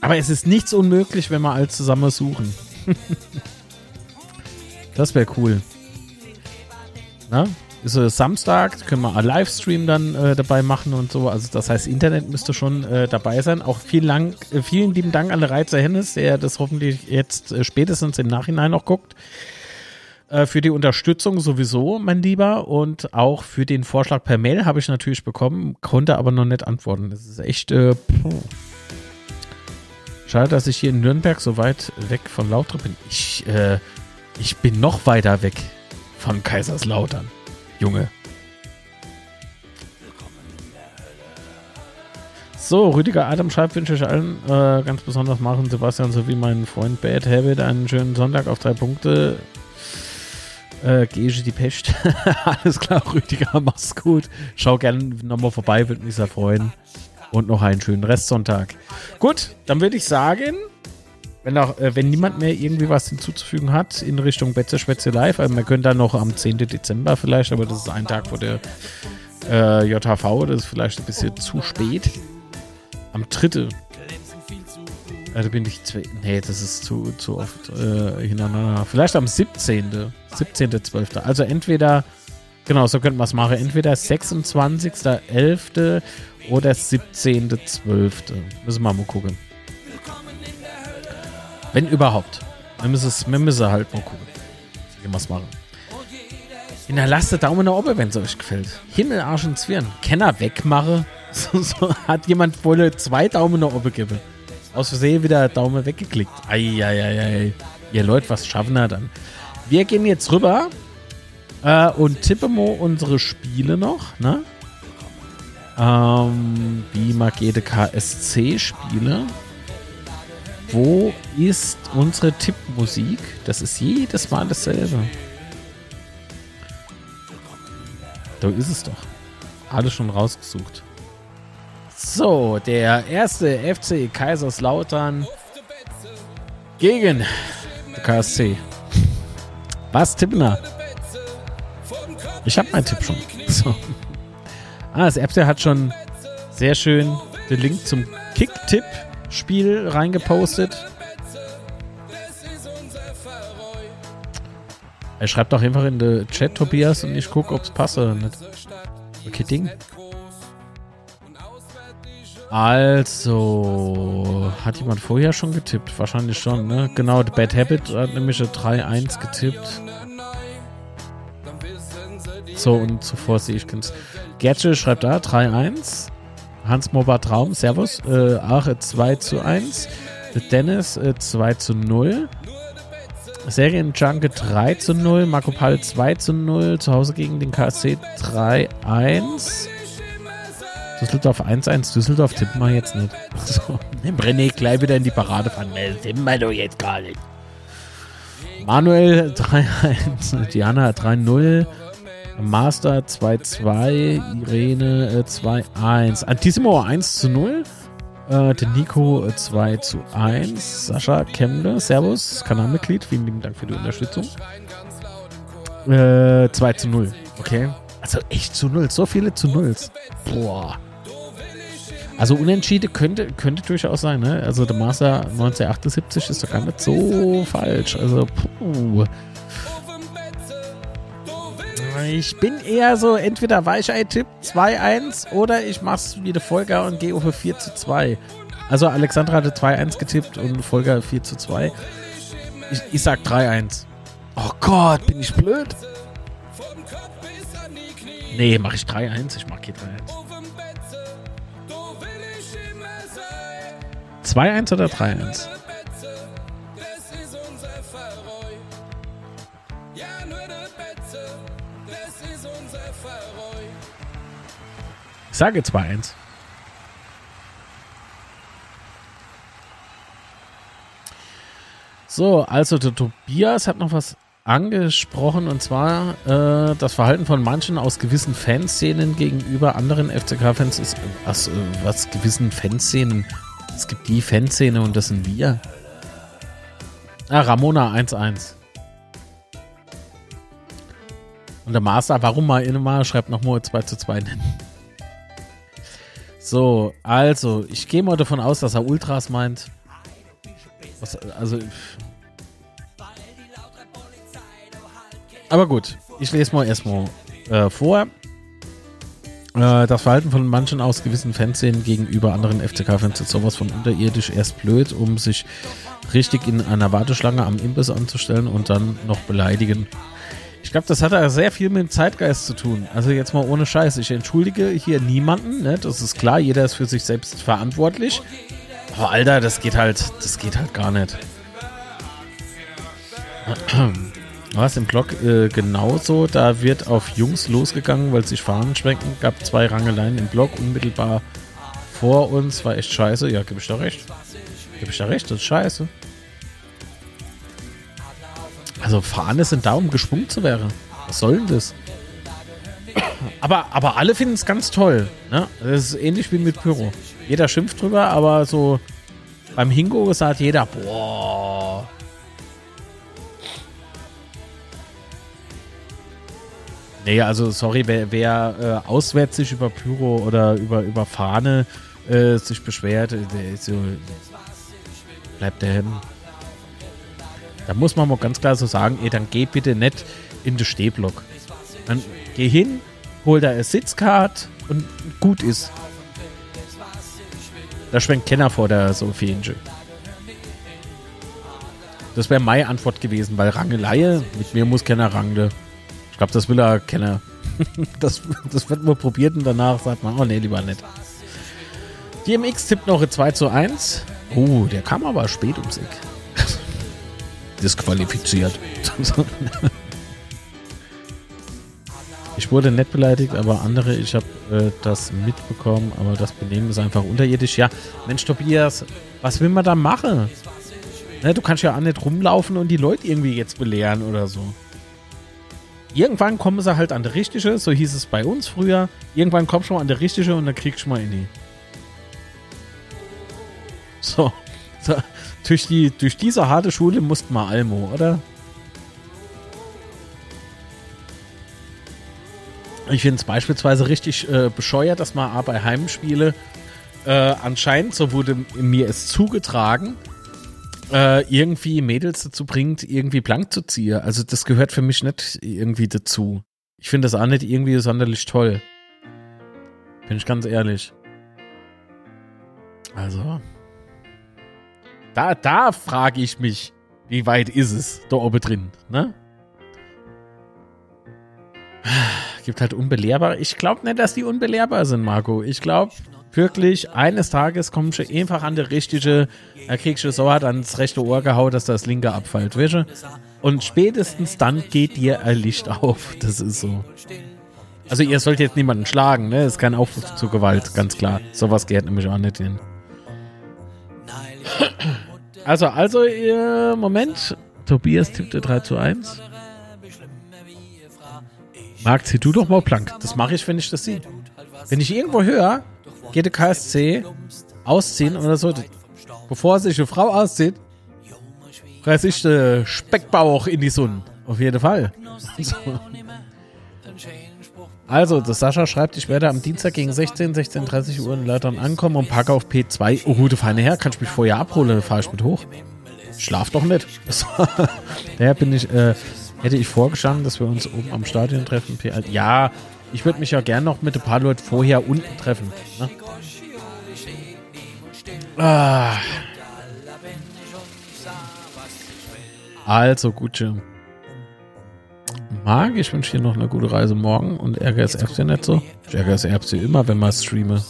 Aber es ist nichts unmöglich, wenn wir alle zusammen suchen. das wäre cool. Na? Ist so Samstag, können wir einen Livestream dann äh, dabei machen und so. Also das heißt, Internet müsste schon äh, dabei sein. Auch vielen, Dank, äh, vielen lieben Dank an Reizer Hennes, der das hoffentlich jetzt äh, spätestens im Nachhinein noch guckt. Äh, für die Unterstützung sowieso, mein Lieber. Und auch für den Vorschlag per Mail habe ich natürlich bekommen, konnte aber noch nicht antworten. Das ist echt. Äh, Schade, dass ich hier in Nürnberg so weit weg von Lauter bin. Ich, äh, ich bin noch weiter weg von Kaiserslautern. Junge. So, Rüdiger Adam schreibt, wünsche ich allen, äh, ganz besonders Maren Sebastian sowie meinen Freund Bad Habit einen schönen Sonntag auf drei Punkte. Äh, Gege die Pest. Alles klar, Rüdiger, mach's gut. Schau gerne nochmal vorbei, würde mich sehr freuen. Und noch einen schönen Restsonntag. Gut, dann würde ich sagen, wenn, auch, äh, wenn niemand mehr irgendwie was hinzuzufügen hat in Richtung Betze Schwätze Live, also man könnte dann noch am 10. Dezember vielleicht, aber das ist ein Tag vor der äh, JHV, das ist vielleicht ein bisschen zu spät. Am 3. Also bin ich zwei. Nee, das ist zu, zu oft äh, hintereinander. Vielleicht am 17. 17.12. Also entweder, genau, so könnten wir es machen. Entweder 26.11. oder 17.12. Müssen wir mal gucken. Wenn überhaupt. Wir müssen, es, wir müssen halt mal gucken. Wie wir es machen. Hinterlasst den Daumen nach oben, wenn es euch gefällt. Himmel, Arsch und Zwirn. Kenner wegmache. So, so, hat jemand wohl zwei Daumen nach oben gegeben. Aus Versehen wieder Daumen weggeklickt. Eieiei. Ihr Leute, was schaffen wir dann? Wir gehen jetzt rüber äh, und tippen mal unsere Spiele noch, ne? Ähm, wie mag jede KSC-Spiele? Wo ist unsere Tippmusik? Das ist jedes Mal dasselbe. Da ist es doch. Alles schon rausgesucht. So, der erste FC Kaiserslautern gegen KSC. Was tippen wir? Ich habe meinen Tipp schon. So. Ah, das FC hat schon sehr schön den Link zum Kick-Tipp-Spiel reingepostet. Er schreibt doch einfach in den Chat, Tobias, und ich gucke, ob es passt oder nicht. Okay, Ding. Also, hat jemand vorher schon getippt? Wahrscheinlich schon, ne? Genau, The Bad Habit hat nämlich eine 3-1 getippt. So, und zuvor sehe ich ganz. Gertsche schreibt da 3-1. Hans Mober Traum, Servus. Äh, Ache 2 zu 1. The Dennis äh, 2 zu 0. Serienjunke 3 zu 0. Marco Pall 2 zu 0. Zu Hause gegen den KSC 3-1. Düsseldorf 1-1. Düsseldorf tippen wir jetzt nicht. So. René gleich wieder in die Parade fahren. Das tippen wir doch jetzt gar nicht. Manuel 3-1. Diana 3-0. Master 2-2. Irene 2-1. Antissimo 1 zu 0. Äh, der Nico 2 zu 1. Sascha Kemble, Servus, Kanalmitglied. Vielen lieben Dank für die Unterstützung. Äh, 2 zu 0. Okay. Also echt zu Null. So viele zu Nulls. Boah. Also Unentschieden könnte, könnte durchaus sein, ne? Also der Master 1978 ist doch gar nicht so falsch. Also, puh. Ich bin eher so, entweder Weichei-Tipp 2-1 oder ich mach's wie der Volker und gehe auf 4 zu 2. Also Alexandra hatte 2-1 getippt und Volker 4 zu 2. Ich, ich sag 3-1. Oh Gott, bin ich blöd? Nee, mach ich 3-1. Ich mach hier 3-1. 2-1 oder 3-1? Ich sage 2-1. So, also der Tobias hat noch was angesprochen und zwar äh, das Verhalten von manchen aus gewissen Fanszenen gegenüber anderen FCK-Fans ist was, äh, was gewissen Fanszenen. Es gibt die Fanszene und das sind wir. Ah, Ramona 1-1. Und der Master, warum mal immer, schreibt nochmal 2 zu 2 nennen. So, also, ich gehe mal davon aus, dass er Ultras meint. Was, also. Aber gut, ich lese mal erstmal äh, vor. Äh, das Verhalten von manchen aus gewissen Fanszenen gegenüber anderen FCK-Fans ist sowas von unterirdisch erst blöd, um sich richtig in einer Warteschlange am Imbiss anzustellen und dann noch beleidigen. Ich glaube, das hat ja sehr viel mit dem Zeitgeist zu tun. Also jetzt mal ohne Scheiß. Ich entschuldige hier niemanden, ne? Das ist klar, jeder ist für sich selbst verantwortlich. Aber Alter, das geht halt, das geht halt gar nicht. Was im Block äh, genauso, da wird auf Jungs losgegangen, weil sich Fahnen schwenken. Gab zwei Rangeleien im Block unmittelbar vor uns. War echt scheiße. Ja, gebe ich da recht. Gebe ich da recht, das ist scheiße. Also Fahne sind da, um geschwungen zu werden. Was soll denn das? Aber, aber alle finden es ganz toll. Ne? Das ist ähnlich wie mit Pyro. Jeder schimpft drüber, aber so beim Hingo sagt jeder, boah. Nee, also sorry, wer, wer äh, auswärts sich über Pyro oder über, über Fahne äh, sich beschwert, der ist so, bleibt der hin. Da muss man mal ganz klar so sagen, ey, dann geh bitte nicht in den Stehblock. Dann geh hin, hol da eine Sitzcard und gut ist. Da schwenkt Kenner vor der Sophie Das wäre meine Antwort gewesen, weil Rangelei, mit mir muss Kenner rangle. Ich glaube, das will er Kenner. das, das wird nur probiert und danach sagt man, oh nee, lieber nicht. DMX tippt noch 2 zu 1. Oh, der kam aber spät ums Eck. Disqualifiziert. Ich wurde nett beleidigt, aber andere, ich habe äh, das mitbekommen, aber das Benehmen ist einfach unterirdisch. Ja, Mensch, Tobias, was will man da machen? Ne, du kannst ja auch nicht rumlaufen und die Leute irgendwie jetzt belehren oder so. Irgendwann kommen sie halt an der richtige, so hieß es bei uns früher. Irgendwann kommst du mal an der richtige und dann kriegst du mal in die. So. so. Durch, die, durch diese harte Schule musst mal Almo, oder? Ich finde es beispielsweise richtig äh, bescheuert, dass man bei Heimspiele äh, anscheinend, so wurde mir es zugetragen, äh, irgendwie Mädels dazu bringt, irgendwie blank zu ziehen. Also das gehört für mich nicht irgendwie dazu. Ich finde das auch nicht irgendwie sonderlich toll. Bin ich ganz ehrlich. Also. Da, da frage ich mich, wie weit ist es da oben drin, ne? Gibt halt unbelehrbar. Ich glaube nicht, dass die unbelehrbar sind, Marco. Ich glaube wirklich, eines Tages kommst du einfach an der richtige, da kriegst du so hart ans rechte Ohr gehauen, dass das linke abfällt, weißt du? Und spätestens dann geht dir ein Licht auf. Das ist so. Also ihr sollt jetzt niemanden schlagen, ne? Das ist kein Aufruf zur Gewalt, ganz klar. Sowas geht nämlich auch nicht hin. Also, also, äh, Moment. Tobias tippte 3 zu 1. Marc, zieh du doch mal blank. Das mache ich, wenn ich das sehe. Wenn ich irgendwo höre, geht der KSC ausziehen oder so, bevor sich eine Frau auszieht, reiß ich den Speckbauch in die Sonne. Auf jeden Fall. So. Also, das Sascha schreibt, ich werde am Dienstag gegen 16, 16.30 Uhr in Leitern ankommen und parke auf P2. Oh, gute Feine her, kann ich mich vorher abholen, fahre ich mit hoch. Schlaf doch nicht. Daher bin ich, äh, hätte ich vorgeschlagen, dass wir uns oben am Stadion treffen. P1. Ja, ich würde mich ja gern noch mit ein paar Leuten vorher unten treffen. Ne? Ah. Also, gute. Mag, ich wünsche dir noch eine gute Reise morgen und ärgere es FC nicht so. Ich ärgere es FC immer, wenn man streame.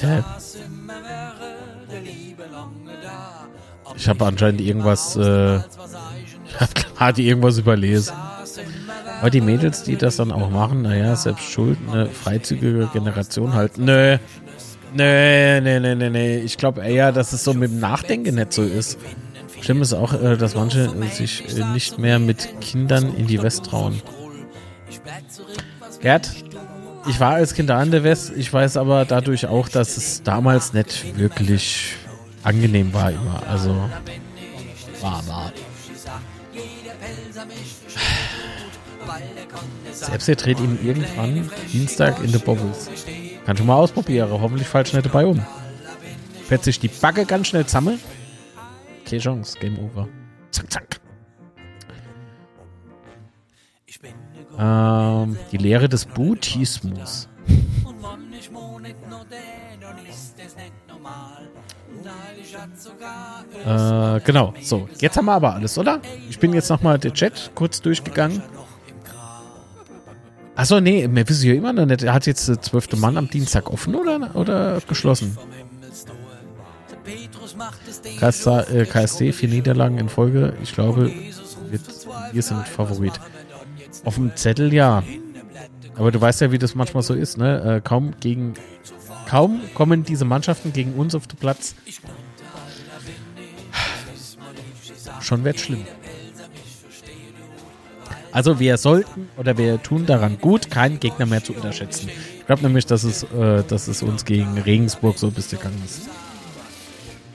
Hä? Ich habe anscheinend irgendwas, äh, ich habe gerade irgendwas überlesen. Aber die Mädels, die das dann auch machen, naja, selbst schuld, eine freizügige Generation halt. Nö. Nee, nee, nee, nee, nee. Ich glaube eher, dass es so mit dem Nachdenken nicht so ist. Schlimm ist auch, äh, dass manche sich äh, nicht mehr mit Kindern in die West trauen. Gerd, ich war als Kind da in der West. Ich weiß aber dadurch auch, dass es damals nicht wirklich angenehm war immer. Also war, war. Selbst er dreht ihn irgendwann Dienstag in der Bobbles. Kann schon mal ausprobieren. Hoffentlich falsch nicht dabei um. Fährt sich die Backe ganz schnell zusammen. Keine Chance. Game over. Zack, zack. Ähm, die Lehre des Buddhismus. Äh, genau, so. Jetzt haben wir aber alles, oder? Ich bin jetzt nochmal den Chat kurz durchgegangen. Achso, nee, wir wissen ja immer noch nicht. Er hat jetzt der zwölfte Mann am Dienstag offen oder, oder geschlossen? KSA, äh, KSD, vier Niederlagen in Folge. Ich glaube, wir, wir sind Favorit. Auf dem Zettel ja. Aber du weißt ja, wie das manchmal so ist, ne? Äh, kaum gegen. Kaum kommen diese Mannschaften gegen uns auf den Platz. Schon wird schlimm. Also wir sollten oder wir tun daran gut, keinen Gegner mehr zu unterschätzen. Ich glaube nämlich, dass es, äh, dass es uns gegen Regensburg so bis gegangen ist.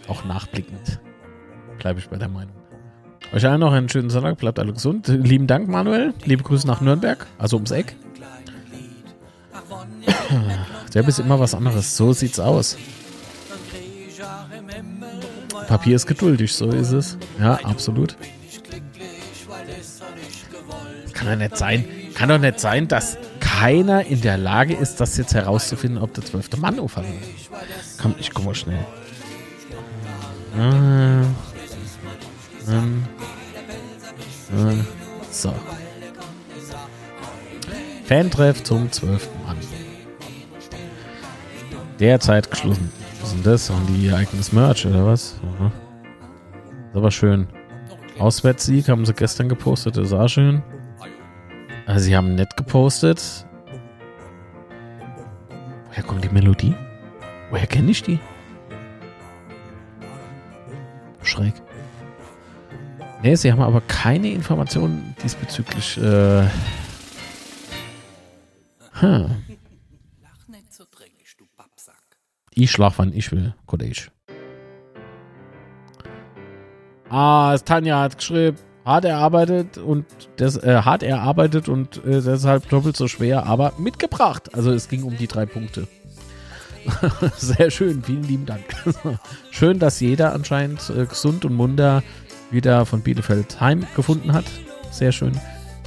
Auch nachblickend. Bleibe ich bei der Meinung. Euch allen noch einen schönen Sonntag, bleibt alle gesund. Lieben Dank, Manuel. Liebe Grüße nach Nürnberg, also ums Eck. Der ist immer was anderes. So sieht's aus. Papier ist geduldig, so ist es. Ja, absolut. Kann doch nicht sein. Kann doch nicht sein, dass keiner in der Lage ist, das jetzt herauszufinden, ob der zwölfte Mann aufhört. Komm, ich komm mal schnell. Äh, ähm, äh, so. Fantreff zum 12. Mann. Derzeit geschlossen. Was ist das? Haben die ihr eigenes Merch oder was? Ist aber schön. Auswärtssieg haben sie gestern gepostet, das ist auch schön. Also sie haben nett gepostet. Woher kommt die Melodie? Woher kenne ich die? Schräg. Nee, sie haben aber keine Informationen diesbezüglich. Äh, hm. Ich schlaf, wann ich will, Kollege. Ah, Tanja hat geschrieben, hart erarbeitet und das äh, hart erarbeitet und äh, deshalb doppelt so schwer, aber mitgebracht. Also es ging um die drei Punkte. Sehr schön, vielen lieben Dank. schön, dass jeder anscheinend äh, gesund und munter wieder von Bielefeld heim gefunden hat. Sehr schön.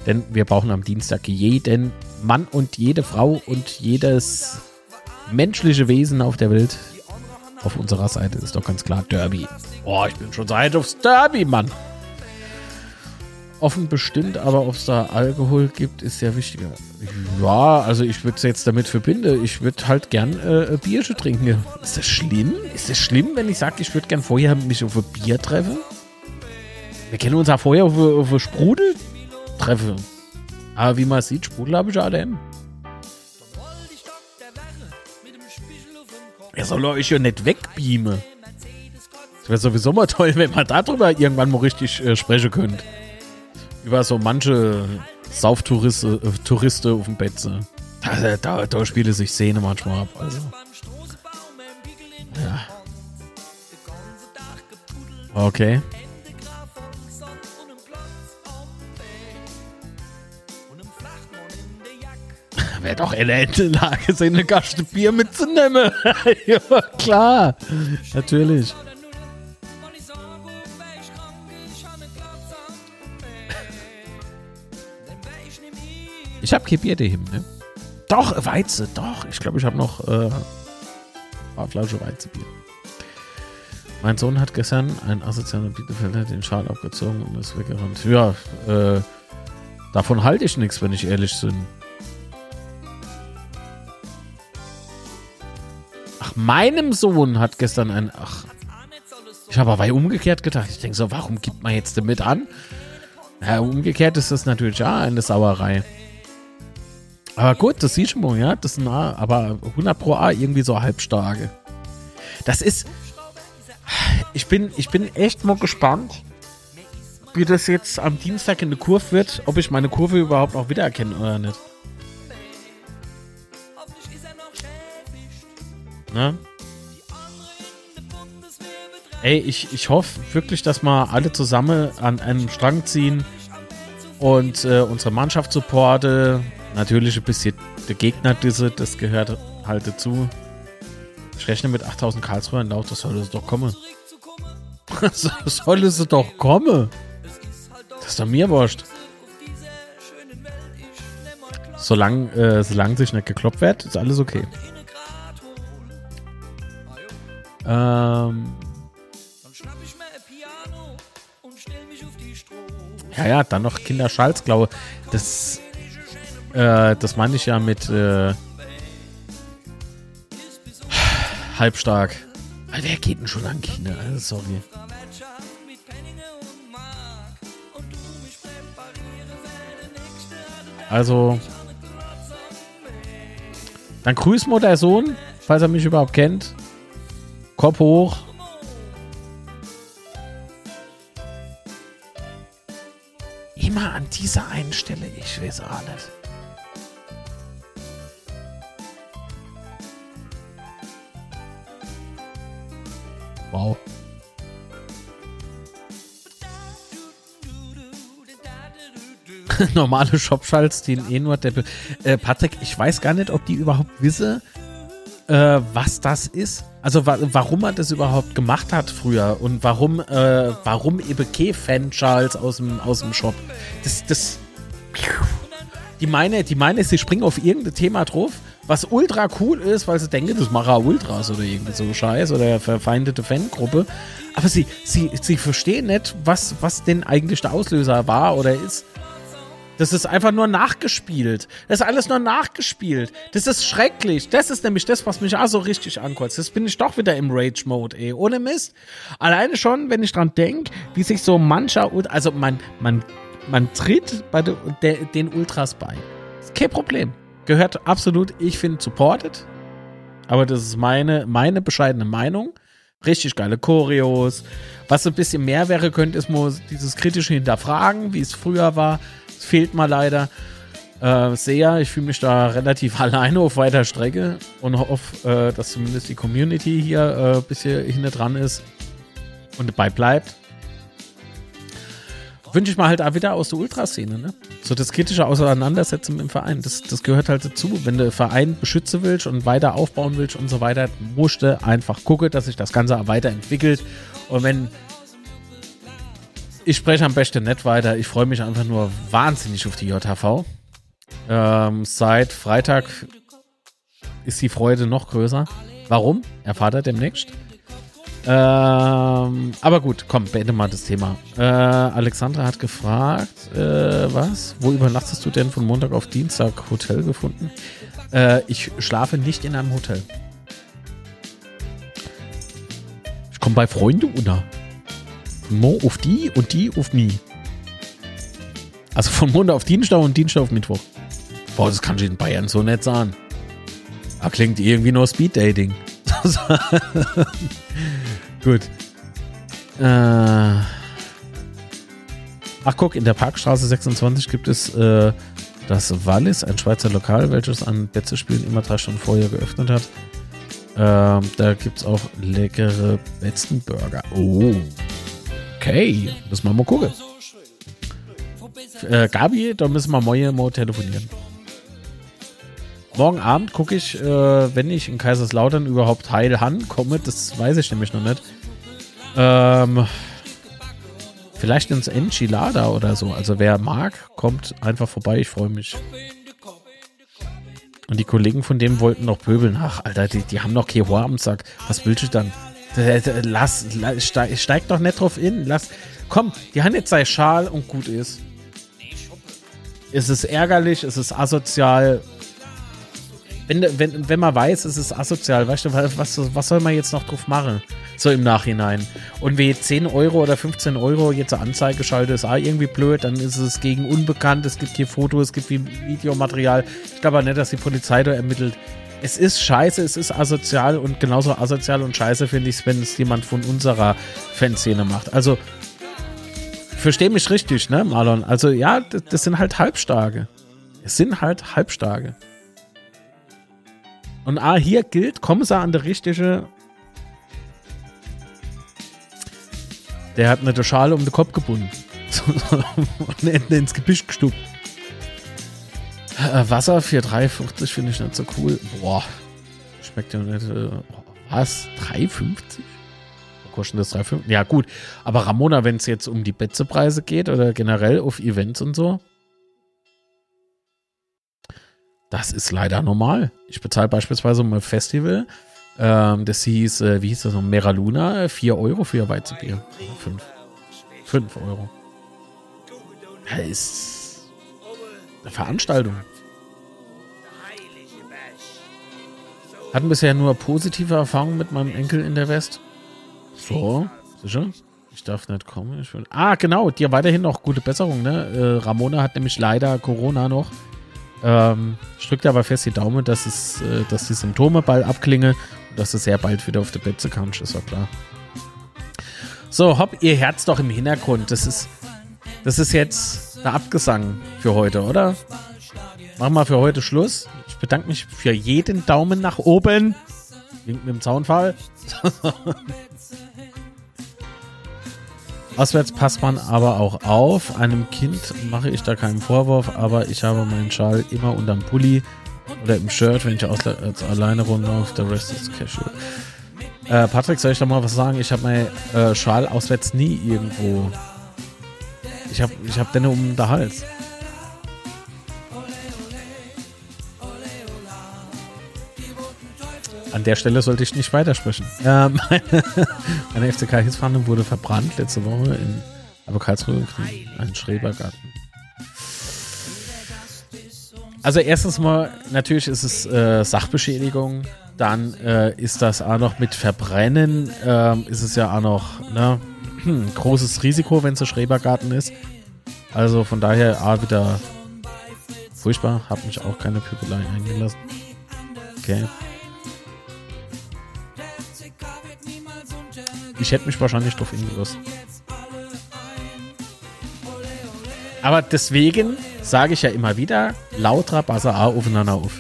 Denn wir brauchen am Dienstag jeden Mann und jede Frau und jedes menschliche Wesen auf der Welt. Auf unserer Seite ist doch ganz klar Derby. Oh, ich bin schon seit aufs Derby, Mann. Offen bestimmt, aber ob es da Alkohol gibt, ist ja wichtiger. Ja, also ich würde es jetzt damit verbinden. Ich würde halt gern äh, Bierchen trinken. Ist das schlimm? Ist das schlimm, wenn ich sage, ich würde gern vorher mich auf ein Bier treffen? Wir kennen uns ja vorher auf, auf ein Sprudel treffen. Aber wie man sieht, Sprudel habe ich alle im. Er soll euch ja nicht wegbeamen. Das wäre sowieso mal toll, wenn man darüber irgendwann mal richtig äh, sprechen könnt über so manche Sauftouristen äh, auf dem Bett. Da, da, da spiele sich Szene manchmal ab. Also. Ja. Okay. Wäre doch in der Lage, seine Gaste Bier mitzunehmen. ja, klar. Natürlich. Ich habe kein Bier daheim, ne? Doch, Weize, doch. Ich glaube, ich habe noch äh, eine Flasche Weizebier. Mein Sohn hat gestern einen asozialen Bielefelder den Schal abgezogen und ist weggerannt. Ja, äh, davon halte ich nichts, wenn ich ehrlich bin. Ach, meinem Sohn hat gestern ein. Ach, ich habe aber umgekehrt gedacht. Ich denke so, warum gibt man jetzt damit an? Ja, umgekehrt ist das natürlich ja eine Sauerei. Aber gut, das sieht schon mal, ja. Das sind A, aber 100 pro A irgendwie so halbstarke. Das ist. Ich bin, ich bin echt mal gespannt, wie das jetzt am Dienstag in der Kurve wird, ob ich meine Kurve überhaupt auch wiedererkenne oder nicht. Ne? Ey, ich, ich hoffe wirklich, dass wir alle zusammen an einem Strang ziehen und äh, unsere Mannschaft supporte. Natürlich ein bisschen der Gegner, diese, das gehört halt dazu. Ich rechne mit 8000 Karlsruhe in Laut, das soll es doch kommen. das soll es doch kommen. Das ist doch mir wurscht. Solange, äh, solange sich nicht gekloppt wird, ist alles okay. Ähm. Ja, ja, dann noch Kinder Schalz, glaube Das, äh, das meine ich ja mit äh, halbstark. Wer geht denn schon an Kinder? Also, sorry. Also, dann grüß mal der Sohn, falls er mich überhaupt kennt. Kopf hoch. Immer an dieser einen Stelle, ich weiß auch nicht. Wow. Normale Shopschalts, die eh nur der. Äh, Patrick, ich weiß gar nicht, ob die überhaupt wissen, äh, was das ist. Also wa warum er das überhaupt gemacht hat früher und warum, äh, warum kein Fan Charles aus dem, aus dem Shop. Das, das. Die meine, die meine, sie springen auf irgendein Thema drauf, was ultra cool ist, weil sie denken, das mache Ultras oder irgendwie so Scheiß oder verfeindete Fangruppe. Aber sie, sie, sie verstehen nicht, was, was denn eigentlich der Auslöser war oder ist. Das ist einfach nur nachgespielt. Das ist alles nur nachgespielt. Das ist schrecklich. Das ist nämlich das, was mich auch so richtig ankotzt. Das bin ich doch wieder im Rage-Mode, ey. Ohne Mist. Alleine schon, wenn ich dran denke, wie sich so mancher, also man, man, man tritt bei de, de, den Ultras bei. Kein Problem. Gehört absolut, ich finde, supported. Aber das ist meine, meine bescheidene Meinung. Richtig geile Choreos. Was so ein bisschen mehr wäre, könnte, ist mal dieses kritische Hinterfragen, wie es früher war fehlt mal leider äh, sehr. Ich fühle mich da relativ alleine auf weiter Strecke und hoffe, äh, dass zumindest die Community hier äh, ein bisschen hinter dran ist und dabei bleibt. Wünsche ich mal halt auch wieder aus der Ultraszene, ne? So das kritische Auseinandersetzen im Verein. Das, das gehört halt dazu. Wenn du Verein beschützen willst und weiter aufbauen willst und so weiter, musst du einfach gucken, dass sich das Ganze weiterentwickelt. Und wenn ich spreche am besten nicht weiter. Ich freue mich einfach nur wahnsinnig auf die JHV. Ähm, seit Freitag ist die Freude noch größer. Warum? Erfahrt er demnächst. Ähm, aber gut, komm, beende mal das Thema. Äh, Alexandra hat gefragt, äh, was? Wo übernachtest du denn von Montag auf Dienstag Hotel gefunden? Äh, ich schlafe nicht in einem Hotel. Ich komme bei Freunden unter. Mo auf die und die auf mi. Also von Montag auf Dienstag und Dienstag auf Mittwoch. Boah, das kann ich in Bayern so nett sagen. Da klingt irgendwie nur Speed Dating. Gut. Äh. Ach guck, in der Parkstraße 26 gibt es äh, das Wallis, ein Schweizer Lokal, welches an Betze-Spielen immer drei Stunden vorher geöffnet hat. Ähm, da gibt es auch leckere Betzenburger. Oh. Okay, müssen wir mal gucken. Äh, Gabi, da müssen wir morgen mal telefonieren. Morgen Abend gucke ich, äh, wenn ich in Kaiserslautern überhaupt heil komme, das weiß ich nämlich noch nicht. Ähm, vielleicht ins Enchilada oder so. Also wer mag, kommt einfach vorbei. Ich freue mich. Und die Kollegen von dem wollten noch pöbeln. Ach, Alter, die, die haben noch Kehor am Sack. Was willst du dann? Lass, lass steig, steig doch nicht drauf in. Lass, komm, die haben jetzt sei Schal und gut ist. Es ist ärgerlich, es ist asozial. Wenn, wenn, wenn man weiß, es ist asozial, weißt du, was, was soll man jetzt noch drauf machen? So im Nachhinein. Und wie 10 Euro oder 15 Euro jetzt eine Anzeige schalte, ist auch irgendwie blöd. Dann ist es gegen Unbekannt. Es gibt hier Fotos, es gibt Videomaterial. Ich glaube auch nicht, dass die Polizei da ermittelt. Es ist scheiße, es ist asozial und genauso asozial und scheiße finde ich es, wenn es jemand von unserer Fanszene macht. Also, versteh mich richtig, ne, Marlon? Also, ja, das, das sind halt Halbstarke. Es sind halt Halbstarke. Und ah, hier gilt, kommen sie an der richtige Der hat eine Schale um den Kopf gebunden. und ins Gebüsch gestuckt. Äh, Wasser für 3,50 finde ich nicht so cool. Boah. Schmeckt ja nicht. Äh, was? 3,50? Kostet das 3,50? Ja, gut. Aber Ramona, wenn es jetzt um die Betzepreise geht oder generell auf Events und so, das ist leider normal. Ich bezahle beispielsweise um ein Festival ähm, das hieß, äh, wie hieß das noch? Meraluna, 4 Euro für ihr Weizenbier. 5. 5 Euro. Das ist eine Veranstaltung. Hatten bisher nur positive Erfahrungen mit meinem Enkel in der West. So, sicher? Ich darf nicht kommen. Will ah, genau, dir weiterhin noch gute Besserung, ne? Äh, Ramona hat nämlich leider Corona noch. Ähm, ich drücke aber fest die Daumen, dass, es, äh, dass die Symptome bald abklingen dass du sehr bald wieder auf der Betze kannst, ist ja klar. So, hopp, ihr Herz doch im Hintergrund. Das ist, das ist jetzt der Abgesang für heute, oder? Machen wir für heute Schluss. Ich bedanke mich für jeden Daumen nach oben. Wink mit dem Zaunfall. Auswärts passt man aber auch auf. Einem Kind mache ich da keinen Vorwurf, aber ich habe meinen Schal immer unterm Pulli oder im Shirt, wenn ich aus, also alleine rumlaufe. Der Rest ist casual. Äh, Patrick, soll ich da mal was sagen? Ich habe meinen äh, Schal auswärts nie irgendwo. Ich habe ich hab den um den Hals. An der Stelle sollte ich nicht weitersprechen. Äh, meine, meine FCK-Hilfsfahne wurde verbrannt letzte Woche in aber Karlsruhe, ein Schrebergarten. Also erstens mal, natürlich ist es äh, Sachbeschädigung. Dann äh, ist das auch noch mit Verbrennen, äh, ist es ja auch noch ne, großes Risiko, wenn es ein Schrebergarten ist. Also von daher auch wieder furchtbar. Hab mich auch keine Püppelei eingelassen. Okay. Ich hätte mich wahrscheinlich drauf hingelassen. Aber deswegen sage ich ja immer wieder, lauter Buzzer A aufeinander auf.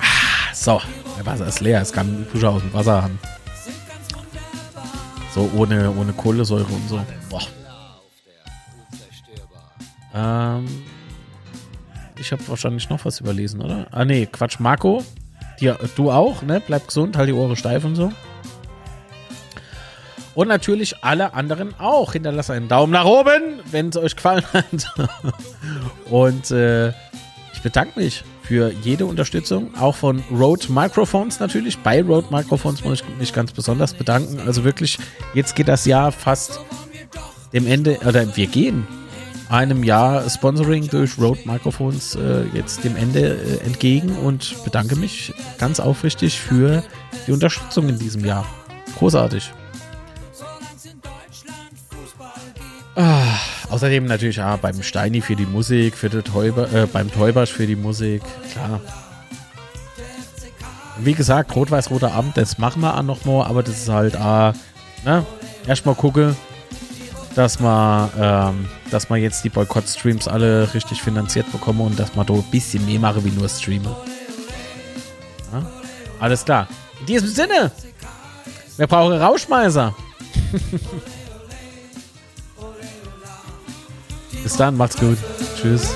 Ah, so, der Wasser ist leer. Es kann Pusher aus dem Wasser haben. So ohne, ohne Kohlensäure und so. Boah. Ähm, ich habe wahrscheinlich noch was überlesen, oder? Ah, nee, Quatsch. Marco, dir, du auch, ne? Bleib gesund, halt die Ohren steif und so. Und natürlich alle anderen auch. Hinterlasst einen Daumen nach oben, wenn es euch gefallen hat. Und äh, ich bedanke mich für jede Unterstützung, auch von Rode Microphones natürlich. Bei Rode Microphones muss ich mich ganz besonders bedanken. Also wirklich, jetzt geht das Jahr fast dem Ende, oder wir gehen einem Jahr Sponsoring durch Rode Microphones äh, jetzt dem Ende äh, entgegen und bedanke mich ganz aufrichtig für die Unterstützung in diesem Jahr. Großartig. Ah, außerdem natürlich ah, beim Steini für die Musik, für den Täuber, äh, beim Täubersch für die Musik, klar. Wie gesagt, Rot-Weiß-Roter Abend, das machen wir auch noch mal, aber das ist halt, ah, ne, erstmal gucke, dass man, ähm, dass man jetzt die Boykott-Streams alle richtig finanziert bekommen und dass man da ein bisschen mehr mache wie nur streamen. Ja? Alles klar. In diesem Sinne, wir brauchen Rauschmeißer. Bis dann, macht's gut. Tschüss.